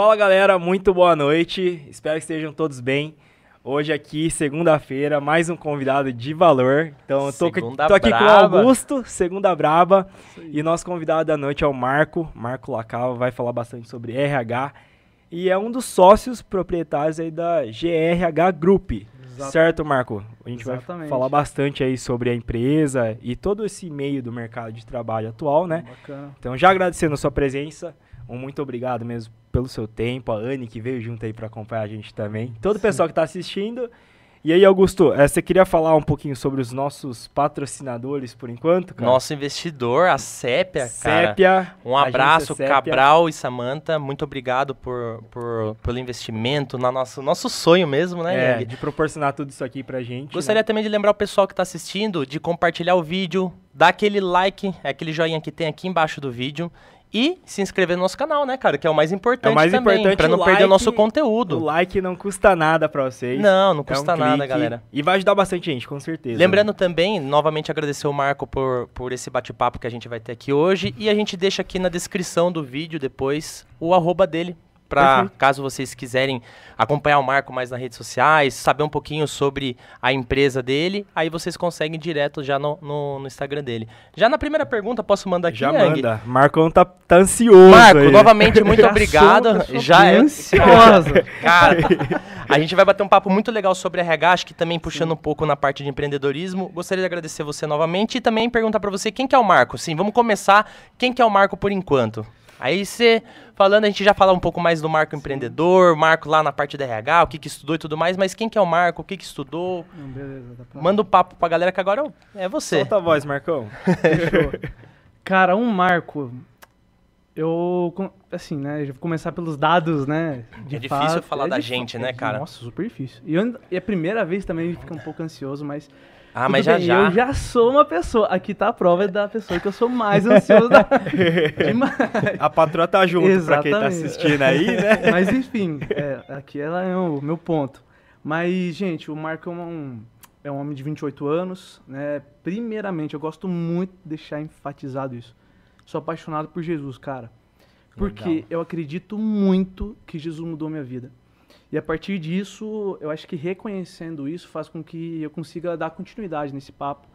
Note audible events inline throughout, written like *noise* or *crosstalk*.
Fala galera, muito boa noite. Espero que estejam todos bem. Hoje aqui, segunda-feira, mais um convidado de valor. Então, eu tô, Segunda tô aqui com o braba. Augusto, segunda braba. E nosso convidado da noite é o Marco. Marco Lacava vai falar bastante sobre RH. E é um dos sócios proprietários aí da GRH Group. Exato. Certo, Marco? A gente vai Exatamente. falar bastante aí sobre a empresa e todo esse meio do mercado de trabalho atual, né? Bacana. Então, já agradecendo a sua presença, um muito obrigado mesmo pelo seu tempo, a Anne que veio junto aí para acompanhar a gente também, todo o pessoal que está assistindo. E aí, Augusto, eh, você queria falar um pouquinho sobre os nossos patrocinadores por enquanto, cara? Nosso investidor, a Sépia, cara. Sépia. Um abraço, Sépia. Cabral e Samanta. Muito obrigado por, por, pelo investimento na nosso, nosso sonho mesmo, né, É, Yang? de proporcionar tudo isso aqui pra gente. Gostaria né? também de lembrar o pessoal que está assistindo de compartilhar o vídeo, dar aquele like, aquele joinha que tem aqui embaixo do vídeo. E se inscrever no nosso canal, né, cara? Que é o mais importante mais também, importante, pra não o perder o nosso like- conteúdo. O like não custa nada pra vocês. Não, não É um custa nada, clique galera. E vai ajudar bastante gente, com certeza. Lembrando também, novamente agradecer o Marco por, por esse bate-papo que a gente vai ter aqui hoje. E a gente deixa aqui na descrição do vídeo depois o arroba dele. Pra, Perfeito. caso vocês quiserem acompanhar o Marco mais nas redes sociais, saber um pouquinho sobre a empresa dele, aí vocês conseguem direto já no, no, no Instagram dele. Já na primeira pergunta, posso mandar aqui, Já Yang? manda. Marcão tá, tá ansioso Marco, aí. novamente, muito *laughs* obrigado. Já é. ansiosa. *laughs* Cara, a gente vai bater um papo muito legal sobre RH, acho que também puxando um pouco na parte de empreendedorismo. Gostaria de agradecer você novamente e também perguntar pra você quem que é o Marco. Sim, vamos começar. Quem que é o Marco por enquanto? Aí você falando, a gente já fala um pouco mais do Marco empreendedor, Marco lá na parte da RH, o que que estudou e tudo mais, mas quem que é o Marco, o que que estudou? Não, beleza, dá pra... Manda o papo pra galera que agora é você. Solta a voz, Marcão. Cara, um marco. Eu, assim, né, já vou começar pelos dados, né? de É difícil fato. falar da difí- gente, né, é, cara? Nossa, super difícil. E, eu e a primeira vez também a gente fica um pouco ansioso, mas. Ah, tudo mas já bem, já. Eu já sou uma pessoa. Aqui tá a prova da pessoa que eu sou mais ansioso da... *laughs* demais. A patroa tá junto pra quem tá Exatamente. assistindo aí, né? *laughs* Mas enfim, é, aqui ela é o meu ponto. Mas, gente, o Marco é um, é um homem de 28 anos, né? Primeiramente, eu gosto muito de deixar enfatizado isso. Sou apaixonado por Jesus, cara. Porque Legal. eu acredito muito que Jesus mudou minha vida. E a partir disso, eu acho que reconhecendo isso faz com que eu consiga dar continuidade nesse papo.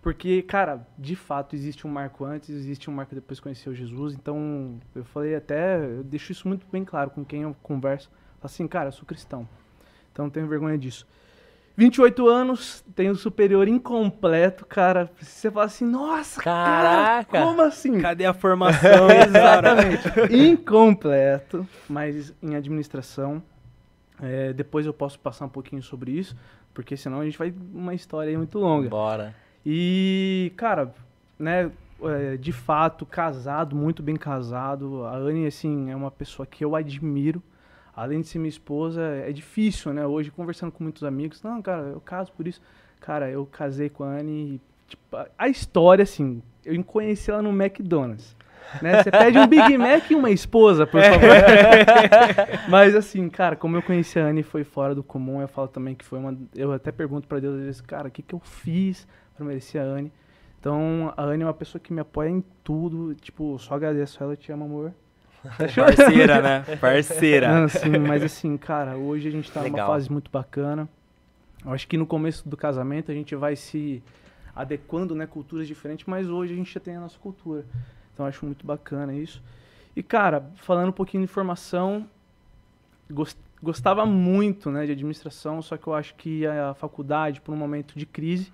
Porque, cara, de fato, existe um marco antes, existe um marco depois que conheceu Jesus. Então, eu falei até, eu deixo isso muito bem claro com quem eu converso. Falo assim, cara, eu sou cristão. Então, não tenho vergonha disso. 28 anos, tenho superior incompleto, cara. Você fala assim, nossa, Caraca! cara, como assim? Cadê a formação? *laughs* Exatamente. Incompleto, mas em administração. É, depois eu posso passar um pouquinho sobre isso, porque senão a gente vai uma história aí muito longa. Bora. E, cara, né, é, de fato, casado, muito bem casado. A Anne, assim, é uma pessoa que eu admiro. Além de ser minha esposa, é difícil, né? Hoje, conversando com muitos amigos, não, cara, eu caso por isso. Cara, eu casei com a Anne e, tipo, a- a história, assim, eu conheci ela no McDonald's. Né? Você pede um Big Mac e uma esposa, por favor. *laughs* Mas assim, cara, como eu conheci a Anne foi fora do comum, eu falo também que foi uma. Eu até pergunto pra Deus às vezes, cara, o que, que eu fiz pra merecer a Anne? Então, a Anne é uma pessoa que me apoia em tudo. Tipo, só agradeço ela, eu te amo, amor. Tá? *laughs* Parceira, né? Parceira. Não, sim, mas assim, cara, hoje a gente tá numa Legal. fase muito bacana. Eu acho que no começo do casamento a gente vai se adequando, né, culturas diferentes, mas hoje a gente já tem a nossa cultura. Então acho muito bacana isso. E cara, falando um pouquinho de formação, gos- gostava muito, né, de administração, só que eu acho que a faculdade, por um momento de crise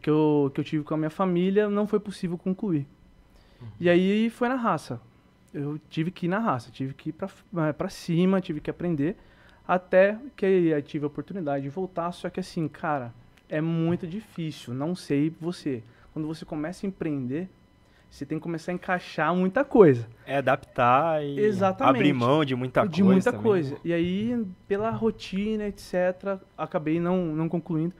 que eu, que eu tive com a minha família, não foi possível concluir. E aí foi na raça. Eu tive que ir na raça, tive que ir pra, eh, pra cima, tive que aprender, até que eu tive a oportunidade de voltar, só que assim, cara, é muito difícil, não sei você. Quando você começa a empreender, você tem que começar a encaixar muita coisa. É adaptar e Exatamente. abrir mão de muita de coisa. muita também. coisa. E aí, pela rotina, etc., acabei não, não concluindo.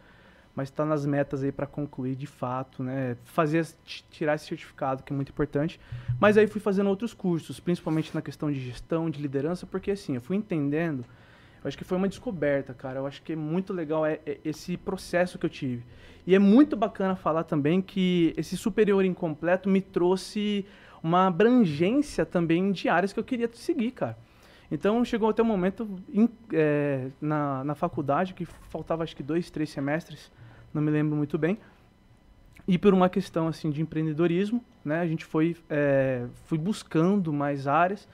Mas está nas metas aí para concluir de fato, né? Fazer, tirar esse certificado, que é muito importante. Mas aí fui fazendo outros cursos, principalmente na questão de gestão, de liderança, porque assim, eu fui entendendo. Eu acho que foi uma descoberta, cara. Eu acho que é muito legal é, é esse processo que eu tive. E é muito bacana falar também que esse superior incompleto me trouxe uma abrangência também de áreas que eu queria seguir, cara. Então chegou até um momento em- é, na, na faculdade que faltava acho que dois, três semestres, não me lembro muito bem. E por uma questão assim de empreendedorismo, né, a gente foi, é, foi buscando mais áreas.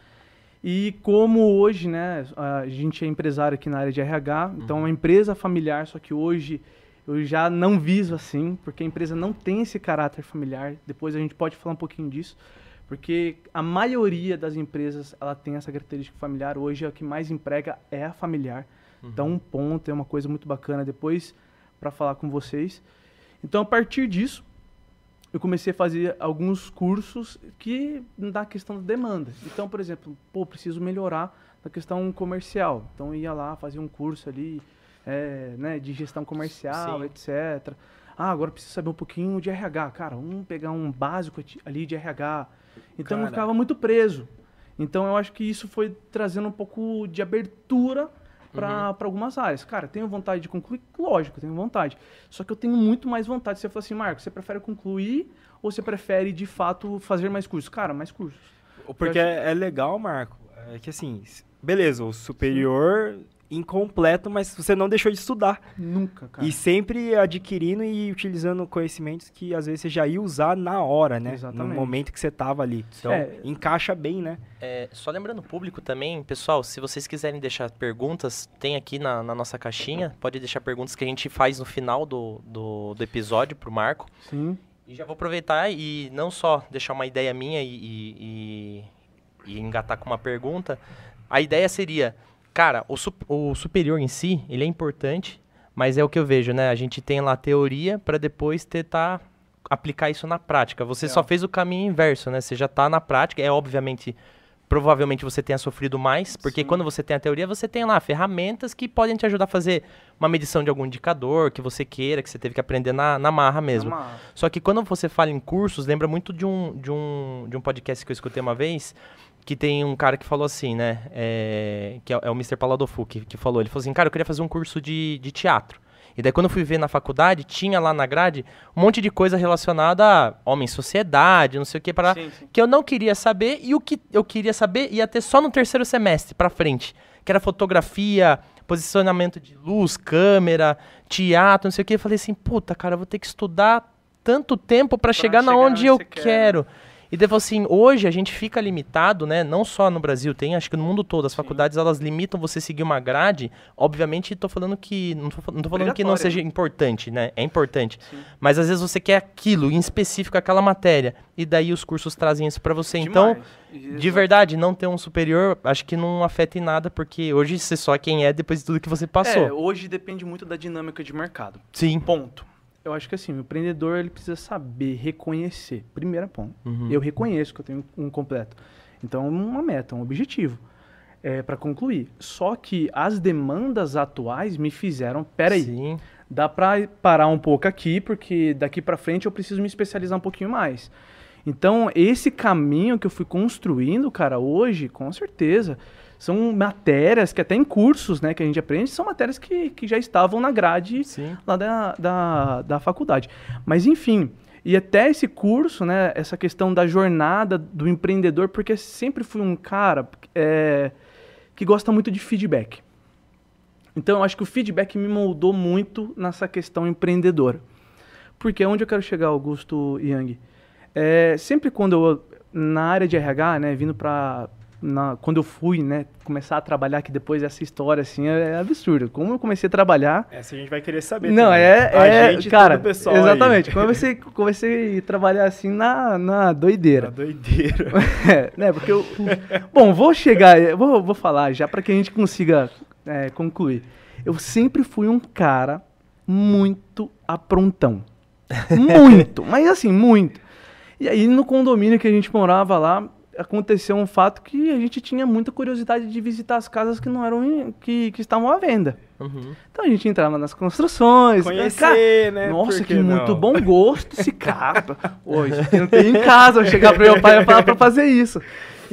E como hoje, né, a gente é empresário aqui na área de RH, então é uma empresa familiar, só que hoje eu já não viso assim, porque a empresa não tem esse caráter familiar. Depois a gente pode falar um pouquinho disso, porque a maioria das empresas ela tem essa característica familiar. Hoje é o que mais emprega é a familiar. Então um ponto é uma coisa muito bacana depois para falar com vocês. Então a partir disso eu comecei a fazer alguns cursos que da questão da demanda. Então, por exemplo, pô, preciso melhorar na questão comercial. Então eu ia lá fazer um curso ali, é, né, de gestão comercial, Sim. etc. Ah, agora preciso saber um pouquinho de RH. Cara, vamos pegar um básico ali de RH. Então eu Cara. ficava muito preso. Então eu acho que isso foi trazendo um pouco de abertura para algumas áreas. Cara, tenho vontade de concluir? Lógico, tenho vontade. Só que eu tenho muito mais vontade. Você fala assim, Marcos, você prefere concluir ou você prefere de fato fazer mais cursos? Cara, mais cursos. Porque Eu é, é legal, Marco, é que assim, beleza, o superior incompleto, mas você não deixou de estudar. Nunca, cara. E sempre adquirindo e utilizando conhecimentos que às vezes você já ia usar na hora, né? Exatamente. No momento que você tava ali. Então, É. encaixa bem, né? É, só lembrando o público também, pessoal, se vocês quiserem deixar perguntas, tem aqui na, na nossa caixinha, pode deixar perguntas que a gente faz no final do, do, do episódio pro Marco. Sim. E já vou aproveitar e não só deixar uma ideia minha e, e, e- e engatar com uma pergunta. A ideia seria, cara, o, sup- o superior em si, ele é importante, mas é o que eu vejo, né? A gente tem lá a teoria para depois tentar aplicar isso na prática. Você só Real. fez o caminho inverso, né? Você já tá na prática, é obviamente provavelmente você tenha sofrido mais, porque Sim. quando você tem a teoria, você tem lá ferramentas que podem te ajudar a fazer uma medição de algum indicador que você queira, que você teve que aprender na, na marra mesmo. Uma- Só que quando você fala em cursos, lembra muito de um, de um, de um podcast que eu escutei uma vez, que tem um cara que falou assim, né? é, que é, é o Mr. Paladofu, que, que falou. Ele falou assim, cara, eu queria fazer um curso de, de teatro. E daí quando eu fui ver na faculdade, tinha lá na grade um monte de coisa relacionada a homem, sociedade, não sei o que, para que eu não queria saber e o que eu queria saber ia ter só no terceiro semestre pra frente, que era fotografia, posicionamento de luz, câmera, teatro, não sei o que. Eu falei assim, puta, cara, eu vou ter que estudar tanto tempo pra chegar na chegar onde onde eu quero. E falou assim, hoje a gente fica limitado, né? Não só no Brasil, tem, acho que no mundo todo. As faculdades, elas limitam você seguir uma grade. Obviamente, tô falando que. Não tô, não tô falando que não seja né? importante, né? É importante. Sim. Mas às vezes você quer aquilo, em específico aquela matéria. E daí os cursos trazem isso pra você. Então, Demais. de verdade, não ter um superior, acho que não afeta em nada, porque hoje você só é quem é depois de tudo que você passou. É, hoje depende muito da dinâmica de mercado. Sim. Ponto. Eu acho que assim, o empreendedor ele precisa saber reconhecer. Primeiro ponto. Uhum. Eu reconheço que eu tenho um completo. Então, é uma meta, um objetivo é, para concluir. Só que as demandas atuais me fizeram, peraí, Sim. dá para parar um pouco aqui, porque daqui para frente eu preciso me especializar um pouquinho mais. Então, esse caminho que eu fui construindo, cara, hoje, com certeza, são matérias que até em cursos, né, que a gente aprende, são matérias que, que já estavam na grade Sim. lá da, da, da faculdade. Mas enfim, e até esse curso, né, essa questão da jornada do empreendedor, porque sempre fui um cara é, que gosta muito de feedback. Então eu acho que o feedback me moldou muito nessa questão empreendedora. Porque onde eu quero chegar, Augusto Yang? É, sempre quando eu, na área de RH, né, vindo para quando eu fui, né, começar a trabalhar, que depois essa história, assim, é, é absurdo. Como eu comecei a trabalhar, Essa a gente vai querer saber. não, também. é, A é gente, cara, pessoal aí. exatamente. Comecei, *laughs* comecei a trabalhar assim na, na doideira. doideira. É, *laughs* né, porque eu, bom, vou chegar, vou, vou falar já para que a gente consiga é, concluir. Eu sempre fui um cara muito aprontão. *laughs* Muito, mas assim, muito. E aí no condomínio que a gente morava lá, aconteceu um fato que a gente tinha muita curiosidade de visitar as casas que não eram que, que estavam à venda. Uhum. Então a gente entrava nas construções. Conhecer, cara, né? Nossa, que, que muito bom gosto esse cara. Aqui não tem em casa. Eu chegar pro meu pai e falar pra fazer isso.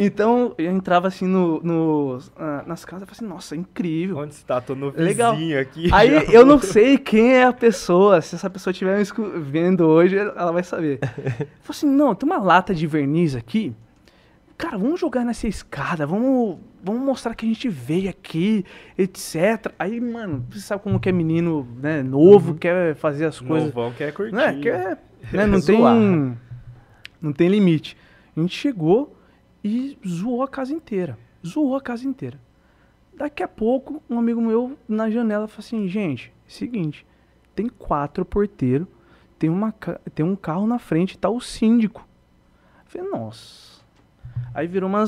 Então eu entrava assim no, no- ah, nas casas e falava assim, nossa, incrível. Onde está? Tô no Legal. aqui. Aí já. eu não sei quem é a pessoa. Se essa pessoa estiver vendo hoje, ela vai saber. *laughs* Eu falei assim, não, tem uma lata de verniz aqui. Cara, vamos jogar nessa escada, vamos vamos mostrar que a gente veio aqui, etc. Aí, mano, você sabe como que é menino, né, novo, quer fazer as coisas. Novão quer curtir. Né, quer, né, *laughs* não tem não tem limite. A gente chegou e zoou a casa inteira. Zoou a casa inteira. Daqui a pouco, um amigo meu na janela falou assim: gente, seguinte, tem quatro porteiros, tem, uma, tem um carro na frente, tá o síndico. Eu falei, nossa. Aí virou uma,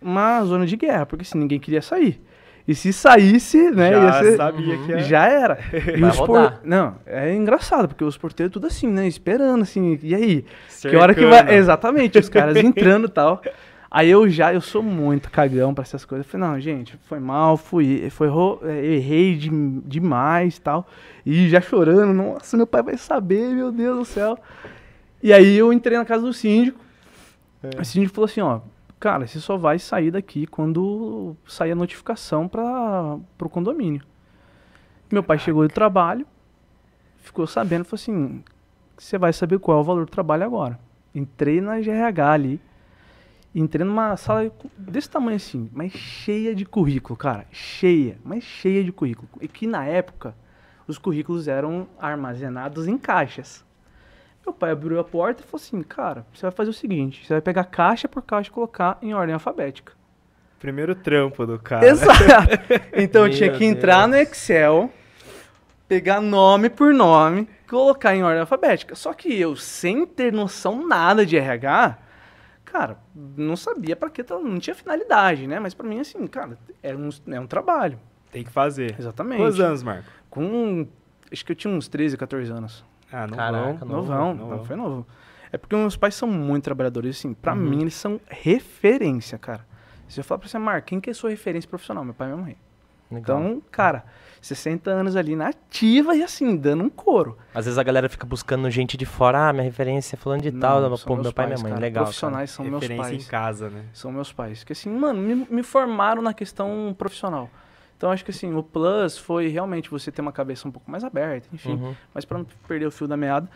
uma zona de guerra, porque assim, ninguém queria sair. E se saísse, né, ia Já ser, sabia que era. já era. *laughs* E Vai os por-. Não, é engraçado, porque os porteiros tudo assim, né? Esperando, assim, e aí? Que hora que vai. Cercando. Exatamente, os caras *laughs* entrando e tal. Aí eu já, eu sou muito cagão pra essas coisas. Eu falei, não, gente, foi mal, fui, foi, ro- é, errei de, demais e tal. E já chorando, nossa, meu pai vai saber, meu Deus do céu. E aí eu entrei na casa do síndico. O síndico falou assim, ó, cara, você só vai sair daqui quando sair a notificação para pro condomínio. Meu pai chegou do trabalho, ficou sabendo, falou assim, você vai saber qual é o valor do trabalho agora. Entrei na GRH ali, entrei numa sala desse tamanho assim, mas cheia de currículo, cara, cheia, mas cheia de currículo. E que na época os currículos eram armazenados em caixas. Meu pai abriu a porta e falou assim, cara, você vai fazer o seguinte, você vai pegar caixa por caixa e colocar em ordem alfabética. Primeiro trampo do cara. Exato. *laughs* Então eu tinha que entrar no Excel, pegar nome por nome, colocar em ordem alfabética. Só que eu, sem ter noção nada de RH, cara, não sabia pra que, não tinha finalidade, né? Mas pra mim, assim, cara, é um, é um trabalho. Tem que fazer. Exatamente. Quantos anos, Marco? Com, acho que eu tinha uns 13, 14 anos. Ah, não Caraca, vão. Novo, Novão, novão. não foi novo. É porque meus pais são muito trabalhadores, assim, pra Uhum. mim eles são referência, cara. Se eu falar pra você, Marco, quem que é sua referência profissional? Meu pai e minha mãe. Legal. Então, cara, 60 anos ali na ativa e assim, dando um couro. Às vezes a galera fica buscando gente de fora, ah, minha referência é fulano de Não, tal, são pô, meus meu pai e minha mãe, cara. legal. cara. Profissionais são meus Referência pais. em casa, né? São meus pais. Que assim, mano, me, me formaram na questão profissional. Então, acho que assim, o plus foi realmente você ter uma cabeça um pouco mais aberta, enfim. Uhum. Mas para não perder o fio da meada.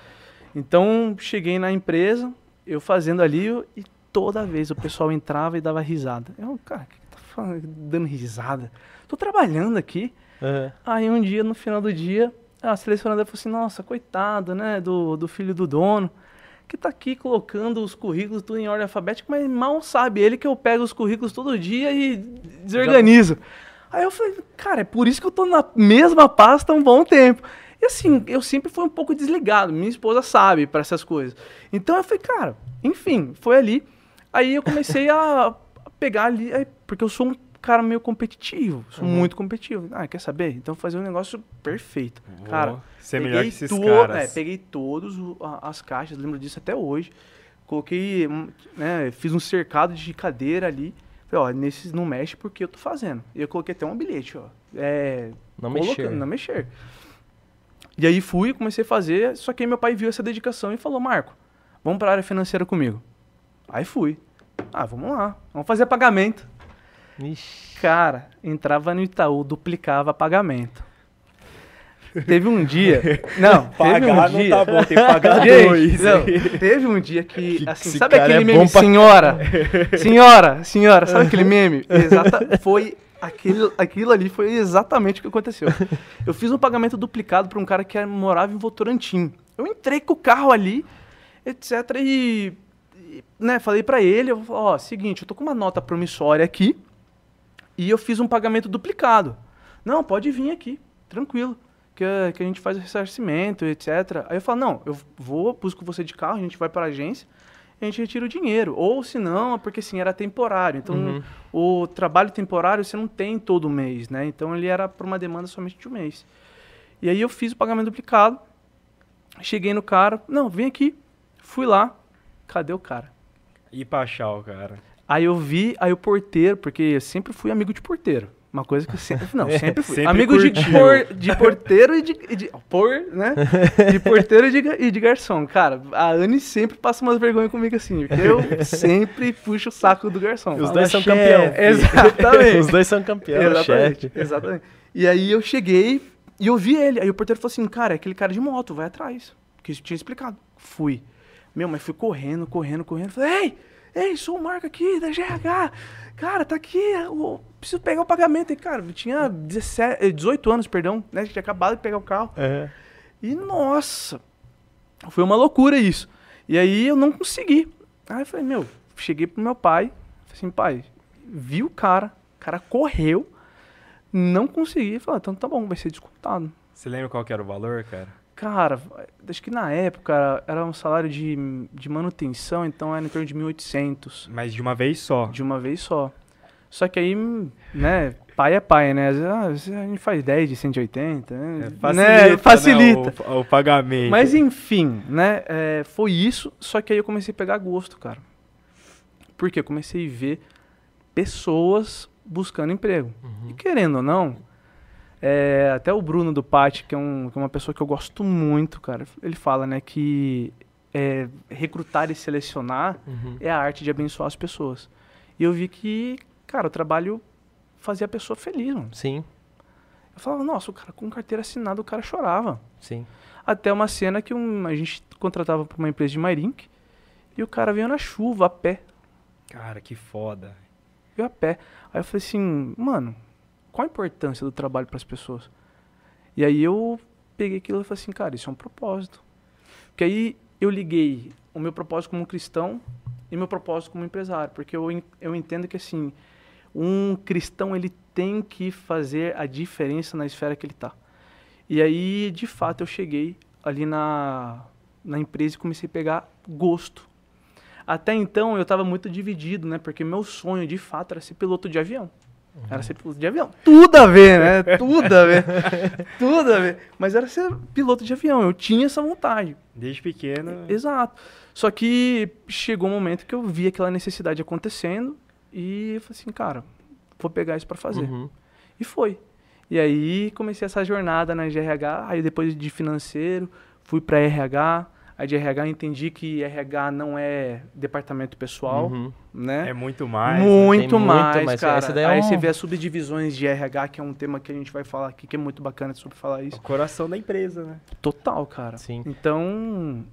Então, cheguei na empresa, eu fazendo ali, e toda vez o pessoal entrava e dava risada. Eu, cara, o que, tá falando, dando risada? Tô trabalhando aqui. Uhum. Aí um dia, no final do dia, a selecionadora falou assim, nossa, coitado, né, do, do filho do dono, que tá aqui colocando os currículos tudo em ordem alfabética, mas mal sabe ele que eu pego os currículos todo dia e desorganizo. Aí eu falei, cara, é por isso que eu tô na mesma pasta há um bom tempo. E assim, eu sempre fui um pouco desligado, minha esposa sabe para essas coisas. Então eu falei, cara, enfim, foi ali. Aí eu comecei a pegar ali, porque eu sou um cara meio competitivo, sou muito competitivo. Ah, quer saber? Então fazer um negócio perfeito. Cara, Vou ser melhor que esses caras. é, peguei a- as caixas, lembro disso até hoje. Coloquei, hum, né, fiz um cercado de cadeira ali. Falei, ó, nesses não mexe porque eu tô fazendo. E eu coloquei até um bilhete, ó. É, Não mexer. Não mexer. E aí fui, comecei a fazer, só que aí meu pai viu essa dedicação e falou, Marco, vamos pra área financeira comigo. Aí fui. Ah, vamos lá, vamos fazer pagamento. Ixi. Cara, entrava no Itaú, duplicava pagamento. Teve um dia. *laughs* Não, teve Pagar um não dia. tá bom, tem que pagar *laughs* Gente, dois. não, teve um dia que, Que assim, sabe aquele é meme, pra- senhora, *laughs* senhora, senhora, sabe aquele meme? Exata, foi aquilo, aquilo ali foi exatamente o que aconteceu. Eu fiz um pagamento duplicado para um cara que morava em Votorantim. Eu entrei com o carro ali, etc, e, e, né, falei para ele, ó, seguinte, eu tô com uma nota promissória aqui e eu fiz um pagamento duplicado. Não, pode vir aqui, tranquilo. Que, a- que a gente faz o ressarcimento, etc. Aí eu falo, não, eu vou, busco você de carro, a gente vai para a agência, a gente retira o dinheiro. Ou se não, é porque assim, era temporário. Então, Uhum. o trabalho temporário você não tem todo mês, né? Então, ele era por uma demanda somente de um mês. E aí eu fiz o pagamento duplicado, cheguei no cara, não, vem aqui. Fui lá, cadê o cara? E Pachau, cara. Aí eu vi, aí o porteiro, porque eu sempre fui amigo de porteiro. Uma coisa que eu sempre. Não, sempre fui. Sempre amigo de, por- de porteiro e de, e de- Por, né? De porteiro e de, e de garçom. Cara, a Anne sempre passa umas vergonhas comigo assim, porque eu sempre puxo o saco do garçom. Os dois são chefe. campeão. *laughs* Exatamente. Os dois são campeão, Exatamente, chefe. exatamente. E aí eu cheguei e eu vi ele. Aí o porteiro falou assim, cara, é aquele cara de moto, vai atrás. Que isso tinha explicado. Fui. Meu, mas fui correndo, correndo, correndo. Falei, ei, Ei, sou o Marco aqui da GH. Cara, tá aqui, eu preciso pegar o pagamento. E, cara, eu tinha 17, 18 anos, perdão, né? Tinha acabado de pegar o carro. É. E, nossa, foi uma loucura isso. E aí eu não consegui. Aí eu falei, meu, cheguei pro meu pai, falei assim, pai, vi o cara, o cara correu, não consegui. Falei, ah, então tá bom, vai ser descontado. Você lembra qual que era o valor, cara? Cara, acho que na época era um salário de, de manutenção, então era em torno de 1.800. Mas de uma vez só. De uma vez só. Só que aí, né, pai é pai, né? Às vezes, ah, a gente faz 10 de 180, né? É, né? facilita, facilita. né, o, o pagamento. Mas enfim, né? é, foi isso, só que aí eu comecei a pegar gosto, cara. Porque eu comecei a ver pessoas buscando emprego. E querendo ou não, é, até o Bruno do Pati, que é, um, que é uma pessoa que eu gosto muito, cara, ele fala, né, que é, recrutar e selecionar Uhum. é a arte de abençoar as pessoas. E eu vi que, cara, o trabalho fazia a pessoa feliz, mano. Sim, Eu falava, nossa, o cara com carteira assinada, o cara chorava. sim. Até uma cena que um- a gente contratava para uma empresa de Mairink e o cara veio na chuva, a pé. Cara, que foda. Veio a pé. Aí eu falei assim, mano, qual a importância do trabalho para as pessoas? E aí eu peguei aquilo e falei assim, cara, isso é um propósito. Porque aí eu liguei o meu propósito como cristão e meu propósito como empresário. Porque eu, eu entendo que assim, um cristão ele tem que fazer a diferença na esfera que ele está. E aí, de fato, eu cheguei ali na, na empresa e comecei a pegar gosto. Até então eu estava muito dividido, né? Porque meu sonho, de fato, era ser piloto de avião. Era ser piloto de avião. Tudo a ver, né? *laughs* Tudo a ver. *laughs* Tudo a ver. Mas era ser piloto de avião. Eu tinha essa vontade. Desde pequeno. Exato. Só que chegou um momento que eu vi aquela necessidade acontecendo e eu falei assim, cara, vou pegar isso para fazer. Uhum. E foi. E aí comecei essa jornada na GRH, aí depois de financeiro, fui para RH. Aí de RH entendi que RH não é departamento pessoal, Uhum. né? É muito mais. né? muito, Tem muito mais, mais. cara. Essa daí é aí um- você vê as subdivisões de RH, que é um tema que a gente vai falar aqui, que é muito bacana sobre falar O isso. coração da empresa, né? Total, cara. Sim. Então,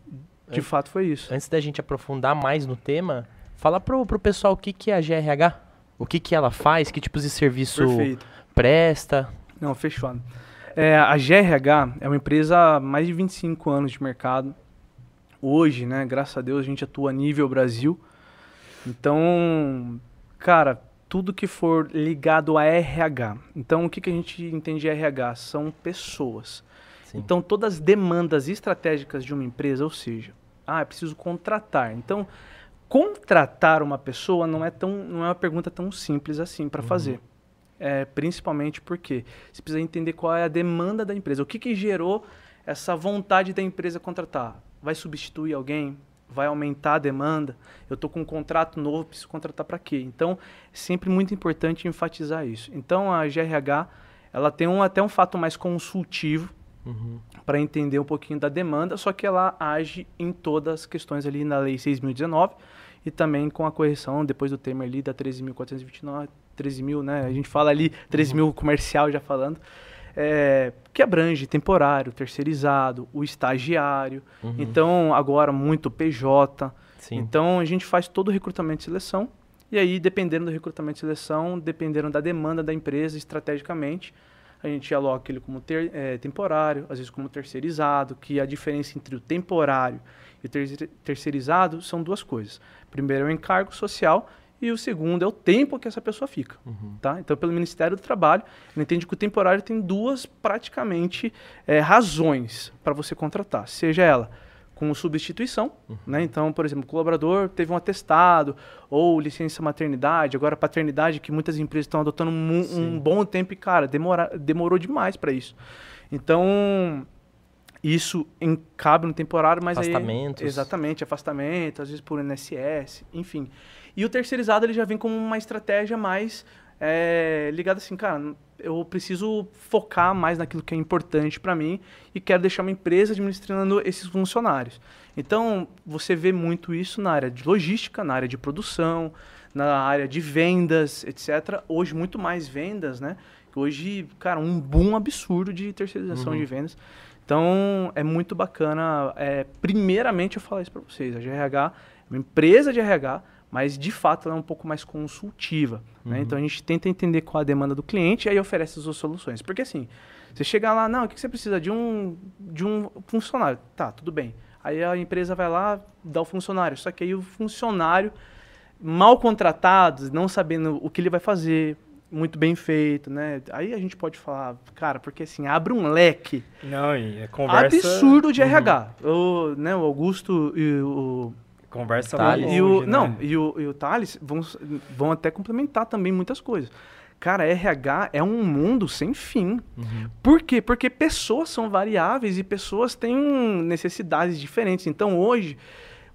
de An- fato foi isso. Antes da gente aprofundar mais no tema, fala pro, pro pessoal o que, que é a GRH, o que, que ela faz, que tipos de serviço Perfeito. presta. Não, fechado. É, a GRH é uma empresa há mais de 25 anos de mercado. Hoje, né, graças a Deus, a gente atua a nível Brasil. Então, cara, tudo que for ligado a RH. Então, o que, que a gente entende de RH? São pessoas. Sim. Então, todas as demandas estratégicas de uma empresa, ou seja, ah, é preciso contratar. Então, contratar uma pessoa não é, tão, não é uma pergunta tão simples assim para fazer. É, principalmente porque você precisa entender qual é a demanda da empresa. O que, que gerou essa vontade da empresa contratar? Vai substituir alguém? Vai aumentar a demanda? Eu estou com um contrato novo, preciso contratar para quê? Então, é sempre muito importante enfatizar isso. Então, a GRH ela tem um, até um fato mais consultivo Uhum. para entender um pouquinho da demanda, só que ela age em todas as questões ali na Lei 6.019 e também com a correção depois do termo ali da 13.429, 13 mil, né? A gente fala ali 13 mil comercial já falando, é, que abrange temporário, terceirizado, o estagiário, Uhum. então agora muito PJ. Sim. Então a gente faz todo o recrutamento e seleção e aí dependendo do recrutamento e seleção, dependendo da demanda da empresa estrategicamente, a gente aloca ele como ter- eh, temporário, às vezes como terceirizado, que a diferença entre o temporário e o ter- terceirizado são duas coisas. Primeiro é o encargo social e o segundo é o tempo que essa pessoa fica. Uhum. Tá? Então, pelo Ministério do Trabalho, ele entende que o temporário tem duas, praticamente, eh, razões para você contratar. Seja ela com substituição, né? Então, por exemplo, o colaborador teve um atestado ou licença maternidade, agora paternidade, que muitas empresas estão adotando mu- um bom tempo e, cara, demora, demorou demais para isso. Então, isso cabe no temporário, mas Afastamentos. aí... Exatamente, afastamento, às vezes por INSS, enfim. E o terceirizado, ele já vem com uma estratégia mais é, ligada assim, cara, eu preciso focar mais naquilo que é importante para mim e quero deixar uma empresa administrando esses funcionários. Então, você vê muito isso na área de logística, na área de produção, na área de vendas, etc. Hoje, muito mais vendas, né? Hoje, cara, um boom absurdo de terceirização Uhum. de vendas. Então, é muito bacana. É, primeiramente, eu falar isso para vocês. A GRH é uma empresa de RH, Mas, de fato, ela é um pouco mais consultiva. Né? Uhum. Então, a gente tenta entender qual a demanda do cliente e aí oferece as suas soluções. Porque, assim, você chega lá, não, o que você precisa? De um, de um funcionário. Tá, tudo bem. Aí a empresa vai lá, dá o funcionário. Só que aí o funcionário, mal contratado, não sabendo o que ele vai fazer, muito bem feito, né? Aí a gente pode falar, cara, porque assim, abre um leque Não, e é conversa... absurdo de RH. O, né, o Augusto e o, Conversa Thales. longe, e o né? não, e o, e o Thales vão, vão até complementar também muitas coisas. Cara, RH é um mundo sem fim. Uhum. Por quê? Porque pessoas são variáveis e pessoas têm necessidades diferentes. Então, hoje,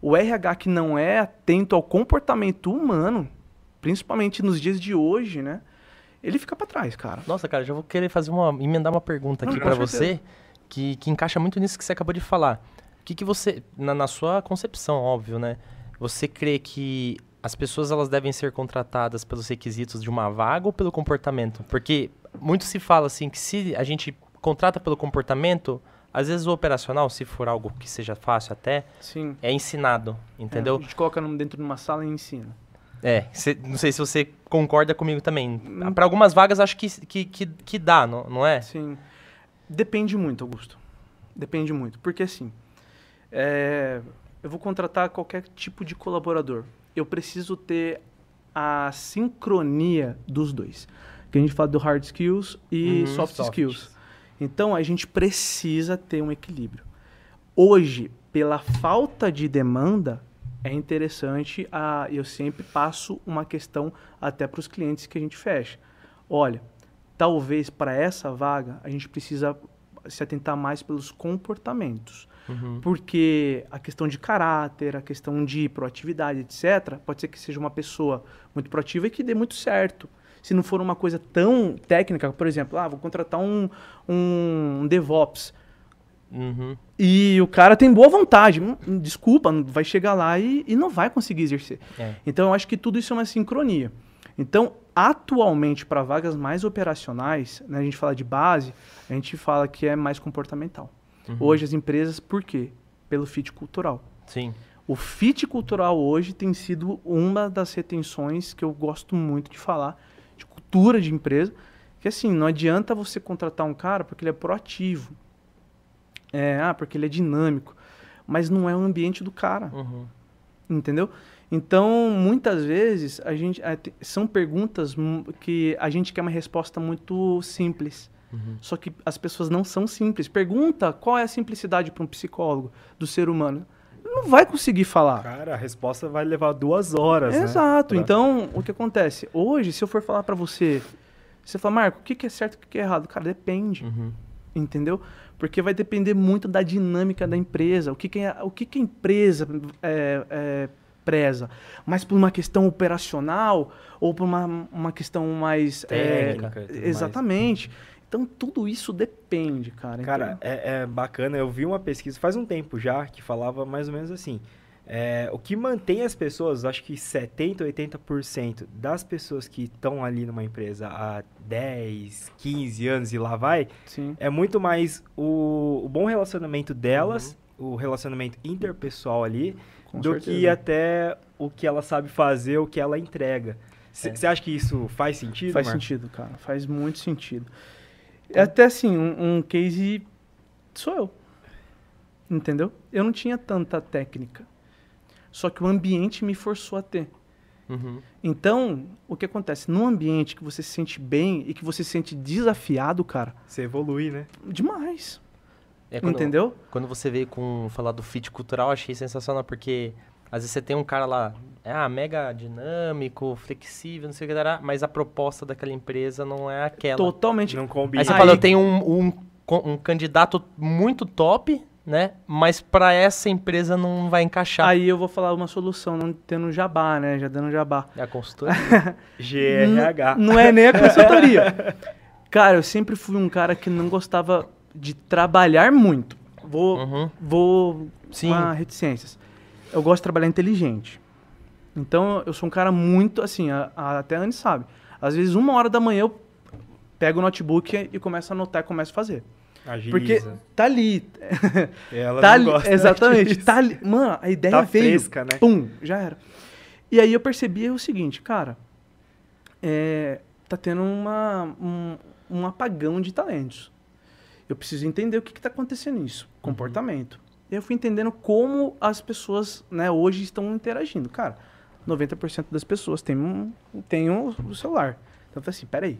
o RH que não é atento ao comportamento humano, principalmente nos dias de hoje, né? Ele fica para trás, cara. Nossa, cara, já vou querer fazer uma. emendar uma pergunta aqui com você que, que encaixa muito nisso que você acabou de falar. O que, que você. Na, na sua concepção, óbvio, né? Você crê que as pessoas elas devem ser contratadas pelos requisitos de uma vaga ou pelo comportamento? Porque muito se fala assim que se a gente contrata pelo comportamento, às vezes o operacional, se for algo que seja fácil até, Sim. é ensinado, entendeu? É, a gente coloca dentro de uma sala e ensina. É, cê- não sei se você concorda comigo também. Hum. Para algumas vagas acho que, que, que, que dá, não, não é? Sim. Depende muito, Augusto. Depende muito. Porque assim, é, eu vou contratar qualquer tipo de colaborador. Eu preciso ter a sincronia dos dois. Que a gente fala do hard skills e Uhum, soft, soft. skills. Então a gente precisa ter um equilíbrio. Hoje, pela falta de demanda, é interessante, a, eu sempre passo uma questão até para os clientes que a gente fecha. Olha, talvez para essa vaga a gente precisa se atentar mais pelos comportamentos. Uhum. Porque a questão de caráter, a questão de proatividade, etc., pode ser que seja uma pessoa muito proativa e que dê muito certo. Se não for uma coisa tão técnica, por exemplo, ah, vou contratar um, um DevOps. Uhum. E o cara tem boa vontade. Desculpa, vai chegar lá e, e não vai conseguir exercer. É. Então, eu acho que tudo isso é uma sincronia. Então, atualmente, para vagas mais operacionais, né, a gente fala de base, a gente fala que é mais comportamental. Uhum. Hoje, as empresas, por quê? Pelo fit cultural. Sim. O fit cultural hoje tem sido uma das retenções que eu gosto muito de falar, de cultura de empresa, que assim, não adianta você contratar um cara porque ele é proativo, é, ah, porque ele é dinâmico, mas não é o ambiente do cara, Uhum. entendeu? Então, muitas vezes, a gente, te- são perguntas que a gente quer uma resposta muito simples. Uhum. Só que as pessoas não são simples. Pergunta qual é a simplicidade para um psicólogo do ser humano. Ele não vai conseguir falar. Cara, a resposta vai levar duas horas, né? Exato. Pra- Então, o que acontece? Hoje, se eu for falar para você, você fala, Marco, o que que é certo e o que que é errado? Cara, depende. Uhum. Entendeu? Porque vai depender muito da dinâmica da empresa. O que, que, é- o que, que a empresa é, é, preza? Mais por uma questão operacional ou por uma, uma questão mais. é, Técnica e tudo mais. exatamente. Então, tudo isso depende, cara. Cara, entendeu? é, é bacana. Eu vi uma pesquisa faz um tempo já que falava mais ou menos assim. É, o que mantém as pessoas, acho que 70, 80% das pessoas que estão ali numa empresa há 10, 15 anos e lá vai, Sim. é muito mais o, o bom relacionamento delas, o relacionamento interpessoal ali, Com do certeza. que até o que ela sabe fazer, o que ela entrega. Você É. acha que isso faz sentido, Faz sentido, cara. Faz muito sentido. É até assim, um, um case sou eu. Entendeu? Eu não tinha tanta técnica. Só que o ambiente me forçou a ter. Uhum. Então, o que acontece? Num ambiente que você se sente bem e que você se sente desafiado, cara, Você evolui, né? demais. É quando- Entendeu? Quando você veio com falar do fit cultural, achei sensacional, porque às vezes você tem um cara lá, é ah, mega dinâmico, flexível, não sei o que dará, mas a proposta daquela empresa não é aquela. Totalmente. Não combina. Aí você Aí- fala, eu tenho um, um, um candidato muito top, né? Mas pra essa empresa não vai encaixar. Aí eu vou falar uma solução, não tendo jabá, né? Já dando jabá. É a consultoria. *laughs* GRH. Não é nem a consultoria. cara, eu sempre fui um cara que não gostava de trabalhar muito. Vou, Uhum. vou Sim. com reticências. Eu gosto de trabalhar inteligente. Então, eu sou um cara muito, assim, a, a, até a Anne sabe. Às vezes, uma hora da manhã, eu pego o notebook e começo a anotar e começo a fazer. Agiliza. Porque tá ali. Ela tá ali gosta exatamente. disso. Tá ali. Mano, a ideia Tá veio. fresca, né? Pum, já era. E aí eu percebi o seguinte, cara, é, tá tendo uma, um, um apagão de talentos. Eu preciso entender o que está acontecendo nisso, comportamento. E eu fui entendendo como as pessoas né, hoje estão interagindo. Cara, 90% das pessoas têm um, têm um, um celular. Então eu falei assim, peraí,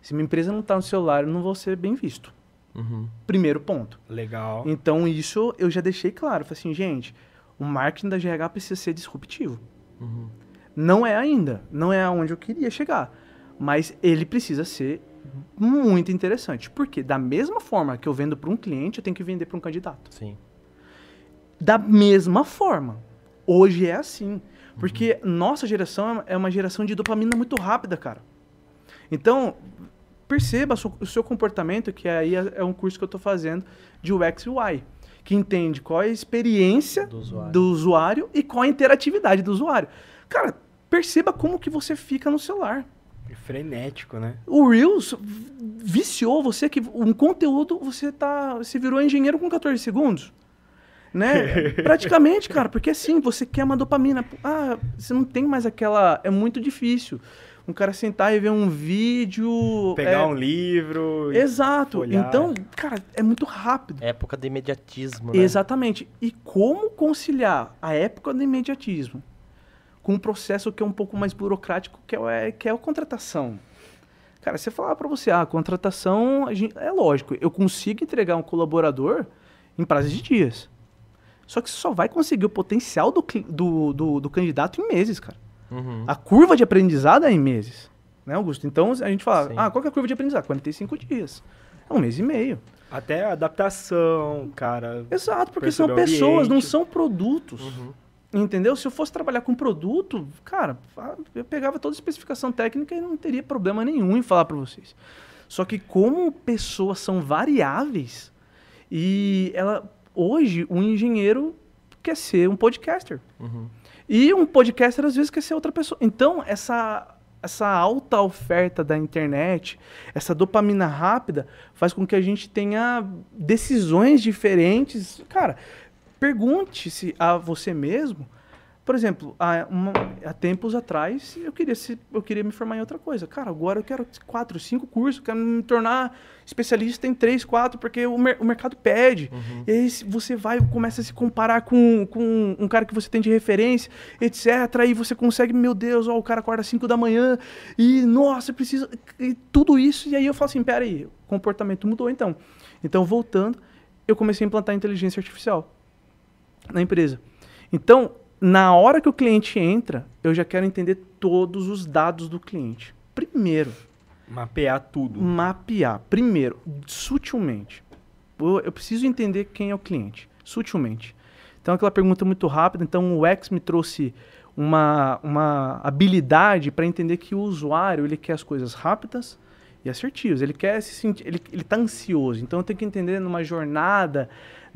se minha empresa não está no celular, eu não vou ser bem visto. Uhum. Primeiro ponto. Legal. Então isso eu já deixei claro. Falei assim, gente, o marketing da GH precisa ser disruptivo. Uhum. Não é ainda, não é aonde eu queria chegar, mas ele precisa ser muito interessante. Porque da mesma forma que eu vendo para um cliente, eu tenho que vender para um candidato. Sim. Da mesma forma. Hoje é assim. Porque nossa geração é uma geração de dopamina muito rápida, cara. Então, perceba o seu comportamento, que aí é, é um curso que eu estou fazendo de UX e UI, que entende qual é a experiência Do usuário. do usuário e qual a interatividade do usuário. Cara, perceba como que você fica no celular. Frenético, né? O Reels viciou você que um conteúdo você tá, você virou engenheiro com 14 segundos. Né? *laughs* Praticamente, cara, porque assim, você quer uma dopamina. Ah, você não tem mais aquela, é muito difícil. Um cara sentar e ver um vídeo, Pegar é, um livro. Exato. Então, cara, é muito rápido. Época do imediatismo, né? Exatamente. E como conciliar a época do imediatismo com um processo que é um pouco mais burocrático, que é, que é a contratação? Cara, você falar para você, ah, a contratação, a gente- é lógico, eu consigo entregar um colaborador em prazo de dias. Só que você só vai conseguir o potencial do, do, do, do candidato em meses, cara. Uhum. A curva de aprendizado é em meses. Né, Augusto? Então a gente fala, Sim. ah, qual que é a curva de aprendizado? 45 dias. É um mês e meio. Até a adaptação, cara. Exato, porque são o pessoas, não são produtos. Uhum. Entendeu? Se eu fosse trabalhar com produto, cara, eu pegava toda a especificação técnica e não teria problema nenhum em falar para vocês. Só que como pessoas são variáveis e ela hoje um engenheiro quer ser um podcaster. Uhum. E um podcaster às vezes quer ser outra pessoa. Então, essa essa alta oferta da internet, essa dopamina rápida, faz com que a gente tenha decisões diferentes. Cara, pergunte-se a você mesmo. Por exemplo, há, uma- há tempos atrás eu queria, se, eu queria me formar em outra coisa. Cara, agora eu quero quatro, cinco cursos, quero me tornar especialista em três, quatro, porque o, mer- o mercado pede. E aí você vai começa a se comparar com, com um cara que você tem de referência, etc. Aí você consegue, meu Deus, ó, o cara acorda às 5 da manhã e, nossa, precisa. E tudo isso. E aí eu falo assim: peraí, o comportamento mudou então. Então, voltando, eu comecei a implantar inteligência artificial na empresa. Então, na hora que o cliente entra, eu já quero entender todos os dados do cliente. Primeiro, Mapear tudo. mapear. Primeiro, sutilmente. Eu, eu preciso entender quem é o cliente, sutilmente. Então, aquela pergunta muito rápida. Então, o X me trouxe uma, uma habilidade para entender que o usuário ele quer as coisas rápidas e assertivas. Ele quer se sentir, ele ele está ansioso. Então, eu tenho que entender numa jornada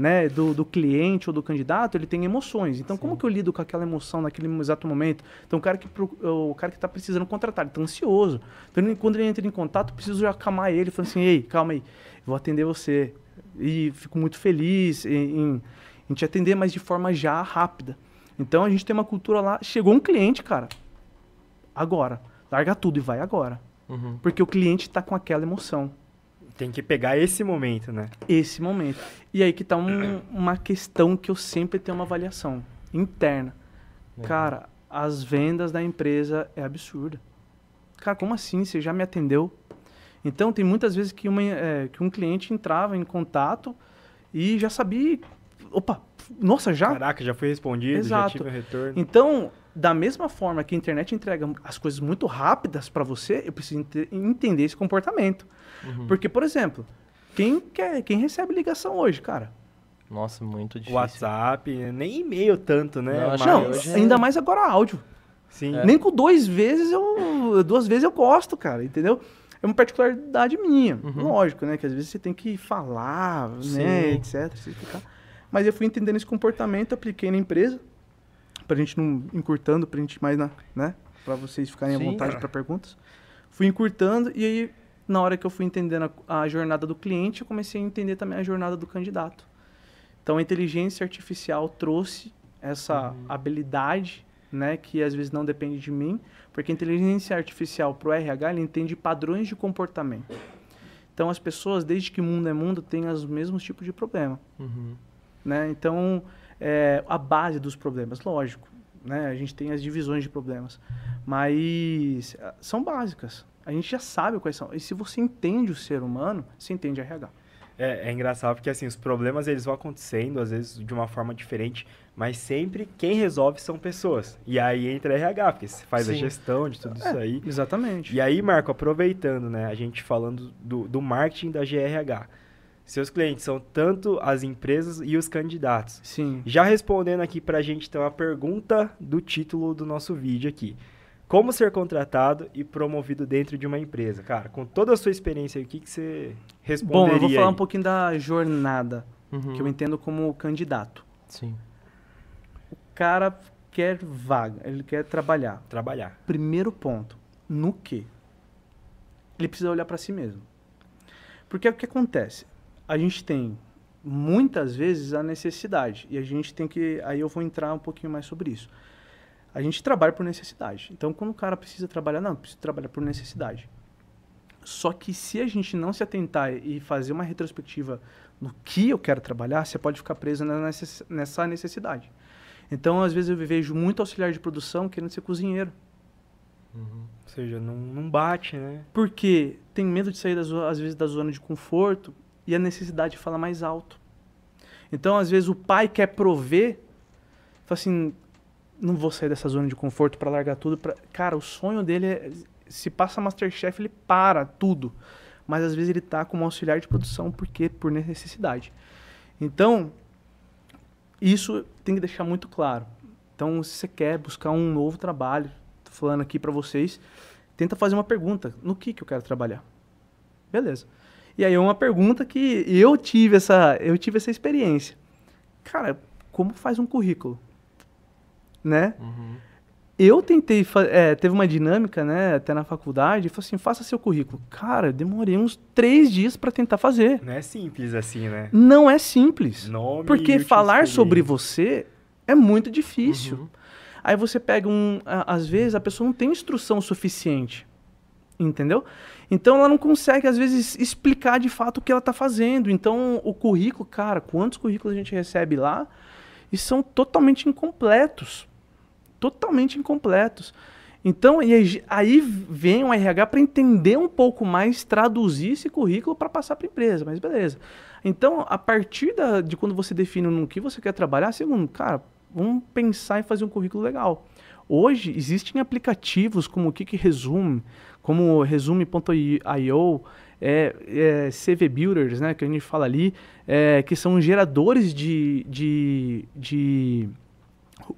né, do, do cliente ou do candidato, ele tem emoções. Então, como que eu lido com aquela emoção naquele exato momento? Então, o cara que o cara que está precisando contratar, ele está ansioso. Então, ele- quando ele entra em contato, eu preciso acalmar ele, falando assim, ei, calma aí, vou atender você. E fico muito feliz em, em, em te atender, mas de forma já rápida. Então, a gente tem uma cultura lá. Chegou um cliente, cara, agora. Larga tudo e vai agora. Uhum. Porque o cliente está com aquela emoção Tem que pegar esse momento, né? esse momento. E aí que tá um- *clears throat* uma questão que eu sempre tenho uma avaliação interna. Cara, as vendas da empresa é absurda. Cara, como assim? Você já me atendeu? Então, tem muitas vezes que, uma, é, que um cliente entrava em contato e já sabia... Opa, nossa, já? Caraca, já foi respondido, Exato. já tive o retorno. Então, da mesma forma que a internet entrega as coisas muito rápidas para você, eu preciso ente- entender esse comportamento. Uhum. Porque, por exemplo, quem, quer, quem recebe ligação hoje, cara? Nossa, muito difícil. WhatsApp, nem e-mail tanto, né? Não, Não, hoje é- ainda mais agora áudio. Sim. É. Nem com dois vezes eu. Duas vezes eu gosto, cara, entendeu? É uma particularidade minha. Uhum. Lógico, né? Que às vezes você tem que falar, né, Sim. etc. se explicar. Mas eu fui entendendo esse comportamento, apliquei na empresa, pra gente não encurtando, pra gente mais na, né? Pra vocês ficarem Sim. à vontade para perguntas. Fui encurtando e aí, na hora que eu fui entendendo a, a jornada do cliente, eu comecei a entender também a jornada do candidato. Então a inteligência artificial trouxe essa habilidade né, que às vezes não depende de mim, porque a inteligência artificial para o RH ele entende padrões de comportamento. Então as pessoas, desde que mundo é mundo, têm os mesmos tipos de problema. Uhum. Né? Então, é, a base dos problemas, lógico. Né? A gente tem as divisões de problemas, mas ah, são básicas. A gente já sabe quais são. E se você entende o ser humano, você entende a RH. É, é engraçado porque assim, os problemas eles vão acontecendo, às vezes de uma forma diferente, mas sempre quem resolve são pessoas. E aí entra RH, porque você faz Sim. a gestão de tudo isso É, aí. Exatamente. E aí, Marco, aproveitando, né, a gente falando do, do marketing da GRH. Seus clientes são tanto as empresas e os candidatos. Sim. Já respondendo aqui pra gente, então, a pergunta do título do nosso vídeo aqui. Como ser contratado e promovido dentro de uma empresa? Cara, com toda a sua experiência, aí, o que, que você Bom, responderia eu vou falar aí? um pouquinho da jornada, Uhum. que eu entendo como candidato. Sim. O cara quer vaga, ele quer trabalhar. Trabalhar. Primeiro ponto, no quê? Ele precisa olhar para si mesmo. Porque o que acontece? A gente tem muitas vezes a necessidade e a gente tem que, aí eu vou entrar um pouquinho mais sobre isso. A gente trabalha por necessidade. Então, quando o cara precisa trabalhar, não, precisa trabalhar por necessidade. Só que se a gente não se atentar e fazer uma retrospectiva no que eu quero trabalhar, você pode ficar preso nessa necessidade. Então, às vezes eu vejo muito auxiliar de produção querendo ser cozinheiro. Uhum. Ou seja, não, não bate, né? Porque tem medo de sair, da zo- às vezes, da zona de conforto e a necessidade fala mais alto. Então, às vezes, o pai quer prover, fala assim, não vou sair dessa zona de conforto para largar tudo. Pra... Cara, o sonho dele é, se passa Masterchef, ele para tudo. Mas, às vezes, ele tá como auxiliar de produção, porque Por necessidade. Então, isso tem que deixar muito claro. Então, se você quer buscar um novo trabalho, tô falando aqui para vocês, tenta fazer uma pergunta, no que que eu quero trabalhar? Beleza. E aí é uma pergunta que eu tive essa, eu tive essa experiência. Cara, como faz um currículo? Né? Uhum. Eu tentei, é, teve uma dinâmica, né, até na faculdade, falou assim, faça seu currículo. Cara, eu demorei uns três dias para tentar fazer. Não é simples assim, né? Não é simples. Nome Porque falar sobre você é muito difícil. Uhum. Aí você pega um. Às vezes a pessoa não tem instrução suficiente. Entendeu? Então ela não consegue, às vezes, explicar de fato o que ela está fazendo. Então, o currículo, cara, quantos currículos a gente recebe lá e são totalmente incompletos. Totalmente incompletos. Então, aí- vem o RH para entender um pouco mais, traduzir esse currículo para passar para a empresa, mas beleza. Então, a partir da- de quando você define no que você quer trabalhar, segundo, cara, vamos pensar em fazer um currículo legal. Hoje, existem aplicativos como o Kik Resume, como Resume.io, é, é, CV Builders, né, que a gente fala ali, é, que são geradores de, de, de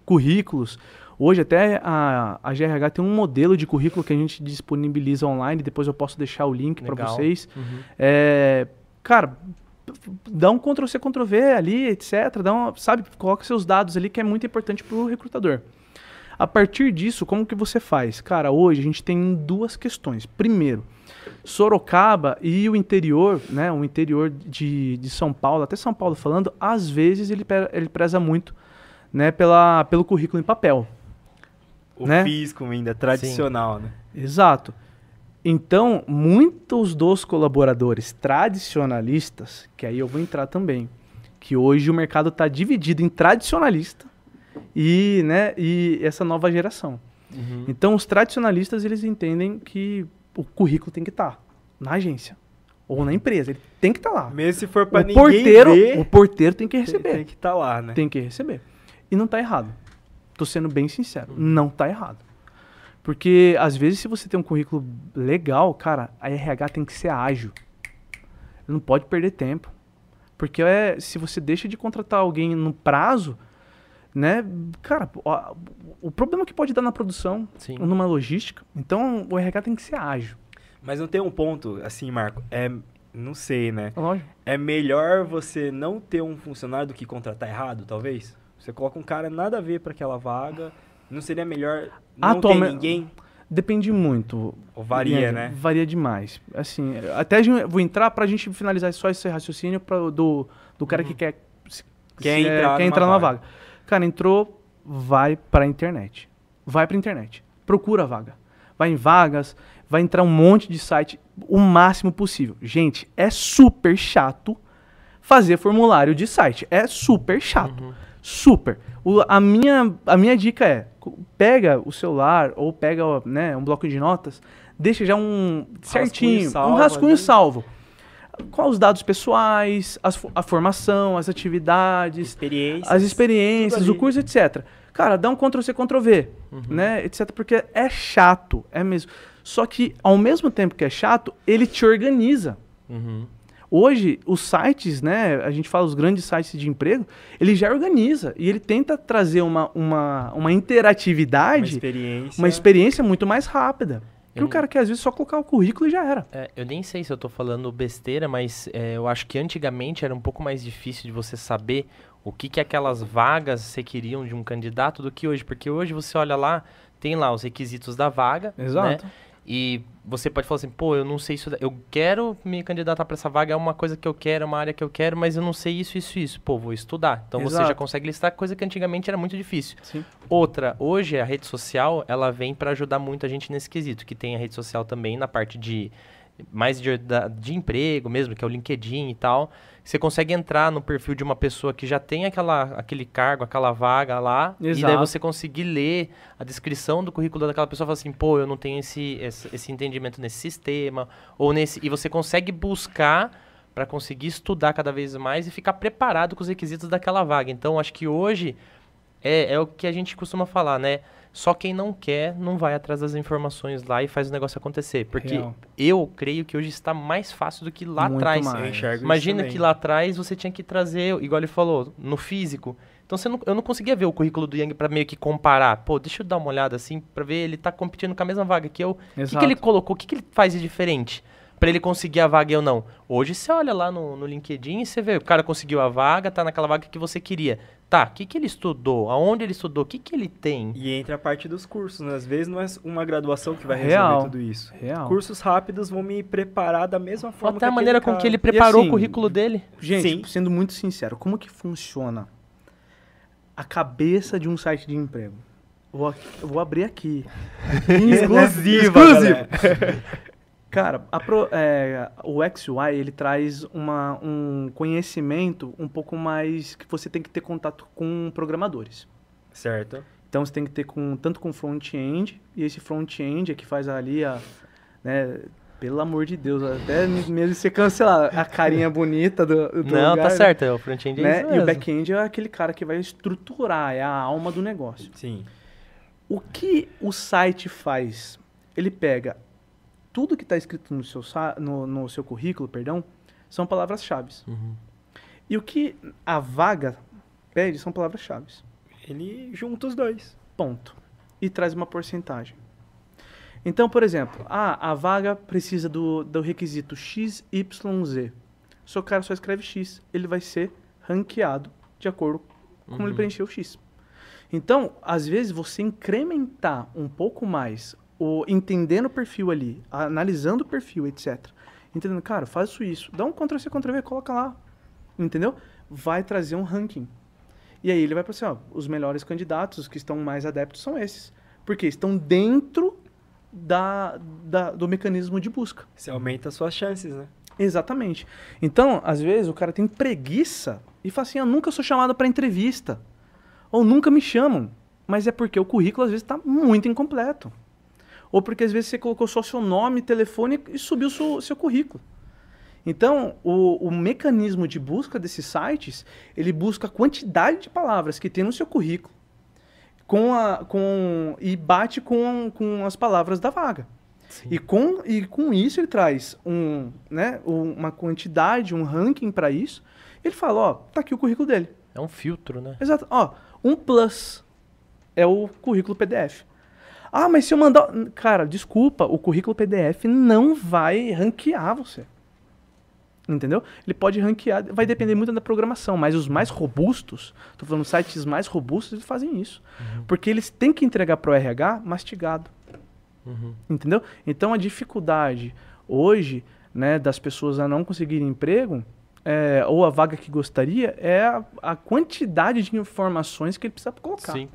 currículos. Hoje até a, a GRH tem um modelo de currículo que a gente disponibiliza online, depois eu posso deixar o link para vocês. Uhum. É, cara, dá um Ctrl C, Ctrl V ali, etc. Dá sabe, coloca seus dados ali que é muito importante para o recrutador. A partir disso, como que você faz? Cara, hoje a gente tem duas questões. Primeiro, Sorocaba e o interior, né, o interior de, de São Paulo, até São Paulo falando, às vezes ele, ele preza muito né, pela, pelo currículo em papel. O né? físico ainda, tradicional, né? Exato. Então, muitos dos colaboradores tradicionalistas, que aí eu vou entrar também, que hoje o mercado está dividido em tradicionalista e, né, e essa nova geração. Uhum. Então, os tradicionalistas eles entendem que o currículo tem que estar na agência ou na empresa, ele tem que estar lá. Mesmo se for pra O ninguém porteiro, ver, o porteiro tem que receber. tem que estar lá, né? Tem que receber. E não tá errado. Tô sendo bem sincero. Não tá errado. Porque, às vezes, se você tem um currículo legal, cara, a RH tem que ser ágil. Não pode perder tempo. Porque é, se você deixa de contratar alguém no prazo, né, cara, ó, o problema que pode dar na produção, Sim. ou numa logística. Então, o RH tem que ser ágil. Mas não tem um ponto, assim, Marco, é... Não sei, né? Lógico. É melhor você não ter um funcionário do que contratar errado, talvez? Você coloca um cara nada a ver pra aquela vaga, não seria melhor não Atualme- ter ninguém? Depende muito. Ou varia, né? Varia demais. Assim, até a vou entrar pra gente finalizar só esse raciocínio pra, do, do cara que quer, se- Quer se- é, entrar quer numa entrar numa vaga. vaga. Cara, entrou, vai pra internet. vai pra internet. Procura a vaga. Vai em vagas, vai entrar um monte de site, o máximo possível. Gente, é super chato fazer formulário de site. É super chato. Super. O- a, minha, a minha dica é: pega o celular ou pega né, um bloco de notas, deixa já um certinho, salvo um rascunho salvo. Com os dados pessoais, as a formação, as atividades, Experiências. as experiências, o curso, etc. Cara, dá um Ctrl-C, Ctrl-V, né, etc. Porque é chato, é mesmo. Só que, ao mesmo tempo que é chato, ele te organiza. Uhum. Hoje, os sites, né, a gente fala os grandes sites de emprego, ele já organiza e ele tenta trazer uma, uma, uma uma interatividade, experiência. uma experiência muito mais rápida. Que Eu- o cara quer, às vezes, só colocar o currículo e já era. É, eu nem sei se eu tô falando besteira, mas é, eu acho que antigamente era um pouco mais difícil de você saber o que, que aquelas vagas requeriam de um candidato do que hoje. Porque hoje você olha lá, tem lá os requisitos da vaga. Né? E você pode falar assim, pô, eu não sei isso, eu quero me candidatar para essa vaga, é uma coisa que eu quero, é uma área que eu quero, mas eu não sei isso, isso, isso. Pô, vou estudar. Então você já Exato. consegue listar coisa que antigamente era muito difícil. Sim. Outra, hoje a rede social, ela vem para ajudar muito a gente nesse quesito, que tem a rede social também na parte de mais de, de emprego mesmo, que é o LinkedIn e tal. Você consegue entrar no perfil de uma pessoa que já tem aquela, aquele cargo, aquela vaga lá, e daí Exato. você conseguir ler a descrição do currículo daquela pessoa e falar assim, pô, eu não tenho esse, esse, esse entendimento nesse sistema, ou nesse. E você consegue buscar para conseguir estudar cada vez mais e ficar preparado com os requisitos daquela vaga. Então, acho que hoje é, é o que a gente costuma falar, né? Só quem não quer não vai atrás das informações lá e faz o negócio acontecer. Porque Real. eu creio que hoje está mais fácil do que lá Muito atrás. Imagina que lá atrás você tinha que trazer, igual ele falou, no físico. Então você não- eu não conseguia ver o currículo do Yang para meio que comparar. Pô, deixa eu dar uma olhada assim para ver ele tá competindo com a mesma vaga que eu. O que, que ele colocou? O que, que ele faz de diferente? Pra ele conseguir a vaga e eu não. Hoje você olha lá no, no LinkedIn e você vê, o cara conseguiu a vaga, tá naquela vaga que você queria. Tá, o que, que ele estudou? Aonde ele estudou? O que, que ele tem? E entra a parte dos cursos, né? Às vezes não é uma graduação que vai resolver Real. tudo isso. Real. Cursos rápidos vão me preparar da mesma Ou forma até a que maneira aquele com que ele cara. preparou assim, o currículo dele. Gente, Sim. sendo muito sincero, como que funciona a cabeça de um site de emprego? Vou, vou abrir aqui. *laughs* Exclusiva, *laughs* Exclusivo. Cara, pro- é, o XY, ele traz uma, um conhecimento um pouco mais que você tem que ter contato com programadores. Certo. Então você tem que ter com, tanto com front-end, e esse front-end é que faz ali a. Né, pelo amor de Deus, até mesmo você cancelar a carinha bonita do, do não, lugar, tá certo, é o front-end é Né? isso E o back-end é aquele cara que vai estruturar, é a alma do negócio. Sim. O que o site faz? Ele pega tudo que está escrito no seu, no, no seu currículo, perdão, são palavras-chave. Uhum. E o que a vaga pede são palavras-chave. Ele junta os dois. Ponto. E traz uma porcentagem. Então, por exemplo, ah, a vaga precisa do, do requisito XYZ. Se o cara só escreve X, ele vai ser ranqueado de acordo com como ele Uhum. preencheu o X. Então, às vezes, você incrementar um pouco mais, o, entendendo o perfil ali, analisando o perfil, etc. Entendendo, cara, faço isso. Dá um Ctrl-C, Ctrl-V, coloca lá. Entendeu? Vai trazer um ranking. E aí ele vai para assim, ó, os melhores candidatos, os que estão mais adeptos são esses. Porque estão dentro da, da- do mecanismo de busca. Você aumenta as suas chances, né? Exatamente. Então, às vezes, o cara tem preguiça e fala assim, eu nunca sou chamado para entrevista. Ou nunca me chamam. Mas é porque o currículo, às vezes, está muito incompleto. Ou porque, às vezes, você colocou só seu nome, telefone e subiu seu, seu currículo. Então, o, o mecanismo de busca desses sites, ele busca a quantidade de palavras que tem no seu currículo com a, com, e bate com, com as palavras da vaga. E com, e com isso ele traz um, né, um- uma quantidade, um ranking para isso. Ele fala, ó, tá aqui o currículo dele. É um filtro, né? Exato. Ó, um plus é o currículo PDF. Ah, mas se eu mandar. Cara, desculpa, o currículo PDF não vai ranquear você. Entendeu? Ele pode ranquear, vai depender muito da programação, mas os mais robustos, tô falando sites mais robustos, eles fazem isso. Porque eles têm que entregar pro RH mastigado. Uhum. Entendeu? Então a dificuldade hoje, né, das pessoas a não conseguirem emprego, é, ou a vaga que gostaria, é a, a quantidade de informações que ele precisa colocar. Sim.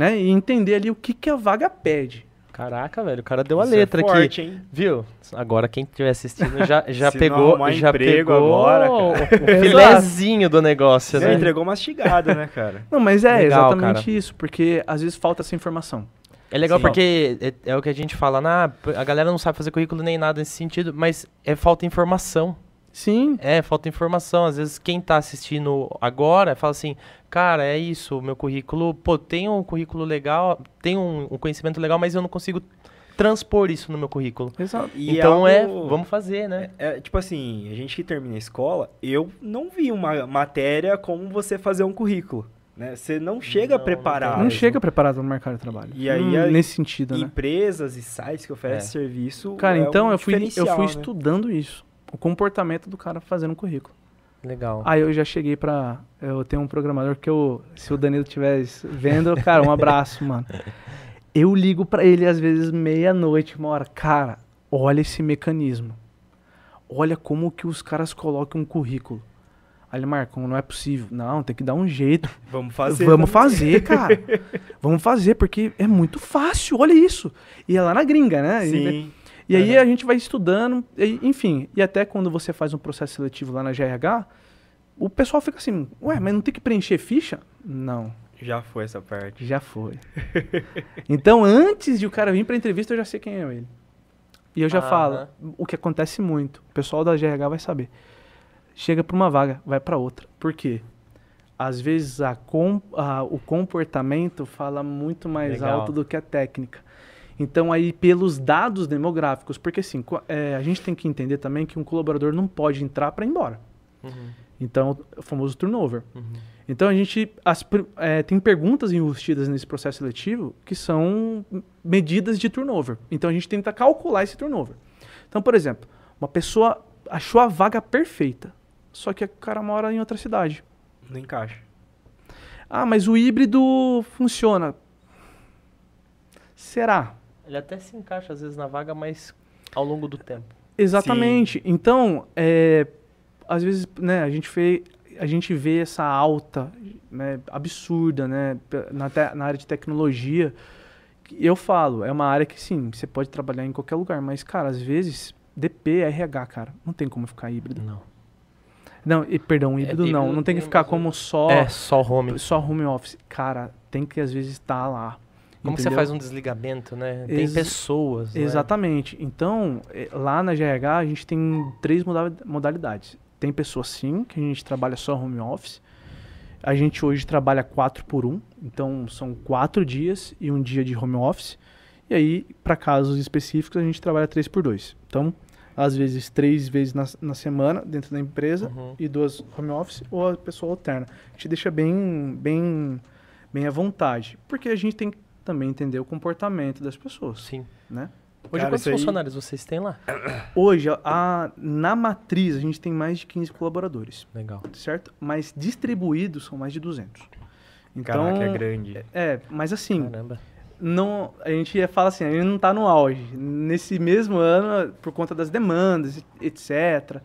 Né? E entender ali o que, que a vaga pede. Caraca, velho, o cara deu a Isso é letra aqui. forte, hein? Viu? Agora quem estiver assistindo já, *laughs* já pegou, já pegou agora, o, cara. *laughs* o filezinho do negócio, Você né? entregou mastigado, né, cara? *laughs* Não, mas é Legal, exatamente cara. isso, porque às vezes falta essa informação. É legal Sim. porque é, é o que a gente fala, nah, a galera não sabe fazer currículo nem nada nesse sentido, mas é falta informação. Sim, É, falta informação. Às vezes quem tá assistindo agora fala assim, cara, é isso, o meu currículo, pô, tem um currículo legal, tem um, um conhecimento legal, mas eu não consigo transpor isso no meu currículo. exato. E então é, algo- vamos fazer, né? É, tipo assim, a gente que termina a escola, eu não vi uma matéria como você fazer um currículo, né? Você não chega Não, preparado. Não chega preparado no mercado de trabalho. E aí, Hum, nesse sentido, né? Empresas e sites que oferecem É. serviço. Cara, é então um eu fui, eu fui né? estudando isso. O comportamento do cara fazendo um currículo. Legal. Aí eu já cheguei pra. Eu tenho um programador que eu. Se o Danilo estiver vendo, cara, um abraço, mano. *laughs* Eu ligo pra ele às vezes meia-noite, uma hora. Cara, olha esse mecanismo. Olha como que os caras colocam um currículo. Aí ele, Marcão, não é possível. Não, tem que dar um jeito. *laughs* Vamos fazer. Vamos também. fazer, *laughs* cara. Vamos fazer, porque é muito fácil, olha isso. E é lá na gringa, né? Sim. E aí Aham. a gente vai estudando, e- enfim, e até quando você faz um processo seletivo lá na GRH, o pessoal fica assim, ué, mas não tem que preencher ficha? Não, Já foi essa parte. já foi. *laughs* então, antes de o cara vir pra entrevista, eu já sei quem é ele. E eu já Aham. falo, o que acontece muito, o pessoal da GRH vai saber. Chega pra uma vaga, vai pra outra. Por quê? Às vezes a com- a- o comportamento fala muito mais Legal. alto do que a técnica. Então, aí, pelos dados demográficos, porque assim, é, a gente tem que entender também que um colaborador não pode entrar para ir embora. Uhum, Então, o famoso turnover. uhum. Então, a gente as é, tem perguntas embutidas nesse processo seletivo que são medidas de turnover. Então, a gente tenta calcular esse turnover. Então, por exemplo, uma pessoa achou a vaga perfeita, só que o cara mora em outra cidade. Não encaixa. Ah, mas o híbrido funciona. Será? Ele até se encaixa às vezes na vaga, mas ao longo do tempo. Exatamente. Então, é, às vezes, né, a gente vê, a gente vê essa alta, né, absurda, né, na, te- na área de tecnologia. Eu falo, é uma área que sim, você pode trabalhar em qualquer lugar, mas cara, às vezes DP, RH, cara, não tem como ficar híbrido. Não. Não, e, perdão, É, híbrido não, híbrido não tem que ficar mas como só É, só home. só home office. Cara, tem que às vezes estar lá. Como que você entendeu? faz um desligamento, né? Tem Ex- pessoas, né? Exatamente. Então, eh, lá na GRH a gente tem três moda- modalidades. Tem pessoas sim, que a gente trabalha só home office. A gente hoje trabalha quatro por um, então são quatro dias e um dia de home office. E aí, para casos específicos, a gente trabalha três por dois. Então, às vezes, três vezes na, na semana dentro da empresa Uhum. e duas home office ou a pessoa alterna. A gente deixa bem, bem, bem à vontade, porque a gente tem que também entender o comportamento das pessoas, Sim. né? Hoje, Cara, quantos aí- funcionários vocês têm lá? Hoje, a, na matriz, a gente tem mais de 15 colaboradores, Legal. certo? Mas distribuídos são mais de 200. Então, Caraca, é grande. é, mas assim, Caramba. não, a gente fala assim, a gente não está no auge. Nesse mesmo ano, por conta das demandas, etc.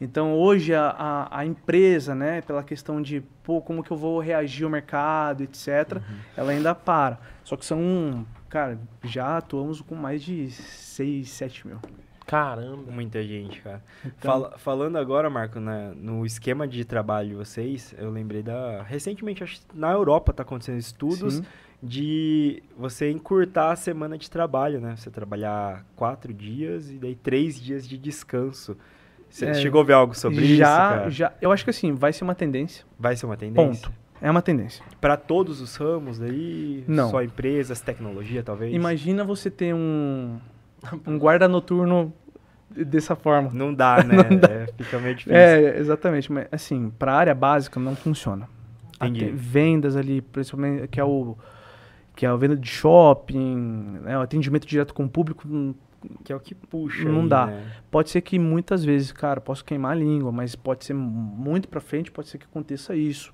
Então, hoje, a, a, a empresa, né, pela questão de, pô, como que eu vou reagir ao mercado, etc., ela ainda para. Só que são, cara, já atuamos com mais de 6, 7 mil. Caramba. Muita gente, cara. Então, Fala- falando agora, Marco, na- no esquema de trabalho de vocês, eu lembrei da. Recentemente, acho que na Europa tá acontecendo estudos sim. de você encurtar a semana de trabalho, né? Você trabalhar quatro dias e daí três dias de descanso. Você É, chegou a ver algo sobre isso, já, cara? já, eu acho que assim, vai ser uma tendência. Vai ser uma tendência? Ponto. É uma tendência. Para todos os ramos daí? Não. Só empresas, tecnologia, talvez? Imagina você ter um, *laughs* um guarda noturno dessa forma. Não dá, *laughs* né? Não dá. É, fica meio difícil. É, exatamente. Mas, assim, para a área básica não funciona. Entendi. Vendas ali, principalmente, que é o que é a venda de shopping, né, o atendimento direto com o público, hum, Que é o que puxa. Não aí, dá. né? pode ser que muitas vezes, cara, posso queimar a língua, mas pode ser muito para frente, pode ser que aconteça isso.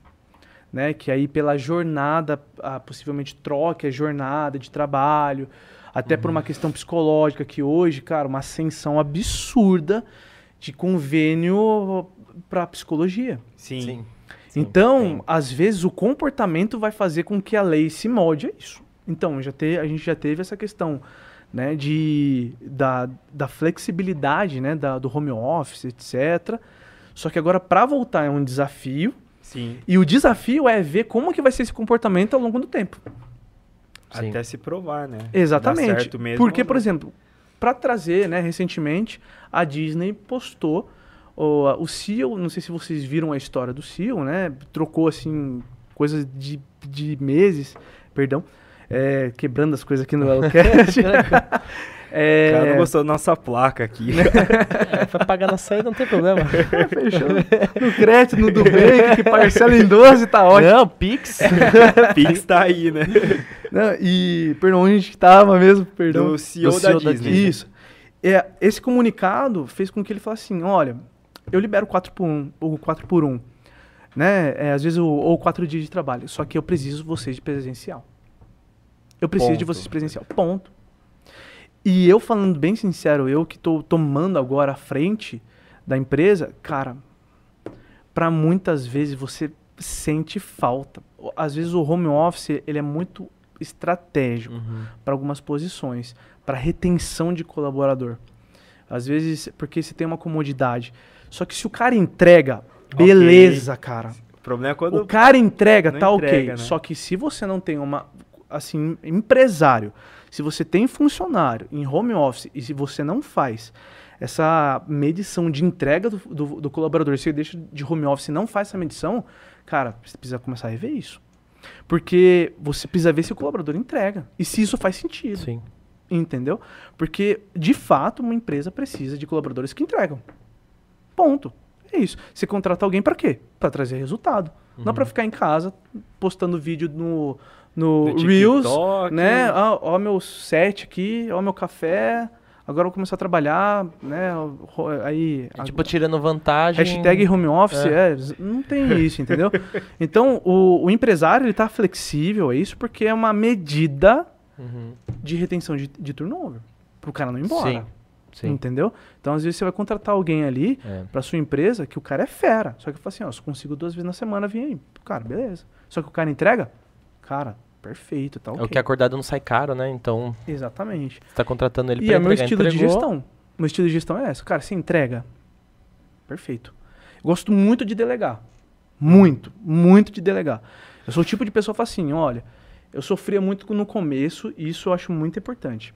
Né? Que aí pela jornada, ah, possivelmente troque a jornada de trabalho, até por uma questão psicológica, que hoje, cara, uma ascensão absurda de convênio para psicologia. Sim. Sim. então, tem. às vezes, o comportamento vai fazer com que a lei se molde a isso. Então, já te, a gente já teve essa questão né, de, da, da flexibilidade né, da, do home office, etc. Só que agora, para voltar, é um desafio. Sim. E o desafio é ver como que vai ser esse comportamento ao longo do tempo. Sim. Até se provar, né? Exatamente. Dá certo mesmo Porque, por não. exemplo, para trazer, né, recentemente, a Disney postou o, o CEO, não sei se vocês viram a história do CEO, né? Trocou assim coisas de, de meses, perdão, é, quebrando as coisas aqui no Elcast. *laughs* *laughs* O cara é, não gostou da nossa placa aqui. *laughs* É, foi pagar na saída, não tem problema. fechou *laughs* no crédito, no Nubank, que parcela em 12, tá ótimo. Não, *laughs* Pix. Pix tá aí, né? Não, e, perdão, onde a gente tava mesmo, perdão. Do CEO, Do da, CEO da Disney. Disney. Isso. É, esse comunicado fez com que ele falasse assim, olha, eu libero 4 por 1, ou 4 por 1, né? É, às vezes, o- ou 4 dias de trabalho, só que eu preciso de vocês de presencial. Eu preciso de Ponto. vocês presencial, ponto. E eu falando bem sincero, eu que tô tomando agora a frente da empresa, cara, para muitas vezes você sente falta. Às vezes o home office, ele é muito estratégico Uhum. para algumas posições, para retenção de colaborador. Às vezes, porque você tem uma comodidade. Só que se o cara entrega, Ok. beleza, cara. O problema é quando. O cara entrega, tá entrega, ok. né? Só que se você não tem uma, assim, empresário, se você tem funcionário em home office e se você não faz essa medição de entrega do, do, do colaborador, se você deixa de home office e não faz essa medição, cara, você precisa começar a rever isso. Porque você precisa ver se o colaborador entrega. E se isso faz sentido. Sim. Entendeu? Porque, de fato, uma empresa precisa de colaboradores que entregam. Ponto. É isso. Você contrata alguém para quê? Para trazer resultado. Não para ficar em casa postando vídeo no, no, Reels, né? Ó, ó meu set aqui, ó meu café. Agora eu vou começar a trabalhar, né? Aí, É, tipo, tirando vantagem. Hashtag home office, é. z- não tem isso, entendeu? *laughs* Então, o, o empresário, ele tá flexível a isso porque é uma medida Uhum. de retenção de, de turnover. Pro cara não ir embora. Sim. Sim. Entendeu? Então, às vezes, você vai contratar alguém ali É. pra sua empresa que o cara é fera. Só que fala assim, ó, se eu consigo duas vezes na semana, vem aí. Cara, beleza. Só que o cara entrega, cara, perfeito, tá ok. É o que acordado não sai caro, né? Então, Exatamente. você tá contratando ele E pra é meu estilo de entregou. gestão. Meu estilo de gestão é essa. Cara, você entrega. Perfeito. Eu gosto muito de delegar. Muito, muito de delegar. Eu sou o tipo de pessoa que fala assim, olha, eu sofria muito no começo e isso eu acho muito importante.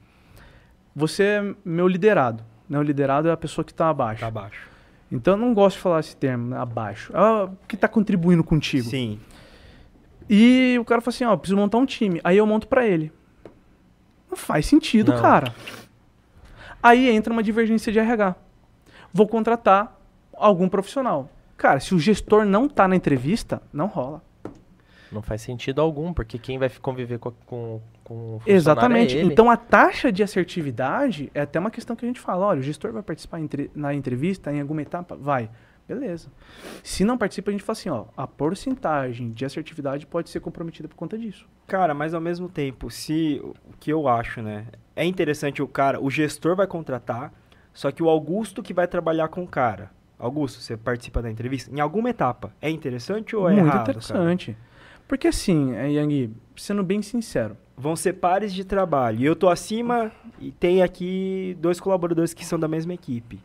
Você é meu liderado. Né? O liderado é a pessoa que está abaixo. Tá abaixo. Então eu não gosto de falar esse termo, né? abaixo. É o que está contribuindo contigo. Sim. E o cara fala assim, ó, preciso montar um time. Aí eu monto pra ele. Não faz sentido, Não. cara. Aí entra uma divergência de RH. Vou contratar algum profissional. Cara, se o gestor não tá na entrevista, não rola. Não faz sentido algum, porque quem vai conviver com, com, com o funcionário Exatamente. é. Então a taxa de assertividade é até uma questão que a gente fala, olha, o gestor vai participar entre- na entrevista em alguma etapa? Vai. Beleza. Se não participa, a gente fala assim, ó, a porcentagem de assertividade pode ser comprometida por conta disso. Cara, mas ao mesmo tempo, se o que eu acho, né? É interessante o cara, o gestor vai contratar, só que o Augusto que vai trabalhar com o cara. Augusto, você participa da entrevista em alguma etapa. É interessante ou é Muito errado? cara? interessante. Porque assim, é, Yang, sendo bem sincero, Vão ser pares de trabalho. E eu tô acima e tem aqui dois colaboradores que são da mesma equipe.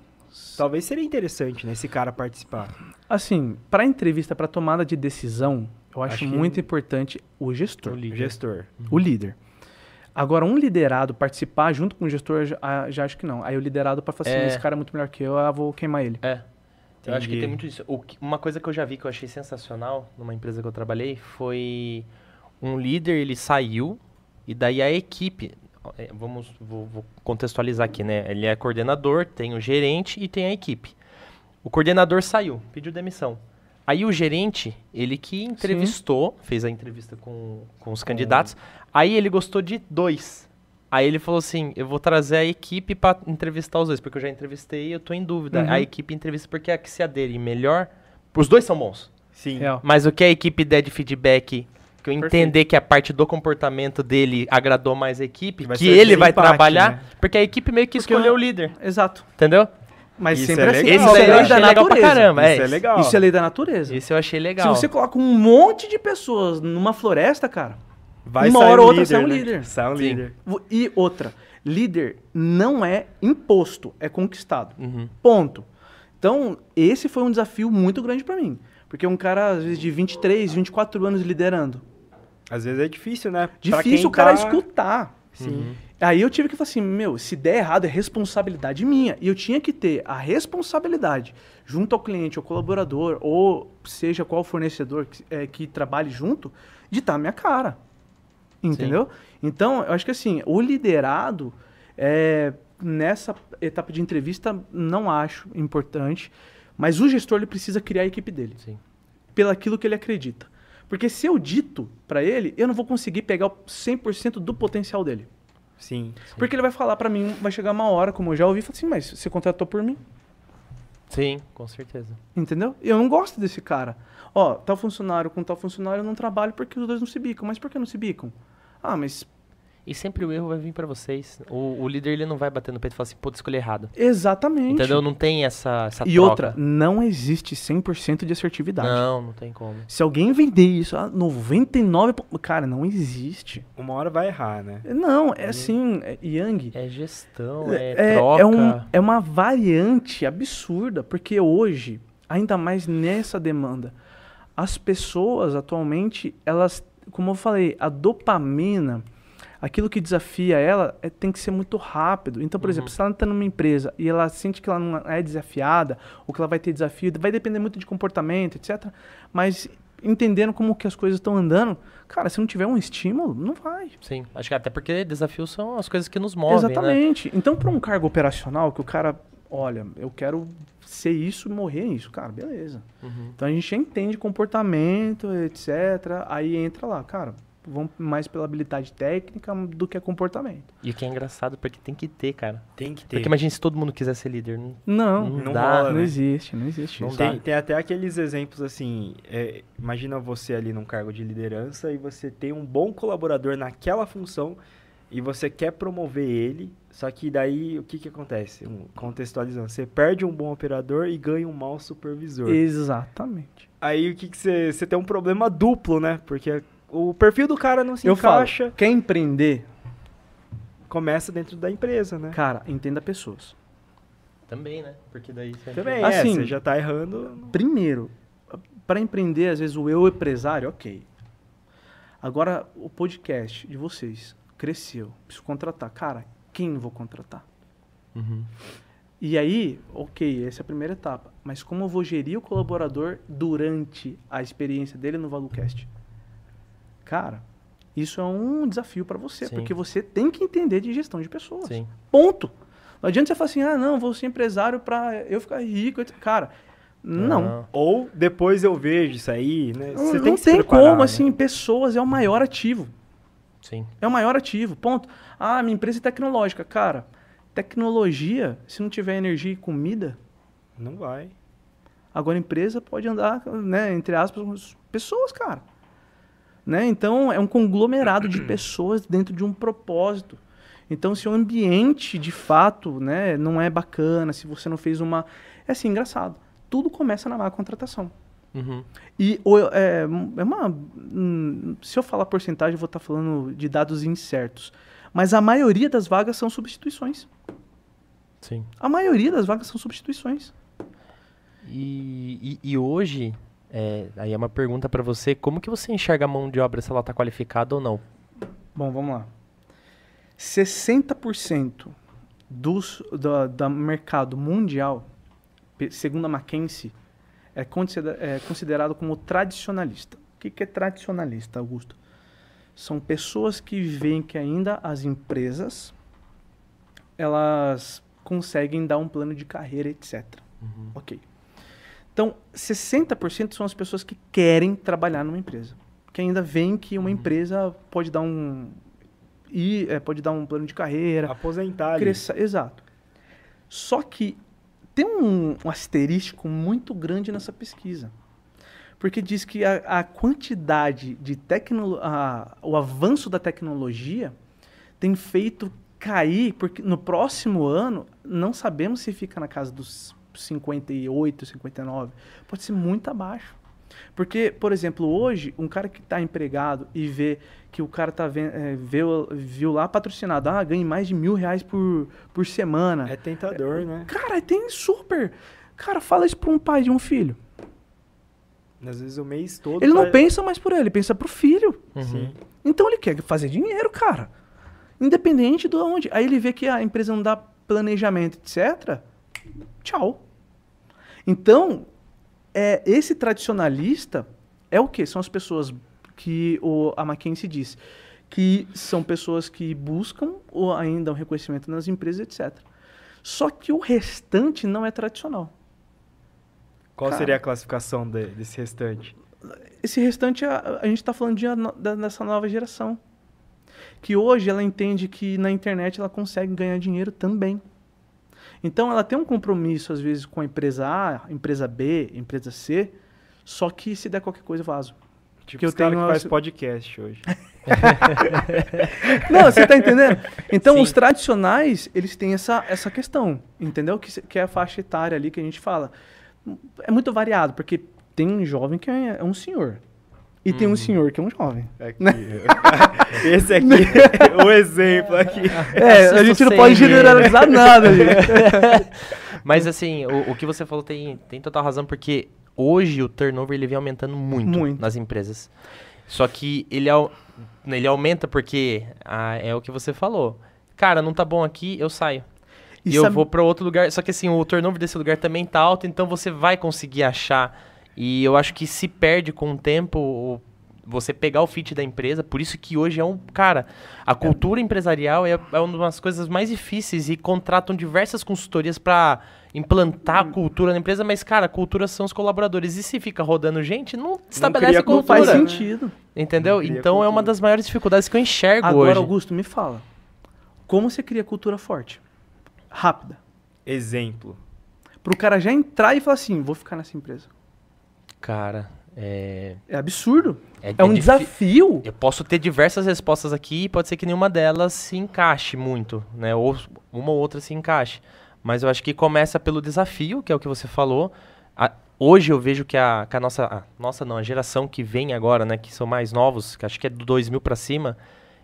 Talvez seria interessante, né, esse cara participar. assim, para entrevista, para tomada de decisão, eu acho, Acho que- muito importante o gestor, O O líder. gestor. o líder. Agora, um liderado participar junto com o gestor, já, ah, já acho que não. Aí o liderado para falar assim, É. esse cara é muito melhor que eu, eu vou queimar ele. É. Eu acho que Entendi. tem muito isso. O que- uma coisa que eu já vi que eu achei sensacional numa empresa que eu trabalhei foi um líder, ele saiu e daí a equipe, vamos, vou, vou contextualizar aqui, né? Ele é coordenador, tem o gerente e tem a equipe. O coordenador saiu, pediu demissão. Aí o gerente, ele que entrevistou, fez a entrevista com, com os candidatos, aí ele gostou de dois. Aí ele falou assim, eu vou trazer a equipe pra entrevistar os dois, porque eu já entrevistei e eu tô em dúvida. Uhum. A equipe entrevista porque a que se aderir melhor, os dois são bons. Sim. Real. Mas o que a equipe der de feedback, que eu Perfeito. entender que a parte do comportamento dele agradou mais a equipe, Que vai que ele vai empate, trabalhar, né? porque a equipe meio que Porque escolheu eu- o líder, Exato. entendeu? Mas Isso sempre é assim. legal. Isso Esse é lei da legal pra natureza. caramba. Isso é legal. Isso é lei da natureza. Esse eu achei legal. Se você coloca um monte de pessoas numa floresta, cara, Vai Uma sair hora ou outra líder, sai um né? líder. Sai um líder. e outra, líder não é imposto, é conquistado. Uhum. Ponto. Então, esse foi um desafio muito grande pra mim. Porque um cara, às vezes, de 23, 24 anos liderando. Às vezes é difícil, né? Difícil o cara tá- escutar. Sim. Aí eu tive que falar assim, meu, se der errado é responsabilidade minha. E eu tinha que ter a responsabilidade junto ao cliente, ao colaborador, ou seja qual fornecedor que, é, que trabalhe junto, de estar a minha cara. Entendeu? Então, eu acho que assim, o liderado, é, nessa etapa de entrevista, não acho importante, mas o gestor ele precisa criar a equipe dele Sim. pelo aquilo que ele acredita. Porque se eu dito pra ele, eu não vou conseguir pegar o 100% do potencial dele. Sim. Porque ele vai falar pra mim, vai chegar uma hora, como eu já ouvi, e falar assim, mas você contratou por mim, Sim, com certeza. entendeu? Eu não gosto desse cara. Ó, tal funcionário com tal funcionário eu não trabalho porque os dois não se bicam. Mas por que não se bicam? Ah, mas E sempre o erro vai vir pra vocês. O, o líder ele não vai bater no peito e falar assim, pô, escolhi errado. exatamente. Entendeu? Não tem essa, essa E troca. outra, não existe 100% de assertividade. Não, não tem como. Se alguém vender isso, ah, 99%... po- Cara, não existe. Uma hora vai errar, né? Não, é assim, é Yang... É gestão, é, É, troca. é, um- é uma variante absurda, porque hoje, ainda mais nessa demanda, as pessoas atualmente, elas, como eu falei, a dopamina, aquilo que desafia ela é, tem que ser muito rápido. Então, por Uhum. exemplo, se ela está numa empresa e ela sente que ela não é desafiada, ou que ela vai ter desafio, vai depender muito de comportamento, etc. Mas entendendo como que as coisas estão andando, cara, se não tiver um estímulo, não vai. Sim, acho que até porque desafios são as coisas que nos movem, né? Exatamente. Então, para um cargo operacional, que o cara, olha, eu quero ser isso e morrer nisso, cara, beleza. Uhum. Então a gente já entende comportamento, etc. Aí entra lá, cara, vamos mais pela habilidade técnica do que comportamento. E o que é engraçado, porque tem que ter, cara. Tem que ter. Porque imagina se todo mundo quiser ser líder. Não, Não, não não dá. rola, não né? existe, não existe Não. Tem, tem até aqueles exemplos assim, é, imagina você ali num cargo de liderança e você tem um bom colaborador naquela função e você quer promover ele, só que daí o que que acontece? Um- contextualizando, você perde um bom operador e ganha um mau supervisor. Exatamente. Aí o que que você, você tem um problema duplo, né? Porque o perfil do cara não se eu encaixa, falo, quer empreender, começa dentro da empresa, né? cara, entenda pessoas. Também, né? Porque daí você... Também, Assim, é, você já tá errando. Primeiro, para empreender, às vezes o eu empresário, ok. Agora, o podcast de vocês cresceu, preciso contratar. Cara, quem vou contratar? Uhum. E aí, ok, essa é a primeira etapa. Mas como eu vou gerir o colaborador durante a experiência dele no ValueCast? Cara, isso é um desafio para você, Sim. porque você tem que entender de gestão de pessoas. Sim. Ponto. Não adianta você falar assim, ah, não, vou ser empresário para eu ficar rico. Cara, não. Ou depois eu vejo isso aí, né? Não, Você não tem que se tem preparar, como, né? assim, pessoas é o maior ativo. Sim. É o maior ativo, ponto. Ah, minha empresa é tecnológica. Cara, tecnologia, se não tiver energia e comida, Não vai. agora a empresa pode andar, né, entre aspas, pessoas, cara. Né? Então, é um conglomerado de pessoas dentro de um propósito. Então, se o ambiente, de fato, né, não é bacana, se você não fez uma... É assim, engraçado. Tudo começa na má contratação. Uhum. E é, é uma. hum, Se eu falar porcentagem, eu vou estar falando de dados incertos. Mas a maioria das vagas são substituições. Sim. A maioria das vagas são substituições. E, e, e hoje, é, aí é uma pergunta pra você, como que você enxerga a mão de obra se ela tá qualificada ou não? Bom, vamos lá. 60% dos, da, da mercado mundial, segundo a McKinsey, é, é considerado como tradicionalista. O que, que é tradicionalista, Augusto? São pessoas que veem que ainda as empresas elas conseguem dar um plano de carreira, etc. Uhum. Ok. Então, 60% são as pessoas que querem trabalhar numa empresa. Que ainda veem que uma empresa pode dar um. E, é, pode dar um plano de carreira. Aposentar. Cresça, exato. Só que tem um, um asterístico muito grande nessa pesquisa. Porque diz que a, a quantidade de tecnologia. O avanço da tecnologia tem feito cair, porque no próximo ano, não sabemos se fica na casa dos 58, 59. Pode ser muito abaixo. Porque, por exemplo, hoje, um cara que está empregado e vê que o cara tá vendo, é, viu, viu lá patrocinado, ah, ganha mais de mil reais por, por semana. É tentador, né? Cara, tem super. Cara, fala isso para um pai de um filho. Às vezes o mês todo. Ele não vai- pensa mais por ele, ele pensa pro filho. Sim. Então ele quer fazer dinheiro, cara. Independente de onde. Aí ele vê que a empresa não dá planejamento, etc. Tchau. Então, é, esse tradicionalista é o quê? São as pessoas que o, a McKinsey diz que são pessoas que buscam ou ainda um reconhecimento nas empresas, etc. Só que o restante não é tradicional. Qual Cara. seria a classificação de- desse restante? esse restante a, a gente está falando de da- dessa nova geração que hoje ela entende que na internet ela consegue ganhar dinheiro também então ela tem um compromisso às vezes com a empresa A empresa B empresa C só que se der qualquer coisa vazo. Tipo, Que eu tenho que uma- faz podcast hoje. *laughs* não você tá entendendo? Então Sim. os tradicionais eles têm essa, essa questão entendeu? Que, que é a faixa etária ali que a gente fala. É muito variado porque tem um jovem que é, é um senhor e tem um senhor que é um jovem *laughs* Aqui. *laughs* Esse aqui, *laughs* o exemplo aqui. É, a gente não pode generalizar nada, gente. Mas assim, o, o que você falou tem, tem total razão, porque hoje o turnover ele vem aumentando muito, Muito. nas empresas. Só que ele, ele aumenta porque ah, é o que você falou. Cara, não tá bom aqui, eu saio. E, eu sabe- vou pra outro lugar. Só que assim, o turnover desse lugar também tá alto, então você vai conseguir achar. E eu acho que se perde com o tempo o- você pegar o fit da empresa. Por isso que hoje é um. Cara, a cultura empresarial é, é uma das coisas mais difíceis e contratam diversas consultorias pra implantar a cultura na empresa. Mas, cara, a cultura são os colaboradores. E se fica rodando gente, não estabelece Não cultura. faz Cultura, né? sentido. Entendeu? Não Então é uma cultura. das maiores dificuldades que eu enxergo Agora, hoje. Augusto, me fala. Como você cria cultura forte? Rápida. Exemplo. Pro cara já entrar e falar assim, vou ficar nessa empresa. Cara, é. É absurdo. É, É um difi- desafio. Eu posso ter diversas respostas aqui e pode ser que nenhuma delas se encaixe muito, né? Ou uma ou outra se encaixe. Mas eu acho que começa pelo desafio, que é o que você falou. A- hoje eu vejo que a, que a nossa, a nossa não, a geração que vem agora, né, que são mais novos, que acho que é do 2000 para cima,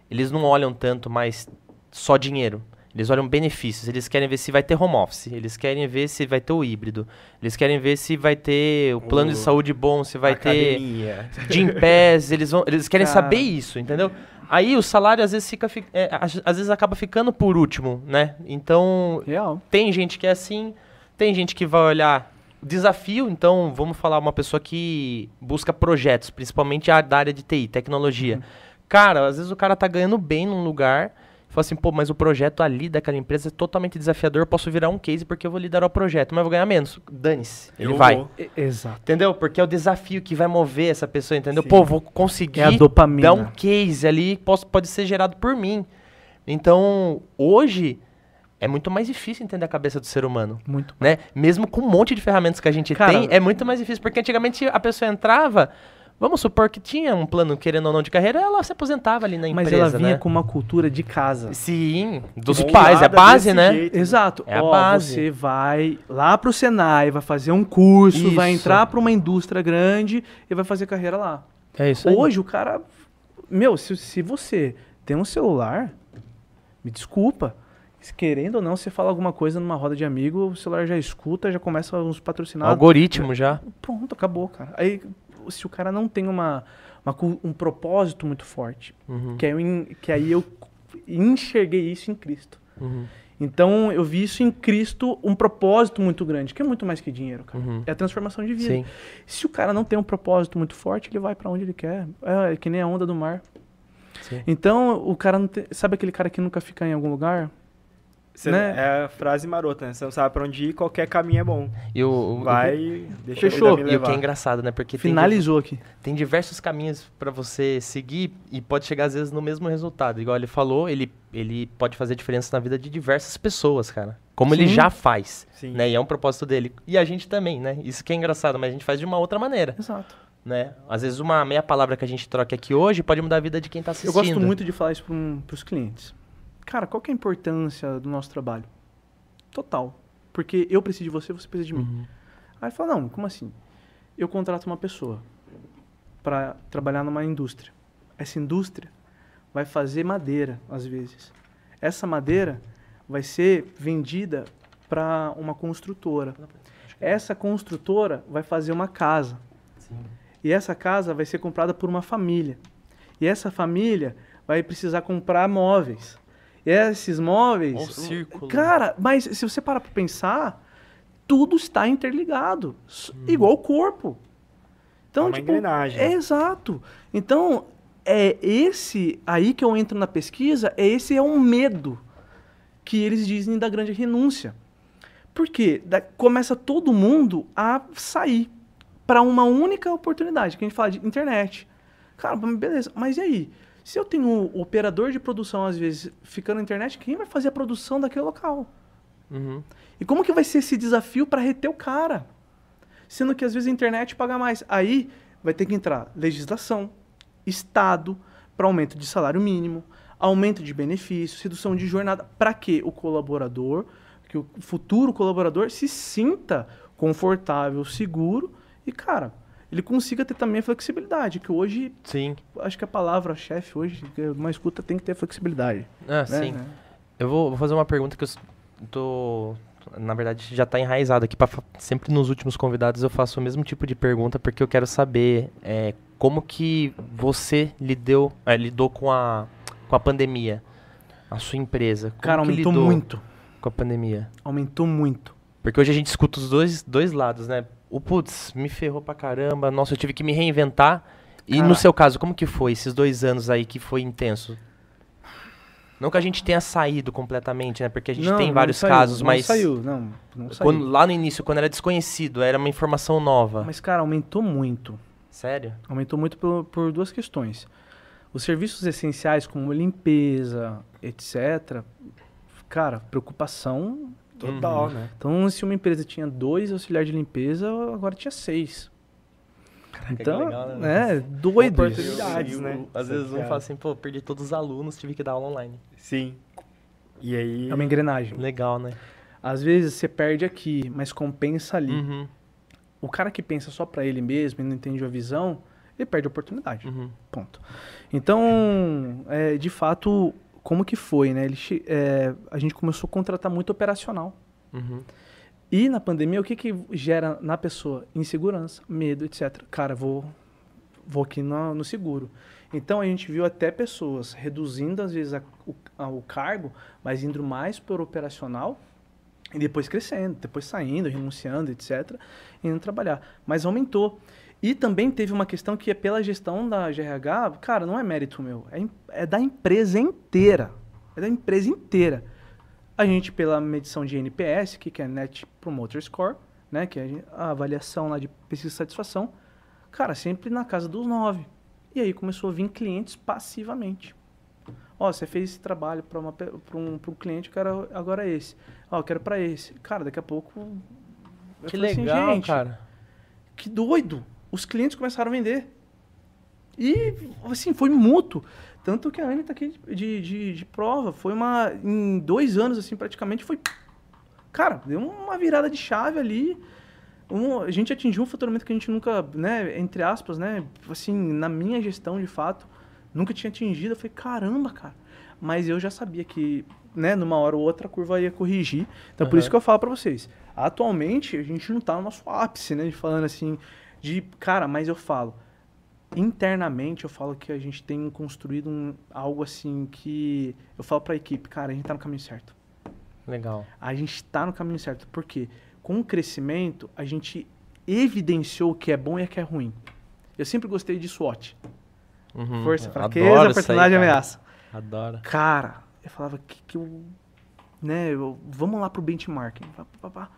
eles não olham tanto mais só dinheiro. Eles olham benefícios, eles querem ver se vai ter home office, eles querem ver se vai ter o híbrido, eles querem ver se vai ter o plano de saúde bom, se vai ter Academia. de em pés, eles vão, eles querem Cara. saber isso, entendeu? Aí o salário às vezes fica, fi- é, às vezes acaba ficando por último, né? Então Real. tem gente que é assim, tem gente que vai olhar desafio, então vamos falar uma pessoa que busca projetos, principalmente a da área de TI, tecnologia. Cara, às vezes o cara tá ganhando bem num lugar, fala assim, pô, mas o projeto ali daquela empresa é totalmente desafiador, eu posso virar um case porque eu vou liderar o projeto, mas eu vou ganhar menos. Dane-se, ele Eu vai. vou. Exato. Entendeu? Porque é o desafio que vai mover essa pessoa, entendeu? Sim. Pô, vou conseguir É a dopamina. dar um case ali que posso- pode ser gerado por mim. Então, hoje é muito mais difícil entender a cabeça do ser humano, Muito. né? Mesmo com um monte de ferramentas que a gente Cara- tem, é muito mais difícil, porque antigamente a pessoa entrava, vamos supor que tinha um plano querendo ou não de carreira, ela se aposentava ali na Mas empresa, ela vinha né? com uma cultura de casa. Sim, dos pais, é a base, né? jeito, Exato. É a Ó, base. Você vai lá pro Senai, vai fazer um curso, vai Isso. entrar pra uma indústria grande e vai fazer carreira lá. É isso aí. Hoje o cara. Meu, se, se você tem um celular, me desculpa. se Querendo ou não, você fala alguma coisa numa roda de amigo, o celular já escuta, já começa uns patrocinados. Algoritmo já. Pronto, acabou, cara. Aí, se o cara não tem uma, uma um propósito muito forte, Uhum, que, aí eu, en- que aí eu enxerguei isso em Cristo. uhum, Então, eu vi isso em Cristo, um propósito muito grande, que é muito mais que dinheiro, cara. uhum. É a transformação de vida. Sim. Se o cara não tem um propósito muito forte, ele vai pra onde ele quer. É, que nem a onda do mar. Sim. Então, o cara não tem... Sabe aquele cara que nunca fica em algum lugar? Você- Né? É a frase marota, né? Você não sabe pra onde ir, qualquer caminho é bom. E o, o- Vai, deixa Fechou. a vida me E o que é engraçado, né? Porque tem Finalizou aqui. tem diversos caminhos pra você seguir e pode chegar às vezes no mesmo resultado. Igual ele falou, ele, ele pode fazer diferença na vida de diversas pessoas, cara. Como ele Sim. já faz, Sim. né? E é um propósito dele. E a gente também, né? Isso que é engraçado, mas a gente faz de uma outra maneira, Exato. né? Às vezes uma meia palavra que a gente troca aqui hoje pode mudar a vida de quem tá Eu assistindo. gosto muito de falar isso para os clientes. Cara, qual que é a importância do nosso trabalho? Total. Porque eu preciso de você, você precisa de mim. Uhum. Aí ele falou, não, como assim? Eu contrato uma pessoa para trabalhar numa indústria. Essa indústria vai fazer madeira, às vezes. Essa madeira vai ser vendida para uma construtora. Essa construtora vai fazer uma casa. Sim. E essa casa vai ser comprada por uma família. E essa família vai precisar comprar móveis. E esses móveis. Um círculo. Cara, mas se você parar para pensar, tudo está interligado. S- Igual o corpo. Então, É uma tipo, engrenagem. É exato. Então, é esse aí que eu entro na pesquisa, é esse é um medo que eles dizem da grande renúncia. Por quê? Da- começa todo mundo a sair para uma única oportunidade, que a gente fala de internet. Cara, beleza, mas e aí? Se eu tenho um operador de produção, às vezes, ficando na internet, quem vai fazer a produção daquele local? Uhum. E como que vai ser esse desafio para reter o cara? Sendo que às vezes a internet paga mais. Aí vai ter que entrar legislação, Estado, para aumento de salário mínimo, aumento de benefícios, redução de jornada, para que o colaborador, que o futuro colaborador se sinta confortável, seguro e, cara, ele consiga ter também a flexibilidade, que hoje, Sim. acho que a palavra-chefe hoje, que uma escuta tem que ter flexibilidade. Ah, né? sim. Eu vou, vou fazer uma pergunta que eu tô. Na verdade, já tá enraizado aqui. Pra, sempre nos últimos convidados eu faço o mesmo tipo de pergunta, porque eu quero saber é, como que você lidou, é, lidou com a, com a pandemia. A sua empresa. Como Cara, aumentou muito. com a pandemia. Aumentou muito. Porque hoje a gente escuta os dois, dois lados, né? O putz, me ferrou pra caramba, nossa, eu tive que me reinventar. E Cara- no seu caso, como que foi esses dois anos aí que foi intenso? Não que a gente tenha saído completamente, né? Porque a gente Não, tem não vários saiu, casos, não mas saiu, não, não saiu. quando- lá no início, quando era desconhecido, era uma informação nova. Mas, cara, aumentou muito. Sério? Aumentou muito por, por duas questões. Os serviços essenciais, como limpeza, etc., cara, preocupação. Total, Uhum. né? Então, se uma empresa tinha dois auxiliares de limpeza, agora tinha seis. então, é, doido. isso. Oportunidades, né? Às vezes um fala assim, pô, perdi todos os alunos, tive que dar aula online. Sim. E aí. É uma engrenagem. Legal, né? Às vezes você perde aqui, mas compensa ali. Uhum, O cara que pensa só pra ele mesmo e não entende a visão, ele perde a oportunidade. uhum. Ponto. Então, é, de fato, como que foi, né? Ele, é, a gente começou a contratar muito operacional. Uhum. E na pandemia, o que que gera na pessoa? Insegurança, medo, etc. Cara, vou, vou aqui no, no seguro. Então, a gente viu até pessoas reduzindo, às vezes, a- o, a- o cargo, mas indo mais por operacional e depois crescendo, depois saindo, renunciando, etc. Indo trabalhar. Mas aumentou. E também teve uma questão que é pela gestão da GRH, cara, não é mérito meu, é, é da empresa inteira. É da empresa inteira. A gente, pela medição de NPS, que é Net Promoter Score, né, que é a avaliação lá de pesquisa de satisfação, cara, sempre na casa dos nove. E aí começou a vir clientes passivamente. Ó, você fez esse trabalho para um, pra um cliente, eu quero agora esse. Ó, eu quero para esse. Cara, daqui a pouco. Que assim, legal, gente, cara. que doido! Os clientes começaram a vender. E, assim, foi mútuo. Tanto que a Anne tá aqui de, de, de prova. Foi uma. Em dois anos, assim, praticamente, foi. Cara, deu uma virada de chave ali. Um- a gente atingiu um faturamento que a gente nunca, né, entre aspas, né, assim, na minha gestão de fato, nunca tinha atingido. Eu falei, caramba, cara. Mas eu já sabia que, né, numa hora ou outra a curva ia corrigir. Então, por Aham. isso que eu falo pra vocês. Atualmente, a gente não tá no nosso ápice, né, de falando assim, de, cara, mas eu falo, internamente eu falo que a gente tem construído um, algo assim que eu falo pra equipe, cara, a gente tá no caminho certo. Legal. A gente está no caminho certo. Por quê? Com o crescimento, a gente evidenciou o que é bom e o que é ruim. Eu sempre gostei de SWOT. Uhum. Força, fraqueza, isso aí, ameaça. Adoro. Cara, eu falava que, que eu. Né, eu- vamos lá pro benchmarking. Pá, pá, pá.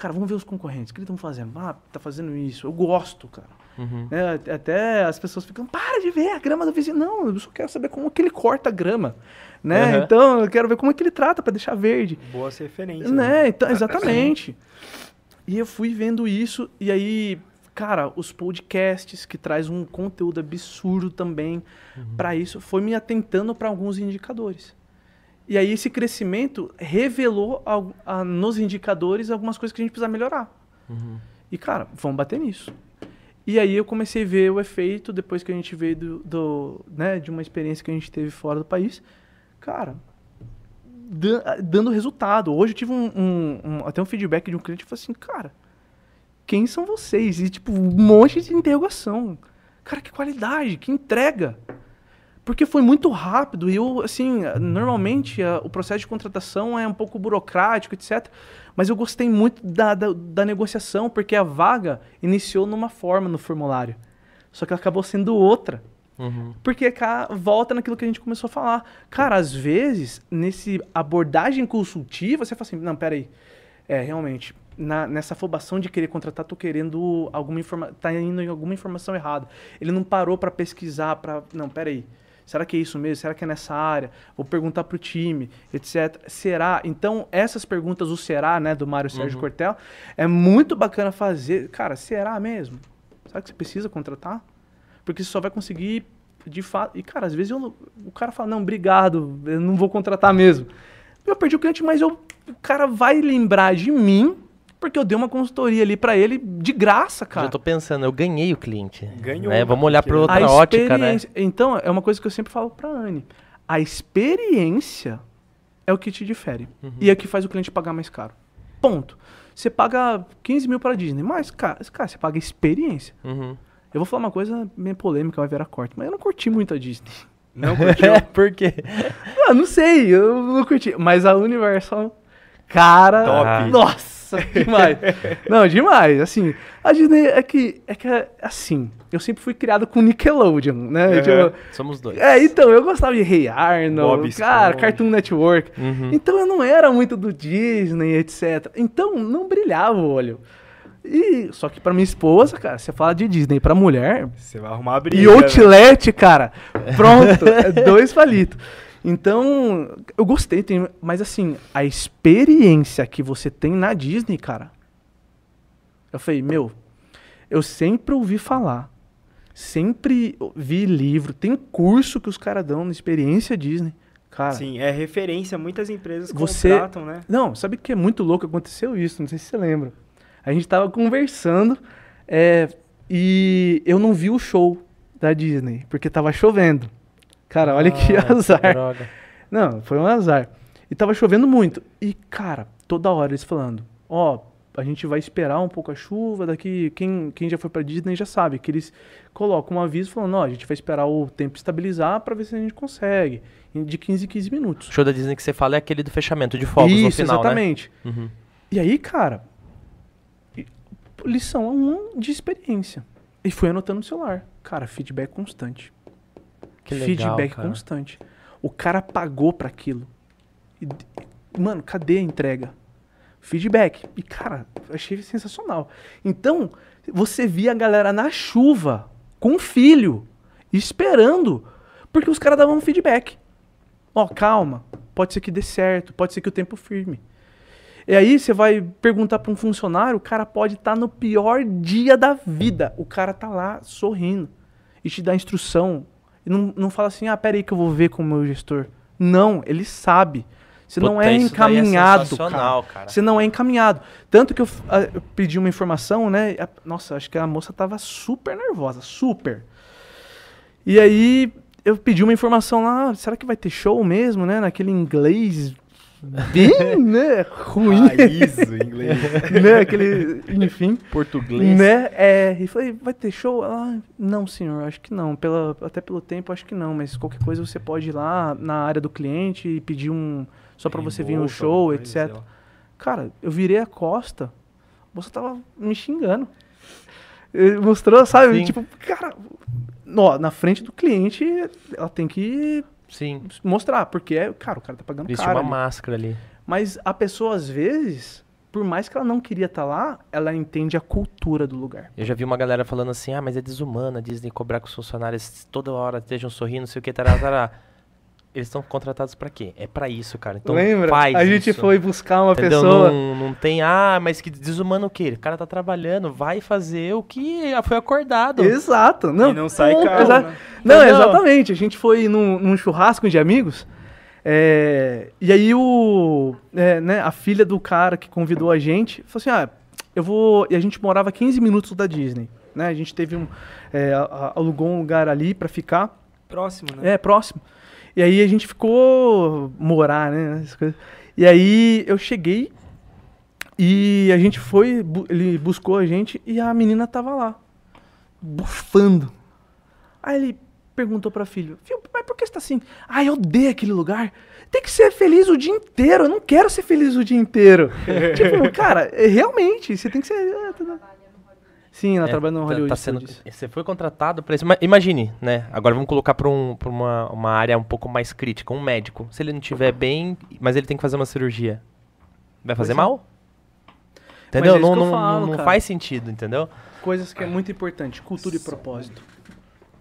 Cara, vamos ver os concorrentes. O que eles estão fazendo? Ah, tá fazendo isso. Eu gosto, cara. Uhum. Né, at- Até as pessoas ficam, para de ver a grama do vizinho. Não, eu só quero saber como que ele corta a grama. Né? Aham. Então, eu quero ver como é que ele trata para deixar verde. Boas referências. Né? Então, exatamente. E eu fui vendo isso, e aí, cara, os podcasts que traz um conteúdo absurdo também Uhum. pra isso, foi me atentando para alguns indicadores. E aí esse crescimento revelou al- a- nos indicadores algumas coisas que a gente precisa melhorar. E, cara, vamos bater nisso. E aí eu comecei a ver o efeito, depois que a gente veio do, do, né, de uma experiência que a gente teve fora do país. Cara, dan- dando resultado. Hoje eu tive um, um- um- até um feedback de um cliente que falou assim, cara, quem são vocês? E tipo, um monte de interrogação. Cara, que qualidade, que entrega. Porque foi muito rápido e eu, assim, normalmente a- o processo de contratação é um pouco burocrático, etc. Mas eu gostei muito da, da, da negociação, porque a vaga iniciou numa forma no formulário. Só que ela acabou sendo outra. Uhum. Porque cá, volta naquilo que a gente começou a falar. Cara, às vezes, nesse abordagem consultiva, você fala assim, não, peraí. É, realmente, na- nessa afobação de querer contratar, tô querendo alguma informação, tá indo em alguma informação errada. Ele não parou para pesquisar, para não, peraí. Será que é isso mesmo? Será que é nessa área? Vou perguntar pro time, etc. Será? Então, essas perguntas, o será, né, do Mário Sérgio Cortel, é muito bacana fazer. Cara, será mesmo? Será que você precisa contratar? Porque você só vai conseguir de fato. E, cara, às vezes eu- o cara fala, não, obrigado, eu não vou contratar mesmo. Eu perdi o cliente, mas eu, o cara vai lembrar de mim, porque eu dei uma consultoria ali pra ele de graça, cara. Já tô pensando, eu ganhei o cliente. Ganhou, né? Vamos olhar por outra A ótica, né? Então, é uma coisa que eu sempre falo pra Anne. A experiência é o que te difere. Uhum. E é o que faz o cliente pagar mais caro. Ponto. Você paga 15 mil pra Disney, mas, cara, cara, você paga experiência. Uhum. Eu vou falar uma coisa meio polêmica, vai virar corte, mas eu não curti muito a Disney. Não curtiu? *laughs* Por quê? Ah, não sei, eu não curti. Mas a Universal, cara. Top. Nossa, *laughs* demais. não, demais. Assim, a Disney é que, é que, é assim, eu sempre fui criado com Nickelodeon, né? Uhum. Tipo, Somos dois. é, então, eu gostava de Hey Arnold, Bob cara. Cartoon Network. Uhum. Então eu não era muito do Disney, etc. Então não brilhava o olho. E, só que pra minha esposa, cara, você fala de Disney pra mulher, Você vai arrumar a briga. e né? outlet, cara, pronto, é dois palitos. *laughs* Então, eu gostei, tem, mas assim, a experiência que você tem na Disney, cara. Eu falei, meu, eu sempre ouvi falar, sempre vi livro, tem curso que os caras dão na experiência Disney. Cara, Sim, é referência, muitas empresas Você- contratam, né? não, sabe que é muito louco? Aconteceu isso, não sei se você lembra. A gente tava conversando é, e eu não vi o show da Disney, porque tava chovendo. Cara, olha que Ah, azar. droga. Não, foi um azar. E tava chovendo muito. E, cara, toda hora eles falando, ó, a gente vai esperar um pouco a chuva, daqui, quem, quem já foi pra Disney já sabe, que eles colocam um aviso falando, ó, a gente vai esperar o tempo estabilizar pra ver se a gente consegue, de 15 em 15 minutos. O show da Disney que você fala é aquele do fechamento de fogos no Isso, final, exatamente. né? Uhum. E aí, cara, e- lição 1 de experiência. E fui anotando no celular. Cara, feedback constante. Que legal, feedback cara. constante. O cara pagou pra aquilo. E, mano, cadê a entrega? Feedback. E, cara, achei sensacional. Então, você via a galera na chuva, com o filho, esperando, porque os caras davam um feedback. Ó, calma, pode ser que dê certo, pode ser que o tempo firme. E aí você vai perguntar para um funcionário, o cara pode estar no pior dia da vida. O cara tá lá sorrindo e te dá instrução. Não, não fala assim, ah, peraí que eu vou ver com o meu gestor. Não, ele sabe. Você não Puta, é isso daí é encaminhado, sensacional, cara. cara. Você não é encaminhado. Tanto que eu, f- a- eu pedi uma informação, né? a- nossa, acho que a moça tava super nervosa, super. E aí eu pedi uma informação lá, será que vai ter show mesmo, né? Naquele inglês bem, *laughs* né? Ruim, Raiz, inglês. *laughs* né? Aquele, enfim. Português. Né? É, e falei, vai ter show? Ela, não, senhor, acho que não. Pela, até pelo tempo, acho que não. Mas qualquer coisa você pode ir lá na área do cliente e pedir um. Só pra você vir no show, etc. Cara, eu virei a costa. Moça tava me xingando. Mostrou, sabe? Sim. Tipo, cara, ó, na frente do cliente, ela tem que Sim. mostrar, porque, é, cara, o cara tá pagando Existe caro. uma ali. máscara ali. Mas a pessoa, às vezes, por mais que ela não queria estar lá, ela entende a cultura do lugar. Eu já vi uma galera falando assim, ah, mas é desumano a Disney cobrar que os funcionários toda hora estejam sorrindo, não sei o que, tará. Eles estão contratados pra quê? É pra isso, cara. Então Lembra? faz a gente isso. foi buscar uma Entendeu? pessoa. Não, não tem, ah, mas que desumano o quê? O cara tá trabalhando, vai fazer o que foi acordado. Exato. Não, E não sai ponto, caro, exa- né? Não, Entendeu? exatamente. A gente foi num, num churrasco de amigos. É, e aí o, é, né, a filha do cara que convidou a gente falou assim, ah, eu vou... E a gente morava 15 minutos da Disney, né? A gente teve um... é, alugou um lugar ali pra ficar. Próximo, né? É, próximo. E aí a gente ficou morar, né? E aí eu cheguei e a gente foi, bu- ele buscou a gente e a menina tava lá, bufando. Aí ele perguntou pra filho, filho, mas por que você tá assim? Ah, eu odeio aquele lugar. Tem que ser feliz o dia inteiro. Eu não quero ser feliz o dia inteiro. *laughs* tipo, cara, é, realmente, você tem que ser. É, tá- tá. Sim, ela É, trabalha no tá- Hollywood tá sendo-. Você foi contratado para isso. Mas imagine, né? Agora vamos colocar para um, pra uma, uma área um pouco mais crítica. Um médico. Se ele não estiver bem, mas ele tem que fazer uma cirurgia. Vai fazer é. mal? Entendeu? é isso não não, falo, não faz sentido, entendeu? Coisas que é muito importante, cultura e propósito.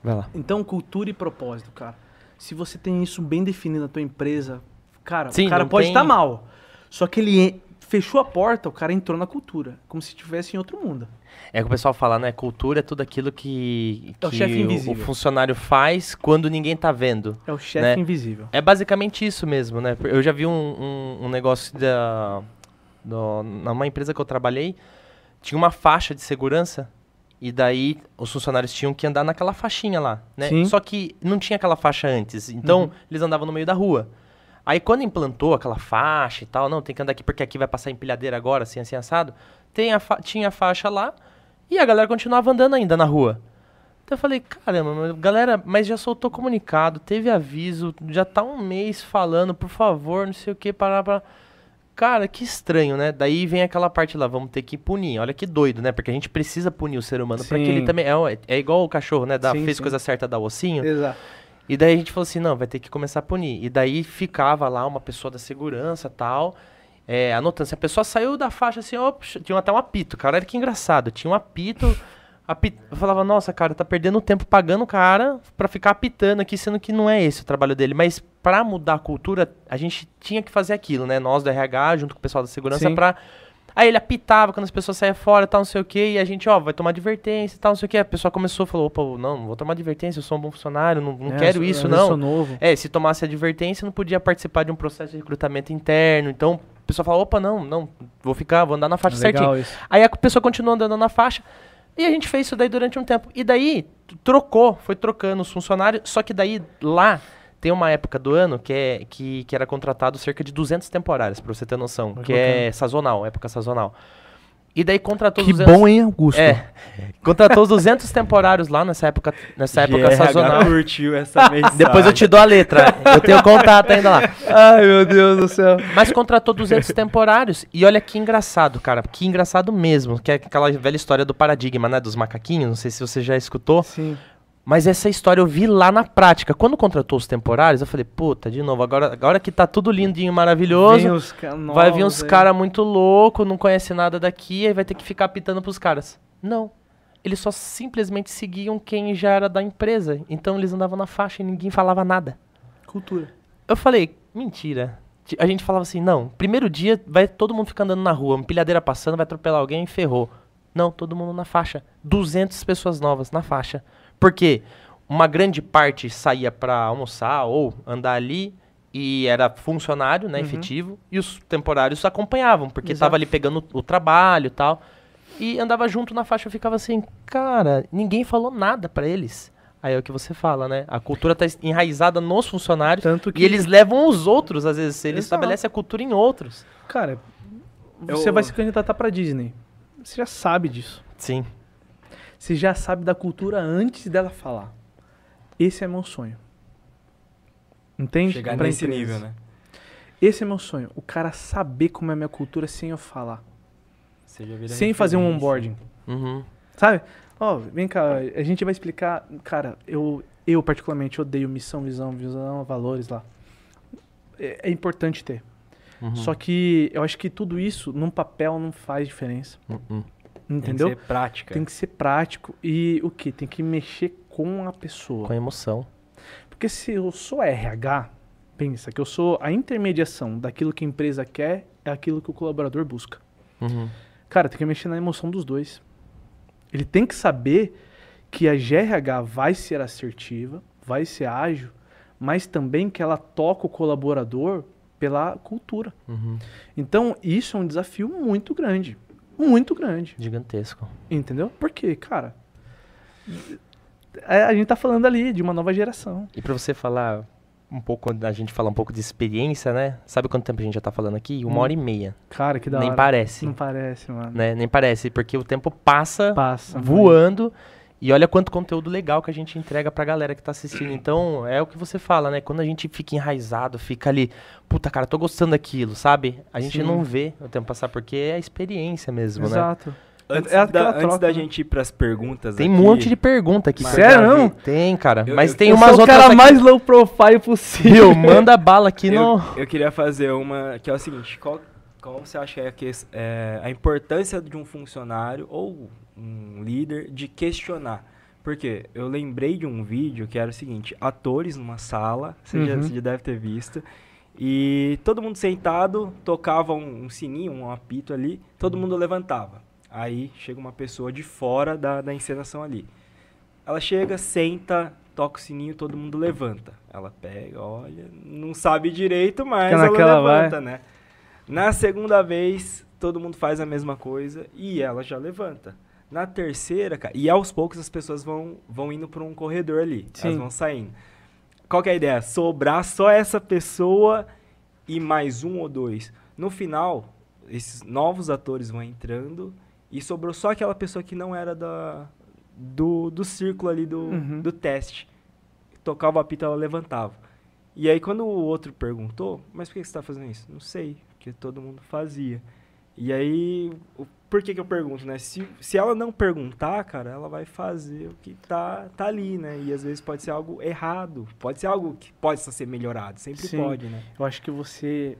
Vai lá. Então, cultura e propósito, cara. Se você tem isso bem definido na tua empresa, cara, Sim, o cara pode tem- estar mal. Só que ele fechou a porta, o cara entrou na cultura, como se estivesse em outro mundo. É que o pessoal fala, né? Cultura é tudo aquilo que, É o que o, invisível. funcionário faz quando ninguém tá vendo. É o chefe Né? invisível. É basicamente isso mesmo, né? Eu já vi um, um, um negócio da. do- numa empresa que eu trabalhei, tinha uma faixa de segurança. E daí os funcionários tinham que andar naquela faixinha lá, né? Sim. Só que não tinha aquela faixa antes. Então, Uhum. eles andavam no meio da rua. Aí quando implantou aquela faixa e tal, não, tem que andar aqui porque aqui vai passar empilhadeira agora, assim, assim, assado. Tem a tinha a faixa lá e a galera continuava andando ainda na rua. Então eu falei, caramba, galera, mas já soltou comunicado, teve aviso, já tá um mês falando, por favor, não sei o que, parar pra... Cara, que estranho, né? Daí vem aquela parte lá, vamos ter que punir. Olha que doido, né? Porque a gente precisa punir o ser humano, porque ele Sim. também é, é igual o cachorro, né? Dá, Sim, fez sim. coisa certa, dá o ossinho. Exato. E daí a gente falou assim, não, vai ter que começar a punir. E daí ficava lá uma pessoa da segurança tal, é, anotando. Se a pessoa saiu da faixa assim, puxa, tinha até um apito. Cara, olha que engraçado. Tinha um apito, api- Eu falava, nossa, cara, tá perdendo tempo pagando o cara pra ficar apitando aqui, sendo que não é esse o trabalho dele. Mas pra mudar a cultura, a gente tinha que fazer aquilo, né? Nós do RH, junto com o pessoal da segurança, pra... Aí ele apitava quando as pessoas saíam fora, tal, não sei o quê, e a gente, ó, vai tomar advertência, tal, não sei o quê. A pessoa começou, falou, opa, não, não vou tomar advertência, eu sou um bom funcionário, não, não É, quero isso, eu não. sou novo. É, se tomasse advertência, não podia participar de um processo de recrutamento interno. Então, o pessoal fala, opa, não, não, vou ficar, vou andar na faixa certinho. Legal isso. Aí a pessoa continuou andando na faixa. E a gente fez isso daí durante um tempo. E daí, trocou, foi trocando os funcionários. Só que daí, lá, tem uma época do ano que, é, que, que era contratado cerca de 200 temporários, pra você ter noção. Que que é sazonal, época sazonal. E daí contratou Que 200... bom, hein, Augusto? É, contratou os 200 temporários lá nessa época, nessa época GRH sazonal. curtiu essa *laughs* mensagem. Depois eu te dou a letra. Eu tenho contato ainda lá. Ai, meu Deus do céu. Mas contratou 200 temporários. E olha que engraçado, cara. Que engraçado mesmo. Que é aquela velha história do paradigma, né? Dos macaquinhos. Não sei se você já escutou. Sim. Mas essa história eu vi lá na prática. Quando contratou os temporários, eu falei, puta, de novo, agora, agora que tá tudo lindinho, maravilhoso. Vai vir uns caras muito loucos, não conhece nada daqui, aí vai ter que ficar apitando pros caras. Não. Eles só simplesmente seguiam quem já era da empresa. Então eles andavam na faixa e ninguém falava nada. Cultura. Eu falei, mentira. Ti- A gente falava assim, não, primeiro dia vai todo mundo ficar andando na rua, uma pilhadeira passando, vai atropelar alguém, ferrou. Não, todo mundo na faixa. 200 pessoas novas na faixa. Porque uma grande parte saía pra almoçar ou andar ali e era funcionário, né, Uhum. efetivo, e os temporários acompanhavam, porque Exato. tava ali pegando o trabalho e tal. E andava junto na faixa, eu ficava assim, cara, ninguém falou nada pra eles. Aí é o que você fala, né? A cultura tá enraizada nos funcionários Tanto que, e eles levam os outros, às vezes. Eles Exato. estabelecem a cultura em outros. cara, Eu- você vai se candidatar pra Disney. Você já sabe disso. Sim. Você já sabe da cultura antes dela falar. Esse é meu sonho. Entende? Chegar Pra nesse empresa. nível, né? Esse é meu sonho. O cara saber como é a minha cultura sem eu falar. Você já vira sem fazer um referência. onboarding. Uhum. Sabe? Ó, vem cá, a gente vai explicar. Cara, eu, eu particularmente odeio missão, visão, visão, valores lá. É, é importante ter. Uhum. Só que eu acho que tudo isso num papel não faz diferença. Uhum. Entendeu? Tem que ser prática. Tem que ser prático e o que? Tem que mexer com a pessoa. Com emoção. Porque se eu sou RH, pensa que eu sou a intermediação daquilo que a empresa quer, é aquilo que o colaborador busca. Uhum. Cara, tem que mexer na emoção dos dois. Ele tem que saber que a GRH vai ser assertiva, vai ser ágil, mas também que ela toca o colaborador pela cultura. Uhum. Então, isso é um desafio muito grande. Muito grande. Gigantesco. Entendeu? Porque, cara, é, a gente tá falando ali de uma nova geração. E pra você falar um pouco, a gente falar um pouco de experiência, né? Sabe quanto tempo a gente já tá falando aqui? Uma Hum. hora e meia. Cara, que da Nem hora. parece, Não parece, mano. né? Nem parece, porque o tempo passa Passa. voando. E olha quanto conteúdo legal que a gente entrega pra galera que tá assistindo. Então, é o que você fala, né? Quando a gente fica enraizado, fica ali, puta, cara, tô gostando daquilo, sabe? A gente Sim. não vê o tempo passar, porque é a experiência mesmo, né? Exato. Antes, É da, antes da né? gente ir pras perguntas Tem um aqui, monte de pergunta aqui. Sério, não? Tem, cara. Eu- Mas eu- tem eu umas sou o outras cara aqui. mais low profile possível. Manda bala aqui no... Eu, eu queria fazer uma que é o seguinte, qual, qual você acha que é, a é, a importância de um funcionário ou um líder de questionar? Porque eu lembrei de um vídeo que era o seguinte, atores numa sala, você, já, Uhum. você já deve ter visto, e todo mundo sentado, tocava um, um sininho, um apito ali, todo mundo levantava. Aí chega uma pessoa de fora da, da encenação ali. Ela chega, senta, toca o sininho, todo mundo levanta. Ela pega, olha, não sabe direito, mas ela levanta, né? Na segunda vez, todo mundo faz a mesma coisa e ela já levanta. Na terceira, cara, e aos poucos as pessoas vão, vão indo para um corredor ali. Elas Sim. vão saindo. Qual que é a ideia? Sobrar só essa pessoa e mais um ou dois. No final, esses novos atores vão entrando e sobrou só aquela pessoa que não era da, do, do círculo ali do, Uhum. do teste. Tocava o apito, ela levantava. E aí quando o outro perguntou, mas por que você está fazendo isso? Não sei, porque todo mundo fazia. E aí, o- por que que eu pergunto, né? Se, se ela não perguntar, cara, ela vai fazer o que tá, tá ali, né? E às vezes pode ser algo errado, pode ser algo que pode ser melhorado, sempre Sim. pode, né? Eu acho que você,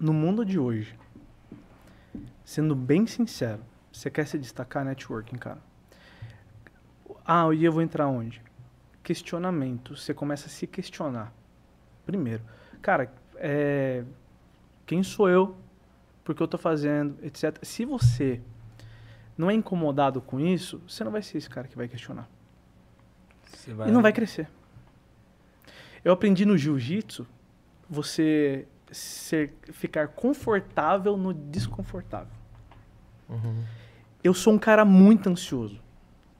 no mundo de hoje, sendo bem sincero, você quer se destacar networking, cara. Ah, e eu vou entrar onde? Questionamento. Você começa a se questionar. Primeiro, cara, é, quem sou eu? Por que eu tô fazendo? Etc. Se você não é incomodado com isso, você não vai ser esse cara que vai questionar. Você E não vai crescer. Eu aprendi no jiu-jitsu você ser, ficar confortável no desconfortável. Uhum. Eu sou um cara muito ansioso.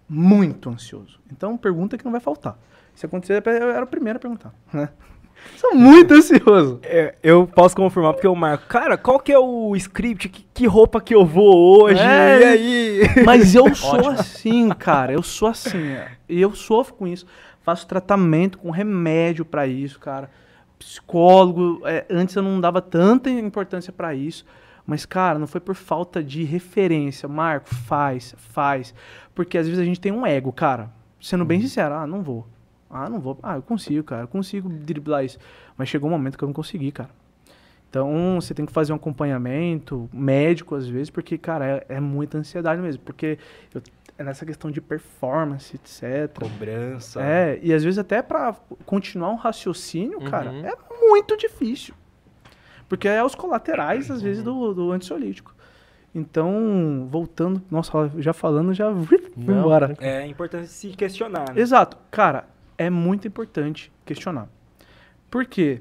Muito ansioso. Então, pergunta que não vai faltar. Se acontecer, eu era o primeiro a perguntar. Né? Sou muito ansioso. É, eu posso confirmar porque eu marco. Cara, qual que é o script? Que, que roupa que eu vou hoje? É. E aí? Mas eu *laughs* sou Ótimo. assim, cara. Eu sou assim. é. E eu sofro com isso. Faço tratamento com remédio pra isso, cara. Psicólogo. é, antes eu não dava tanta importância pra isso. Mas, cara, não foi por falta de referência. Marco, faz, faz. Porque às vezes a gente tem um ego, cara. Sendo bem sincero, ah, não vou. Ah, não vou. Ah, eu consigo, cara. Eu consigo driblar isso. Mas chegou um momento que eu não consegui, cara. Então, você tem que fazer um acompanhamento médico, às vezes, porque, cara, é, é muita ansiedade mesmo. Porque eu- é nessa questão de performance, etc. Cobrança. É, e às vezes até pra continuar um raciocínio, cara, Uhum. é muito difícil. Porque é os colaterais, às vezes, do, do ansiolítico. Então, voltando, nossa, já falando, já *laughs* fui embora. É importante se questionar, né? Exato. Cara, é muito importante questionar. Por quê?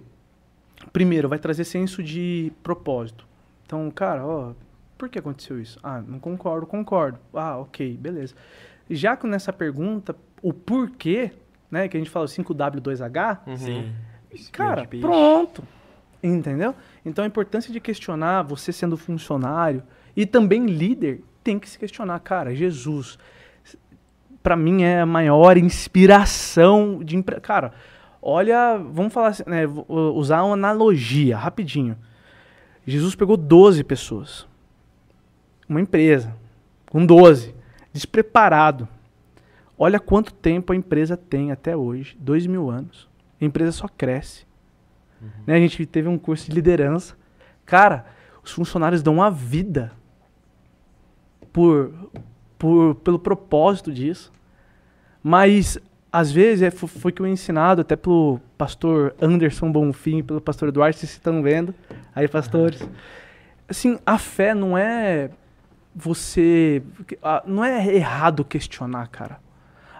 Primeiro, vai trazer senso de propósito. Então, cara, ó, por que aconteceu isso? Ah, não concordo, concordo. Ah, ok, beleza. Já que nessa pergunta, o porquê, né, que a gente fala 5W2H, Uhum. Sim. cara, pronto. Entendeu? Então a importância de questionar, você sendo funcionário e também líder, tem que se questionar, cara, Jesus, pra mim é a maior inspiração de empre... cara. Olha, vamos falar assim, né, usar uma analogia rapidinho. Jesus pegou 12 pessoas. Uma empresa com 12, despreparado. Olha quanto tempo a empresa tem até hoje, dois mil anos. A empresa só cresce. Né, a gente teve um curso de liderança. Cara, os funcionários dão a vida por, por, pelo propósito disso. Mas, às vezes, é, fo- foi que eu ensinado até pelo pastor Anderson Bonfim pelo pastor Eduardo, vocês estão vendo. Aí, pastores. Assim, a fé não é você. Não é errado questionar, cara.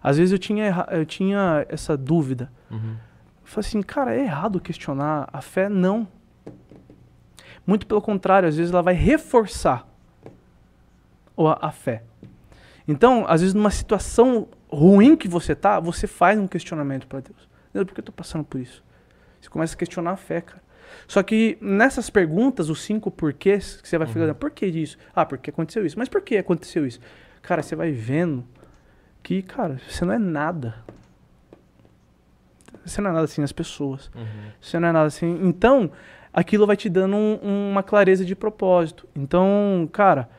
Às vezes eu tinha, eu tinha essa dúvida. Uhum. falei assim, cara, é errado questionar a fé? Não. Muito pelo contrário, às vezes ela vai reforçar a, a fé. Então, às vezes, numa situação ruim que você tá, você faz um questionamento para Deus. Deus, por que eu tô passando por isso? Você começa a questionar a fé, cara. Só que nessas perguntas, os cinco porquês, que você vai uhum. por que disso? Ah, porque aconteceu isso. Mas por que aconteceu isso? Cara, você vai vendo que, cara, você não é nada. Você não é nada assim as pessoas. Uhum. Você não é nada assim. Então, aquilo vai te dando um, uma clareza de propósito. Então, cara,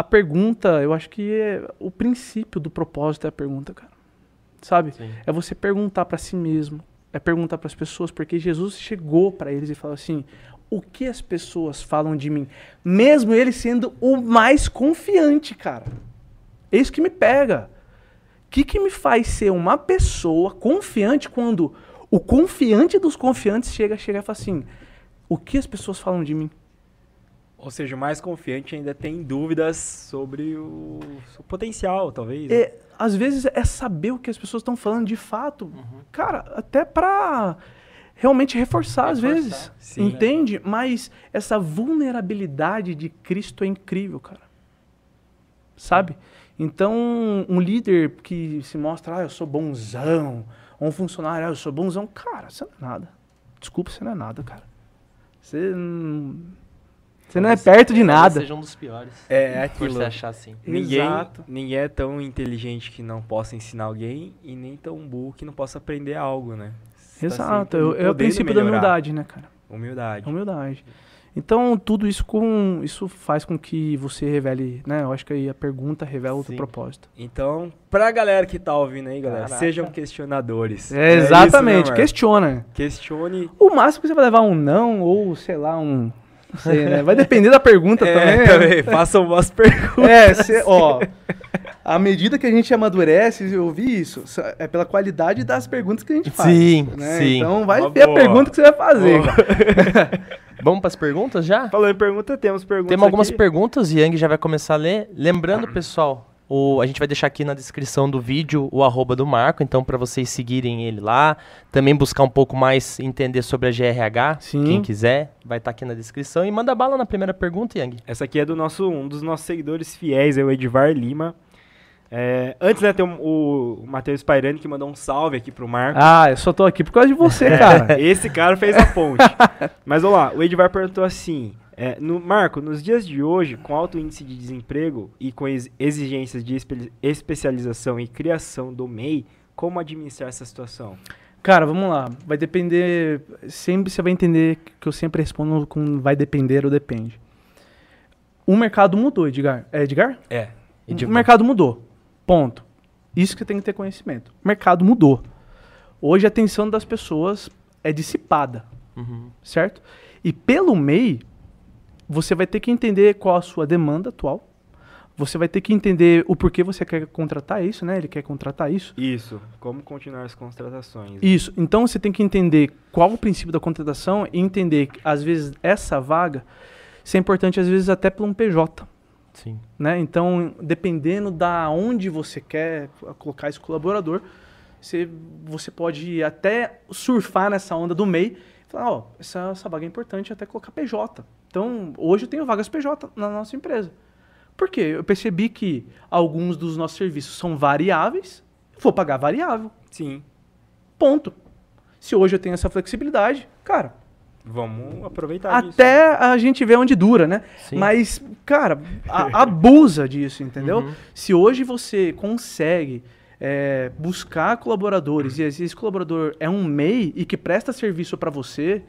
a pergunta, eu acho que é o princípio do propósito é a pergunta, cara. Sabe? Sim. É você perguntar para si mesmo, é perguntar para as pessoas, porque Jesus chegou para eles e falou assim: o que as pessoas falam de mim? Mesmo ele sendo o mais confiante, cara. É isso que me pega. O que, que me faz ser uma pessoa confiante quando o confiante dos confiantes chega, chega e fala assim: o que as pessoas falam de mim? Ou seja, o mais confiante ainda tem dúvidas sobre o, o potencial, talvez. Né? É, às vezes é saber o que as pessoas estão falando de fato. Uhum. Cara, até pra realmente reforçar, reforçar. às vezes. Sim, entende? Né? Mas essa vulnerabilidade de Cristo é incrível, cara. Sabe? Então, um líder que se mostra, ah, eu sou bonzão, ou um funcionário, ah, eu sou bonzão, cara, você não é nada. Desculpa, você não é nada, cara. Você não você não é perto de nada. seja um dos piores. É, é aquilo. Por você achar assim. Ninguém, Exato. ninguém é tão inteligente que não possa ensinar alguém e nem tão burro que não possa aprender algo, né? Você tá Exato. Tá é o princípio melhorar. da humildade, né, cara? Humildade. Humildade. Então, tudo isso com isso faz com que você revele, né? Eu acho que aí a pergunta revela Sim. o teu propósito. Então, pra galera que tá ouvindo aí, galera, Caraca. sejam questionadores. É, exatamente, é isso, né, questiona. Questione. O máximo que você vai levar um não ou, sei lá, um Sei, né? Vai depender da pergunta *laughs* é, também. Né? também. Façam umas *laughs* perguntas. É, cê, ó. À medida que a gente amadurece, eu vi isso, é pela qualidade das perguntas que a gente faz. Sim, né? sim. Então vai Uma ver boa. a pergunta que você vai fazer. *laughs* Vamos para as perguntas já? Falando em pergunta, temos perguntas. Temos algumas aqui. perguntas, Yang já vai começar a ler. Lembrando, pessoal, o, a gente vai deixar aqui na descrição do vídeo o arroba do Marco, então para vocês seguirem ele lá. Também buscar um pouco mais, entender sobre a GRH, Sim. quem quiser, vai estar tá aqui na descrição. E manda bala na primeira pergunta, Yang. Essa aqui é do nosso, um dos nossos seguidores fiéis, é o Edvar Lima. É, antes, né, tem o, o Matheus Pairani que mandou um salve aqui pro Marco. Ah, eu só tô aqui por causa de você, cara. *laughs* Esse cara fez a ponte. *laughs* Mas vamos lá, o Edvar perguntou assim: é, no, Marco, nos dias de hoje, com alto índice de desemprego e com ex exigências de espe especialização e criação do MEI, como administrar essa situação? Cara, vamos lá. Vai depender. Sempre você vai entender que eu sempre respondo com vai depender ou depende. O mercado mudou, Edgar. É Edgar? É. Edgar. O mercado mudou. Ponto. Isso que tem que ter conhecimento. O mercado mudou. Hoje a atenção das pessoas é dissipada. Uhum. Certo? E pelo MEI, você vai ter que entender qual a sua demanda atual. Você vai ter que entender o porquê você quer contratar isso, né? Ele quer contratar isso. Isso. Como continuar as contratações. Né? Isso. Então você tem que entender qual o princípio da contratação e entender que, às vezes, essa vaga, isso é importante, às vezes, até para um PJ. Sim. Né? Então, dependendo da onde você quer colocar esse colaborador, você, você pode até surfar nessa onda do MEI falar, ó, essa, essa vaga é importante até colocar PJ. Então, hoje eu tenho vagas PJ na nossa empresa. Por quê? Eu percebi que alguns dos nossos serviços são variáveis, vou pagar variável. Sim. Ponto. Se hoje eu tenho essa flexibilidade, cara. Vamos aproveitar Até a gente ver onde dura, né? Sim. Mas, cara, a, abusa disso, entendeu? *laughs* Uhum. Se hoje você consegue é, buscar colaboradores e esse colaborador é um MEI e que presta serviço para você,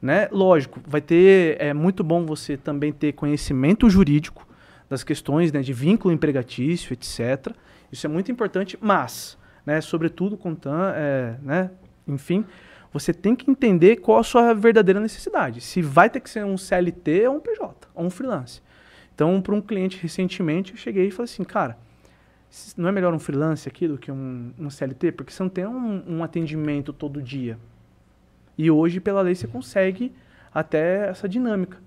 né? Lógico, vai ter. É muito bom você também ter conhecimento jurídico das questões né, de vínculo empregatício, etc. Isso é muito importante, mas, né, sobretudo com TAM, é, né, enfim, você tem que entender qual a sua verdadeira necessidade. Se vai ter que ser um CLT ou um PJ, ou um freelance. Então, para um cliente recentemente, eu cheguei e falei assim, cara, não é melhor um freelance aqui do que um, um CLT? Porque você não tem um, um atendimento todo dia. E hoje, pela lei, você consegue até essa dinâmica.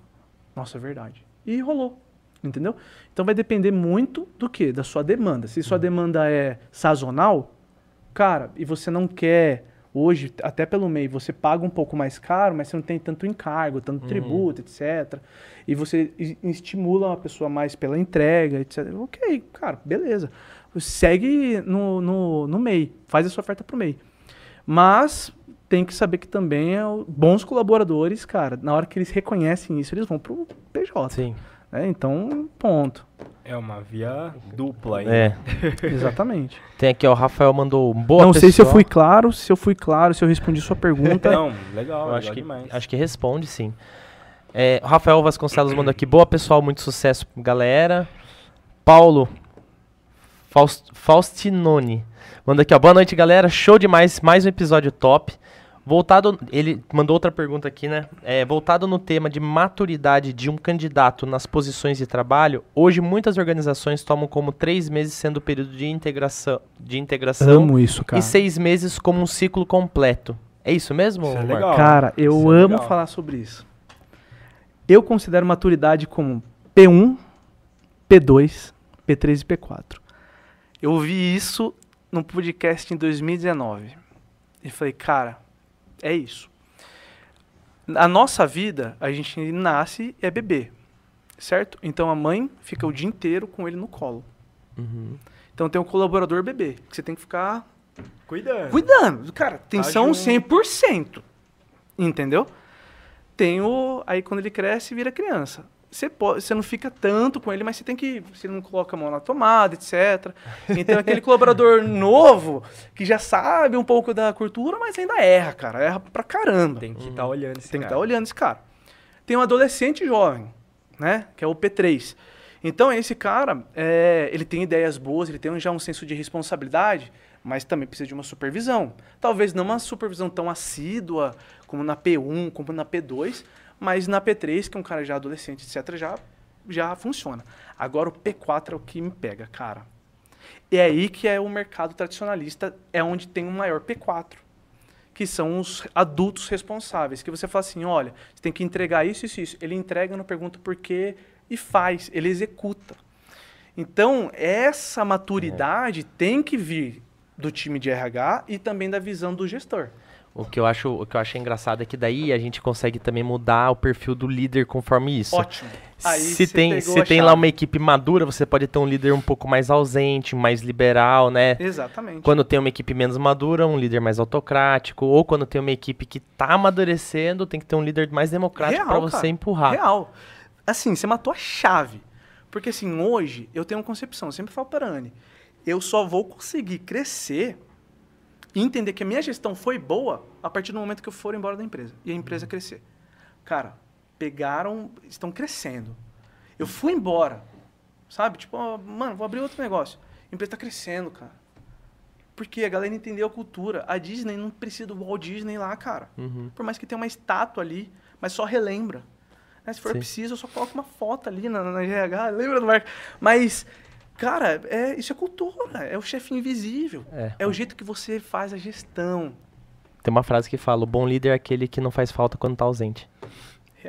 Nossa, é verdade. E rolou. Entendeu? Então vai depender muito do que? Da sua demanda. Se sua demanda é sazonal, cara, e você não quer Hoje, até pelo MEI, você paga um pouco mais caro, mas você não tem tanto encargo, tanto tributo, etc. E você es- estimula a pessoa mais pela entrega, etc. Ok, cara, beleza. Segue no, no, no MEI, faz a sua oferta pro MEI. Mas tem que saber que também é bons colaboradores, cara, na hora que eles reconhecem isso, eles vão pro PJ. Sim. Né? Então, ponto. É uma via dupla aí. É. *laughs* Exatamente. Tem aqui, ó, o Rafael mandou boa não sei se eu fui claro, se eu fui claro, se eu respondi sua pergunta. Não, legal, Eu legal acho que, demais. acho que responde, sim. É, Rafael Vasconcelos mandou aqui. Boa, pessoal. Muito sucesso, galera. Paulo Faust, Faustinoni manda aqui, ó. Boa noite, galera. Show demais. Mais um episódio top. Voltado, ele mandou outra pergunta aqui, né? É, voltado no tema de maturidade de um candidato nas posições de trabalho, hoje muitas organizações tomam como três meses sendo o período de integração, de integração Amo isso, cara. e seis meses como um ciclo completo. É isso mesmo, Isso é legal. Cara, eu Isso é amo legal. falar sobre isso. Eu considero maturidade como P1, P2, P3 e P4. Eu ouvi isso num podcast em 2019. E falei, cara, é isso. Na nossa vida, a gente nasce e é bebê, certo? Então a mãe fica o dia inteiro com ele no colo. Uhum. Então tem o colaborador bebê, que você tem que ficar Cuidando. Cuidando, cara, atenção Tá junto. 100%. Entendeu? Tem o. Aí quando ele cresce, vira criança. Você, pode, você não fica tanto com ele, mas você tem que. Você não coloca a mão na tomada, etc. Então, aquele colaborador *laughs* novo, que já sabe um pouco da cultura, mas ainda erra, cara. Erra pra caramba. Tem que estar olhando esse Tem que estar cara. olhando esse cara. Tem um adolescente jovem, né? Que é o P3. Então, esse cara, é, ele tem ideias boas, ele tem já um senso de responsabilidade, mas também precisa de uma supervisão. Talvez não uma supervisão tão assídua como na P1, como na P2, mas na P3, que é um cara já adolescente, etc., já, já funciona. Agora, o P4 é o que me pega, cara. É aí que é o mercado tradicionalista, é onde tem o maior P4 que são os adultos responsáveis. Que você fala assim, olha, você tem que entregar isso, isso, isso. Ele entrega, não pergunta por quê e faz, ele executa. Então, essa maturidade tem que vir do time de RH e também da visão do gestor. O que eu acho, o que eu acho engraçado é que daí a gente consegue também mudar o perfil do líder conforme isso. Ótimo. Aí se tem, se tem lá uma equipe madura, você pode ter um líder um pouco mais ausente, mais liberal, né? Exatamente. Quando tem uma equipe menos madura, um líder mais autocrático, ou quando tem uma equipe que tá amadurecendo, tem que ter um líder mais democrático para você cara. empurrar. Real. Assim, você matou a chave. Porque assim, hoje eu tenho uma concepção, eu sempre falo para a Anne, eu só vou conseguir crescer e entender que a minha gestão foi boa a partir do momento que eu for embora da empresa e a empresa crescer. Cara, pegaram, estão crescendo. Eu fui embora, sabe? Tipo, ó, mano, vou abrir outro negócio. A empresa está crescendo, cara. Porque a galera entendeu a cultura. A Disney não precisa do Walt Disney lá, cara. Uhum. Por mais que tenha uma estátua ali, mas só relembra. Né, Se for Sim. preciso, eu só coloco uma foto ali na, na GH, lembra do Marco? Mas, cara, é, isso é cultura, é o chefe invisível. É. É o jeito que você faz a gestão. Tem uma frase que fala: o bom líder é aquele que não faz falta quando tá ausente.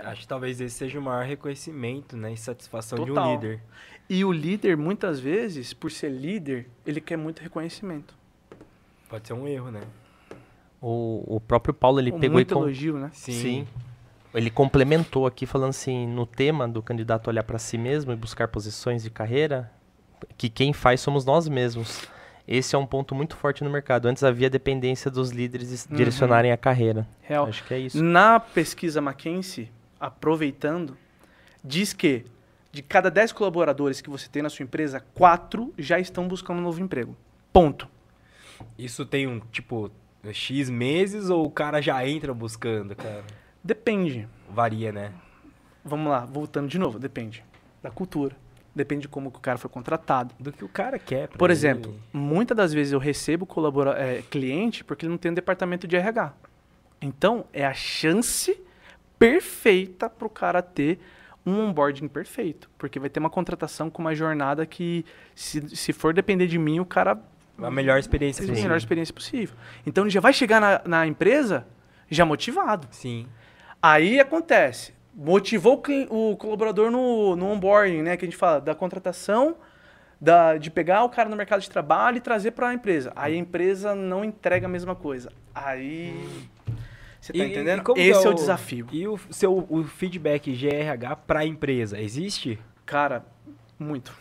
Acho que talvez esse seja o maior reconhecimento, né? E satisfação de Total. um líder. E o líder, muitas vezes, por ser líder, ele quer muito reconhecimento. Pode ser um erro, né? O, o próprio Paulo, ele pegou muito e com- elogio, né? Sim. Ele complementou aqui falando assim, no tema do candidato olhar para si mesmo e buscar posições de carreira, que quem faz somos nós mesmos. Esse é um ponto muito forte no mercado. Antes havia dependência dos líderes es- Uhum. direcionarem a carreira. Real. Acho que é isso. Na pesquisa McKinsey, aproveitando, diz que de cada 10 colaboradores que você tem na sua empresa, 4 já estão buscando um novo emprego. Ponto. Isso tem um, tipo, X meses ou o cara já entra buscando, cara? Depende. Varia, né? Vamos lá, voltando de novo, depende da cultura. Depende de como o cara foi contratado. Do que o cara quer. Por ele. exemplo, muitas das vezes eu recebo colabora é, cliente porque ele não tem um departamento de RH. Então, é a chance perfeita para o cara ter um onboarding perfeito. Porque vai ter uma contratação com uma jornada que, se, se for depender de mim, o cara a melhor experiência fez a possível. melhor experiência possível. Então, ele já vai chegar na, na empresa já motivado. Sim. Aí acontece, motivou o colaborador no, no onboarding, né? Que a gente fala da contratação, da, de pegar o cara no mercado de trabalho e trazer para a empresa. Aí a empresa não entrega a mesma coisa. Aí. Você tá E- e entendendo? como que Esse é o o- desafio. E o seu o feedback GRH para a empresa existe? Cara, muito.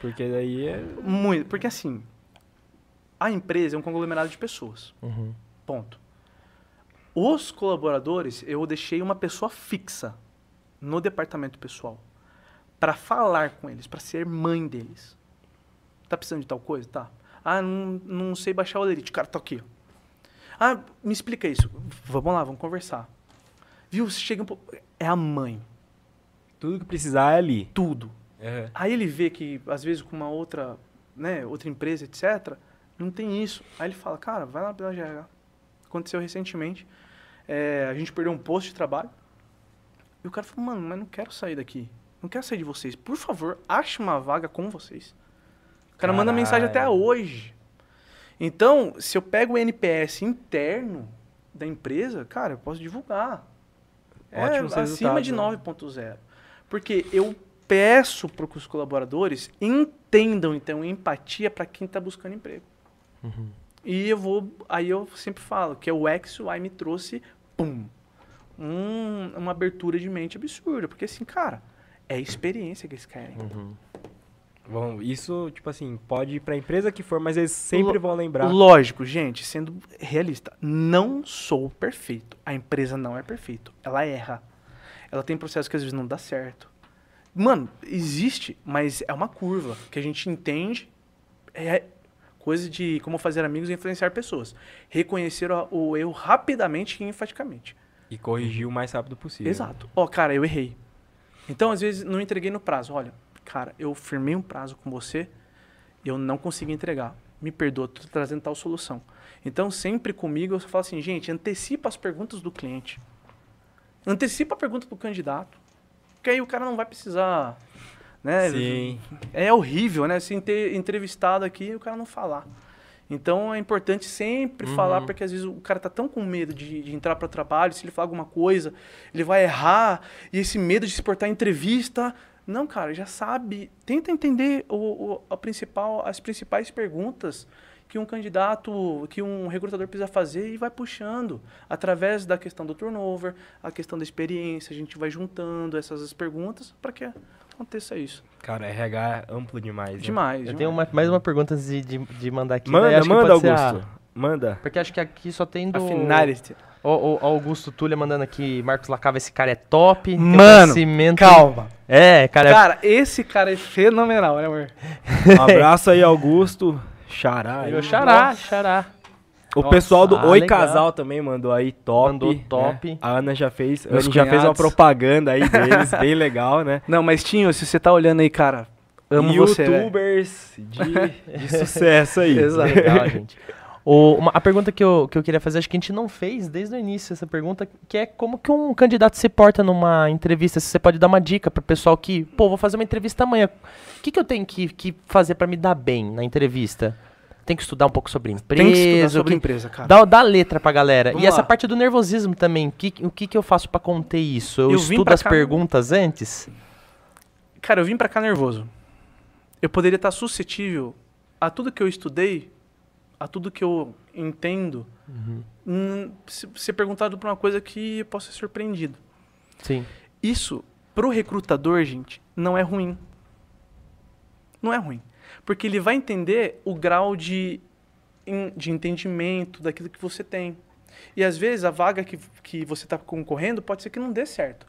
Porque daí é Muito. Porque assim, a empresa é um conglomerado de pessoas. Uhum. Ponto. Os colaboradores, eu deixei uma pessoa fixa no departamento pessoal para falar com eles, para ser mãe deles. Tá precisando de tal coisa? Tá. Ah, não, não sei baixar o Olerite. Cara, tá aqui. Ah, me explica isso. Vamos lá, vamos conversar. Viu? Você chega um pouco. É a mãe. tudo que precisar é ali. Tudo. Aí ele vê que, às vezes, com uma outra, né, outra empresa, etc., não tem isso. Aí ele fala, cara, vai lá pela GH. Aconteceu recentemente. É, a gente perdeu um posto de trabalho. E o cara falou, mano, mas não quero sair daqui. Não quero sair de vocês. Por favor, ache uma vaga com vocês. O cara manda mensagem até Caralho. hoje. Então, se eu pego o NPS interno da empresa, cara, eu posso divulgar. Ótimos é acima de resultados, né? 9.0. Porque eu peço para que os colaboradores entendam, então, empatia para quem está buscando emprego. E eu vou, aí eu sempre falo que o X, o Y me trouxe, pum, um- uma abertura de mente absurda. Porque assim, cara, é a experiência que eles querem. Uhum. Vão, isso, tipo assim, pode ir pra empresa que for, mas eles sempre Lo- vão lembrar. Lógico, gente, sendo realista, não sou perfeito. A empresa não é perfeita. Ela erra. Ela tem processos que às vezes não dá certo. Mano, existe, mas é uma curva que a gente entende. É coisa de como fazer amigos e influenciar pessoas. Reconhecer o, o erro rapidamente e enfaticamente. E corrigir o mais rápido possível. Exato. Ó, cara, eu errei. Então, às vezes, não entreguei no prazo. Olha, cara, eu firmei um prazo com você e eu não consegui entregar. Me perdoa, tô trazendo tal solução. Então, sempre comigo, eu falo assim, gente, antecipa as perguntas do cliente. Antecipa a pergunta do candidato. Porque aí o cara não vai precisar... Né? Sim. É horrível, né? Se ter entrevistado aqui e o cara não falar. Então é importante sempre Uhum. falar, porque às vezes o cara tá tão com medo de, de entrar para o trabalho, se ele falar alguma coisa, ele vai errar, e esse medo de se portar em entrevista. Não, cara, já sabe. Tenta entender o, o- a principal, as principais perguntas que um candidato, que um recrutador precisa fazer e vai puxando. Através da questão do turnover, a questão da experiência, a gente vai juntando essas perguntas para que aconteça isso. Cara, RH é amplo demais. né? Demais. Eu tenho uma- mais uma pergunta antes de, de, de mandar aqui. Manda, manda, ser a- Augusto. Manda. Porque acho que aqui só tem do... A finality. O, o Augusto Tulha mandando aqui, Marcos Lacava, esse cara é top. tem um Mano, conhecimento- Calma. É, cara, Cara, esse cara é fenomenal, né, amor? Um *laughs* *laughs* abraço aí, Augusto. Xará. é meu xará, xará. O Nossa, pessoal do ah, Oi legal. Casal também mandou aí top. Mandou né? top. A Ana já fez, a Meus Ana já fez uma propaganda aí deles, bem legal, né? *laughs* Não, mas Tinho, se você tá olhando aí, cara, amo você. velho. Youtubers de, *laughs* de sucesso aí. Exato. Legal, gente. O- uma- a pergunta que eu, que eu queria fazer, acho que a gente não fez desde o início essa pergunta, que é como que um candidato se porta numa entrevista. Se você pode dar uma dica para o pessoal que, pô, vou fazer uma entrevista amanhã. O que, que eu tenho que, que fazer para me dar bem na entrevista? Tem que estudar um pouco sobre empresa. Tem que estudar sobre que- empresa, cara. Dá, dá letra pra galera. Vamos e essa lá. parte do nervosismo também. O que, o que, que eu faço pra conter isso? Eu, Eu estudo as cá- perguntas antes? Cara, eu vim pra cá nervoso. Eu poderia estar suscetível a tudo que eu estudei, a tudo que eu entendo, hum, se- ser perguntado por uma coisa que eu posso ser surpreendido. Sim. Isso, pro recrutador, gente, não é ruim. Não é ruim. Porque ele vai entender o grau de, de entendimento daquilo que você tem. E às vezes a vaga que, que você está concorrendo pode ser que não dê certo.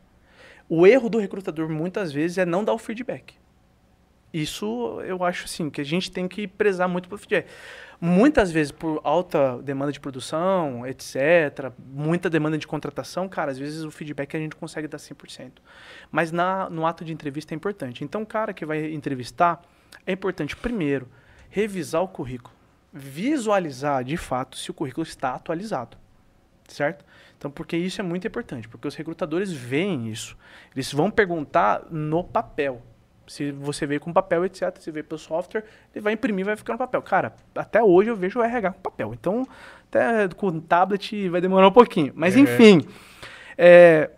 O erro do recrutador muitas vezes é não dar o feedback. Isso eu acho assim, que a gente tem que prezar muito pelo feedback. Muitas vezes por alta demanda de produção, etc., muita demanda de contratação, cara, às vezes o feedback a gente consegue dar 100%. Mas na, no ato de entrevista é importante. Então, o cara que vai entrevistar, é importante, primeiro, revisar o currículo. Visualizar, de fato, se o currículo está atualizado. Certo? Então, porque isso é muito importante, porque os recrutadores veem isso. Eles vão perguntar no papel. Se você veio com papel, etc., se veio pelo software, ele vai imprimir vai ficar no papel. Cara, até hoje eu vejo o RH com papel. Então, até com tablet vai demorar um pouquinho. Mas, Uhum. enfim, é,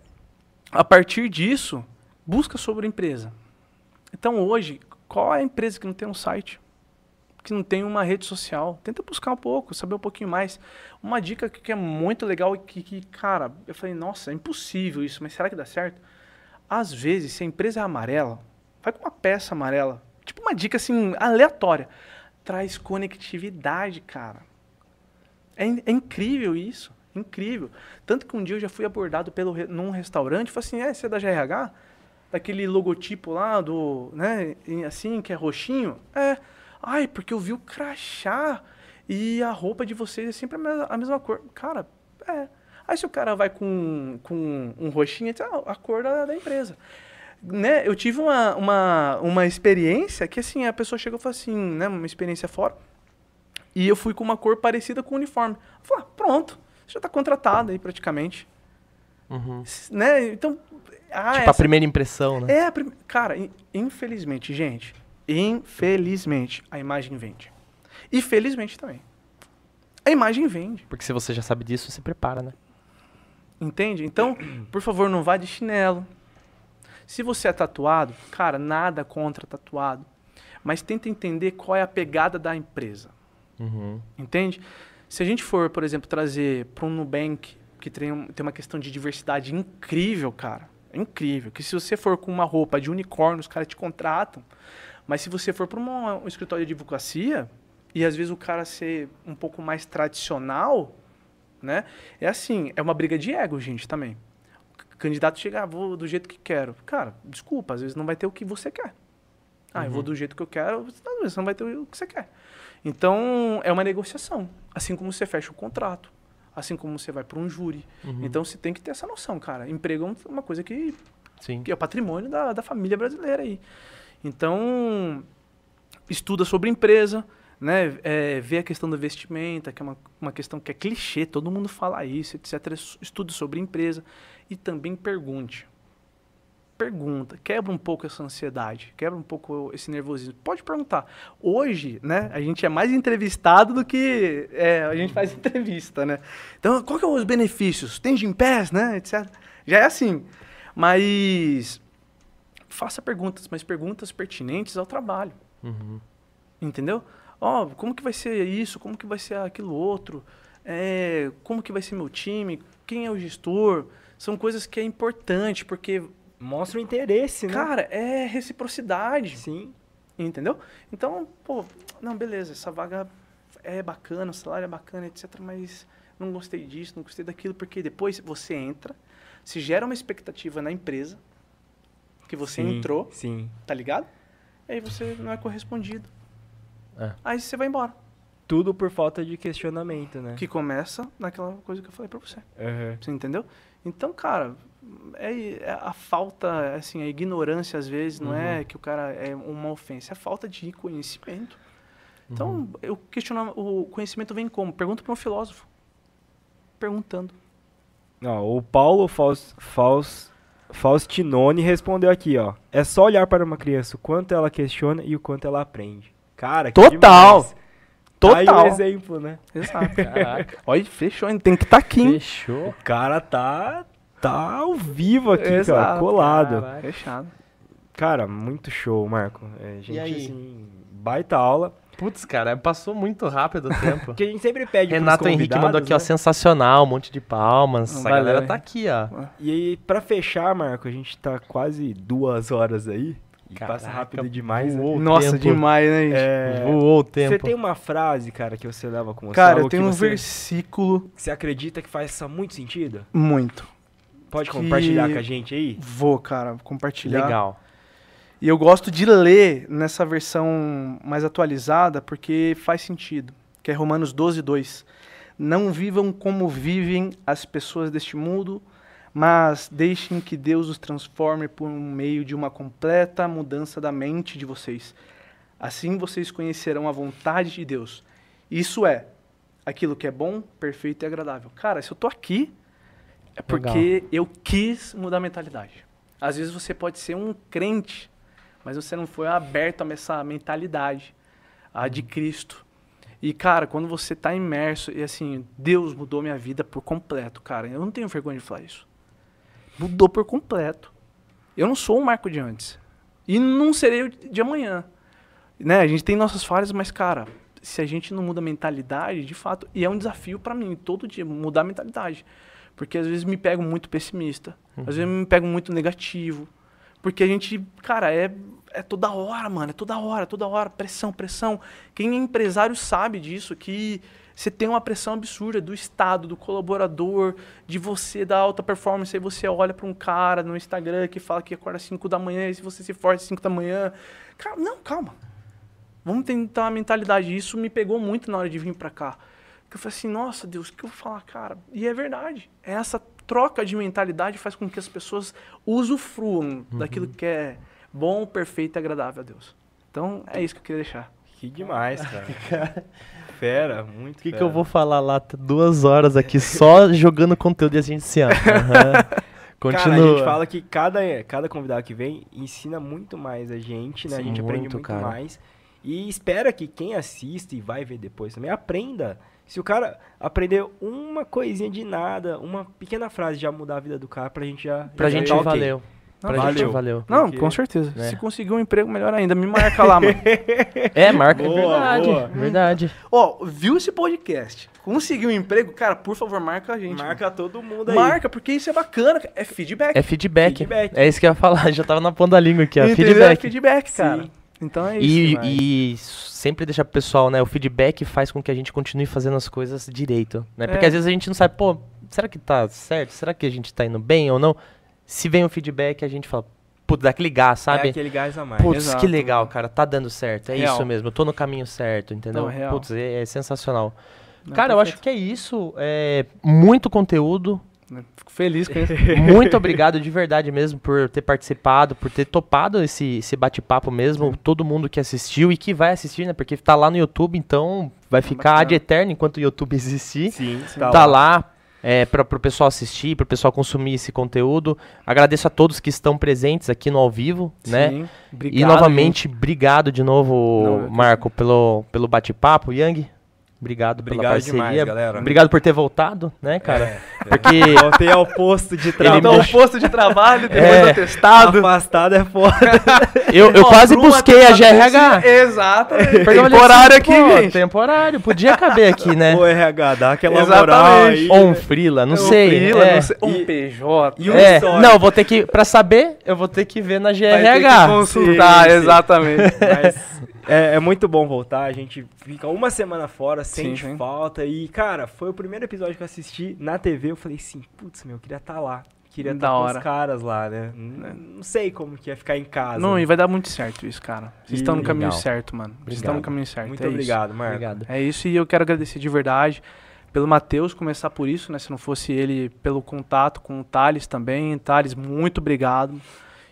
a partir disso, busca sobre a empresa. Então, hoje, Qual é a empresa que não tem um site? Que não tem uma rede social? Tenta buscar um pouco, saber um pouquinho mais. Uma dica que, é muito legal e que, que, cara, eu falei, nossa, é impossível isso, mas será que dá certo? Às vezes, se a empresa é amarela, vai com uma peça amarela. Tipo uma dica assim, aleatória. Traz conectividade, cara. É, é incrível isso. Incrível. Tanto que um dia eu já fui abordado pelo, num restaurante, falei assim, é, você é da GRH? Daquele logotipo lá do, né, assim, que é roxinho? É. Ai, porque eu vi o crachá e a roupa de vocês é sempre a mesma, a mesma cor. Cara, é. Aí se o cara vai com, com um roxinho, é a cor da, da empresa. Né, eu tive uma, uma, uma experiência que assim, a pessoa chegou e falou assim, né, uma experiência fora, e eu fui com uma cor parecida com o uniforme. Eu falei, ah, pronto, já está contratado aí praticamente. Uhum. Né? Então, ah, tipo, a essa- primeira impressão, né? é a prim... Cara, in- infelizmente, gente, infelizmente, a imagem vende. E felizmente também. A imagem vende, Porque se você já sabe disso, se prepara, né? entende? Então, por favor, não vá de chinelo. Se você é tatuado, cara, nada contra tatuado. Mas tenta entender qual é a pegada da empresa. Uhum. Entende? Se a gente for, por exemplo, trazer para um Nubank, que tem, tem uma questão de diversidade incrível, cara. É incrível. Que se você for com uma roupa de unicórnio, os caras te contratam. Mas se você for para um escritório de advocacia, e às vezes o cara ser um pouco mais tradicional, né? É assim, é uma briga de ego, gente, também. O candidato chega, ah, vou do jeito que quero. Cara, desculpa, às vezes não vai ter o que você quer. Ah, eu vou do jeito que eu quero, às vezes não vai ter o que você quer. Então, é uma negociação. Assim como você fecha o contrato. Assim como você vai para um júri. Uhum. Então, você tem que ter essa noção, cara. Emprego é uma coisa que, Sim. que é o patrimônio da, da família brasileira aí. Então, estuda sobre empresa, né? É, vê a questão da vestimenta, que é uma, uma questão que é clichê, todo mundo fala isso, etc. Estude sobre empresa e também pergunte. Pergunta, quebra um pouco essa ansiedade, quebra um pouco esse nervosismo. Pode perguntar. Hoje, né, a gente é mais entrevistado do que é, a gente faz *laughs* entrevista, né? Então, qual que é os benefícios? Tem Gimpass, né, etc. Já é assim. Mas faça perguntas, mas perguntas pertinentes ao trabalho. Uhum. Entendeu? Ó, como que vai ser isso? Como que vai ser aquilo outro? É, como que vai ser meu time? Quem é o gestor? São coisas que é importante, porque, Mostra o interesse, né? cara, é reciprocidade. Sim. Entendeu? Então, pô, não, beleza, essa vaga é bacana, o salário é bacana, etc. Mas não gostei disso, não gostei daquilo, porque depois você entra, se gera uma expectativa na empresa que você Sim, entrou, Sim. tá ligado? E aí você não é correspondido. É. Aí você vai embora. Tudo por falta de questionamento, né? Que começa naquela coisa que eu falei pra você. Aham. Você entendeu? Então, cara, é, é a falta, assim, a ignorância às vezes não é que o cara é uma ofensa, é a falta de conhecimento. Então, eu questiono, o conhecimento vem como? Pergunta para um filósofo. Perguntando. Ó, o Paulo Faus, Faus, Faustinone respondeu aqui, ó. É só olhar para uma criança o quanto ela questiona e o quanto ela aprende. Cara, que Total! demais. Tá aí Total. o exemplo, né? Exato. Caraca. Olha, fechou, hein? tem que estar aqui. hein? Fechou. O cara tá tá ao vivo aqui, cara, Exato, colado. Caraca. Fechado. Cara, muito show, Marco. É, gente, aí? assim, baita aula. Putz, cara, passou muito rápido o *laughs* tempo. Porque a gente sempre pede Renato Henrique mandou aqui, ó, né? sensacional, um monte de palmas. Essa Valeu, galera tá aqui, ó. E aí, pra fechar, Marco, a gente tá quase duas horas aí. E passa Caraca, rápido demais, né? Nossa, tempo. demais, né, gente? É, Voou o tempo. Você tem uma frase, cara, que você leva com você? Cara, eu tenho um você, versículo que você acredita que faz muito sentido? muito. Pode Que- compartilhar com a gente aí? Vou, cara, compartilhar. Legal. E eu gosto de ler nessa versão mais atualizada porque faz sentido. Que é Romanos 12, 2. Não vivam como vivem as pessoas deste mundo, mas deixem que Deus os transforme por meio de uma completa mudança da mente de vocês. Assim vocês conhecerão a vontade de Deus. Isso é aquilo que é bom, perfeito e agradável. Cara, se eu tô aqui, é porque eu quis mudar a mentalidade. Às vezes você pode ser um crente, mas você não foi aberto a essa mentalidade, a de Cristo. E, cara, quando você tá imerso, e assim, Deus mudou minha vida por completo, cara. Eu não tenho vergonha de falar isso. Mudou por completo. Eu não sou o Marco de antes. E não serei o de amanhã. né, a gente tem nossas falhas, mas, cara, se a gente não muda a mentalidade, de fato, e é um desafio pra mim, todo dia, mudar a mentalidade. Porque às vezes me pego muito pessimista, às vezes me pego muito negativo. Porque a gente, cara, é, é toda hora, mano, é toda hora, toda hora, pressão, pressão. Quem é empresário sabe disso, que você tem uma pressão absurda do Estado, do colaborador, de você da alta performance. Aí você olha para um cara no Instagram que fala que acorda às 5 da manhã e se você se força às 5 da manhã. Cara, não, calma. Vamos tentar uma mentalidade. Isso me pegou muito na hora de vir para cá. Que eu falei assim, nossa Deus, o que eu vou falar, cara? E é verdade. Essa troca de mentalidade faz com que as pessoas usufruam Uhum. daquilo que é bom, perfeito e agradável a Deus. Então, é isso que eu queria deixar. Que demais, *laughs* cara. Fera, muito O que, que eu vou falar lá? Duas horas aqui só *laughs* jogando conteúdo e a gente se ama. *laughs* Aham. Continua. Cara, a gente fala que cada, cada convidado que vem ensina muito mais a gente, né? a Sim, gente aprende muito, muito cara. mais. E espera que quem assiste e vai ver depois também aprenda. Se o cara aprender uma coisinha de nada, uma pequena frase já mudar a vida do cara, pra gente já. Pra já gente tá ok. valeu. Pra Não, gente valeu. valeu. Não, Porque- com certeza. né? Se conseguir um emprego, melhor ainda. Me marca lá, mano. *laughs* É, marca. Boa, é verdade. boa. Verdade. Ó, viu esse podcast? Conseguiu um emprego? Cara, por favor, marca a gente. Marca todo mundo aí. Marca, porque isso é bacana. cara. É feedback. É feedback. Feedback. É isso que eu ia falar. *laughs* Já tava na ponta da língua aqui, ó. Entendeu? Feedback. É feedback, cara. Sim. Então é isso. E, e sempre deixar pro pessoal, né? O feedback faz com que a gente continue fazendo as coisas direito, né? Porque É. às vezes a gente não sabe, pô, será que tá certo? Será que a gente tá indo bem ou não? Se vem um feedback, a gente fala, putz, dá aquele gás, É sabe? aquele gás a mais. Putz, Exato, que legal, cara, tá dando certo. É Real. isso mesmo, eu tô no caminho certo, entendeu? Não, real. Putz, é, é sensacional. Não, cara, eu acho perfeito. que é isso. É muito conteúdo. Fico feliz com isso. *laughs* Muito obrigado de verdade mesmo por ter participado, por ter topado esse, esse bate-papo mesmo. Todo mundo que assistiu e que vai assistir, né? Porque tá lá no YouTube, então vai ficar Bacana. ad eterno enquanto o YouTube existir. Sim, Tá, lá. É, para pro pessoal assistir, pro pessoal consumir esse conteúdo. Agradeço a todos que estão presentes aqui no ao vivo, né? Sim. Obrigado, e novamente, obrigado de novo, Não, Marco, pelo, pelo bate-papo. Yang, obrigado, pela Obrigado parceria. demais, galera. Obrigado por ter voltado, né, cara? É, Porque *laughs* Voltei ao posto de Ele trabalho. Então, o posto de trabalho, *laughs* depois É. do atestado. Afastado é foda. *laughs* eu, eu Ó, quase busquei a GRH. Exatamente. Temporário assim, aqui, pô, gente. Temporário, podia caber aqui, né? O RH, dá aquela Exatamente. moral aí. Ou um frila, não Um sei. frila, é. não sei, Um PJ. e um É, histórico. não, vou ter que, pra saber, eu vou ter que ver na Vai ter que GRH. consultar, Sim, sim. exatamente. Mas é, é muito bom voltar. A gente fica uma semana fora, sente sim. falta. E, cara, foi o primeiro episódio que eu assisti na TV. Eu falei assim, putz, meu, eu queria estar lá. Queria estar com hora. os caras lá, né? N- Não sei como que ia ficar em casa. Não, né? e vai dar muito certo isso, cara. Vocês estão no caminho Legal. certo, mano. Vocês estão no caminho certo. Muito é obrigado, Marco. Obrigado. Isso. É isso e eu quero agradecer de verdade pelo Matheus começar por isso, né? Se não fosse ele, pelo contato com o Thales também. Thales, muito obrigado.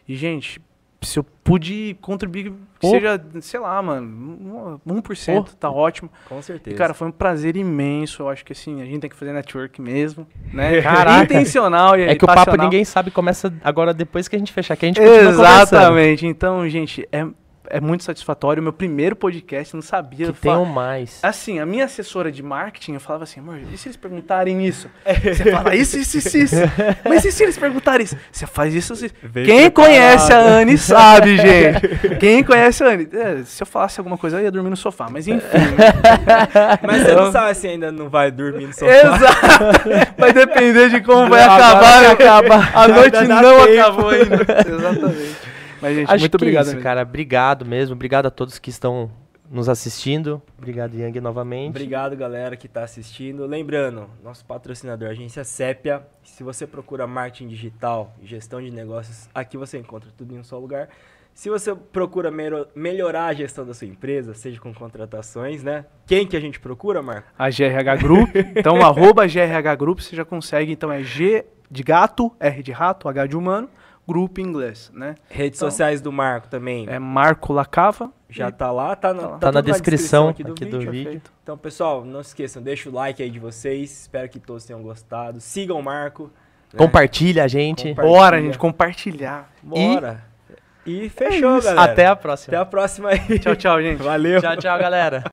E, gente, se eu pude contribuir, que Pô. seja, sei lá, mano, 1%, Pô. tá ótimo. Com certeza. E, cara, foi um prazer imenso. Eu acho que, assim, a gente tem que fazer network mesmo, né? *laughs* Caraca. Intencional e É que o papo ninguém sabe, começa agora depois que a gente fechar, que a gente. Exatamente. Então, gente, é, é muito satisfatório. Meu primeiro podcast, não sabia. Que tenham mais. Assim, a minha assessora de marketing, eu falava assim, amor, e se eles perguntarem isso? *laughs* Você fala isso, isso, isso, isso. *laughs* Mas e se eles perguntarem isso? Você faz isso, isso. Vem Quem preparado. conhece a Anne sabe, *laughs* gente. Quem conhece a Anne? É, se eu falasse alguma coisa, eu ia dormir no sofá. Mas enfim. né? Mas você Então- não sabe se ainda não vai dormir no sofá. Exato. Vai depender de como vai acabar. né? acaba. A noite não tempo. acabou ainda. Exatamente. Mas, gente, Acho muito que obrigado. é isso, cara. Obrigado mesmo. Obrigado a todos que estão nos assistindo. Obrigado, Yang, novamente. Obrigado, galera, que está assistindo. Lembrando, nosso patrocinador, agência Sépia. Se você procura marketing digital e gestão de negócios, aqui você encontra tudo em um só lugar. Se você procura melhorar a gestão da sua empresa, seja com contratações, né? Quem que a gente procura, Marco? A GRH Group. Então, *laughs* arroba GRH Group, você já consegue. Então, é G de gato, R de rato, H de humano, grupo em inglês, né? Redes Então, sociais do Marco também. É Marco Lacava. Já tá lá, tá, na, Tá lá. Tá na tudo descrição aqui do aqui vídeo. do vídeo. Então, pessoal, não se esqueçam, deixa o like aí de vocês. Espero que todos tenham gostado. Sigam o Marco. né? Compartilha a gente. Compartilha. Bora, gente, compartilhar. Bora. E, fechou, galera. Até a próxima. Até a próxima aí. Tchau, tchau, gente. Valeu. Tchau, tchau, galera.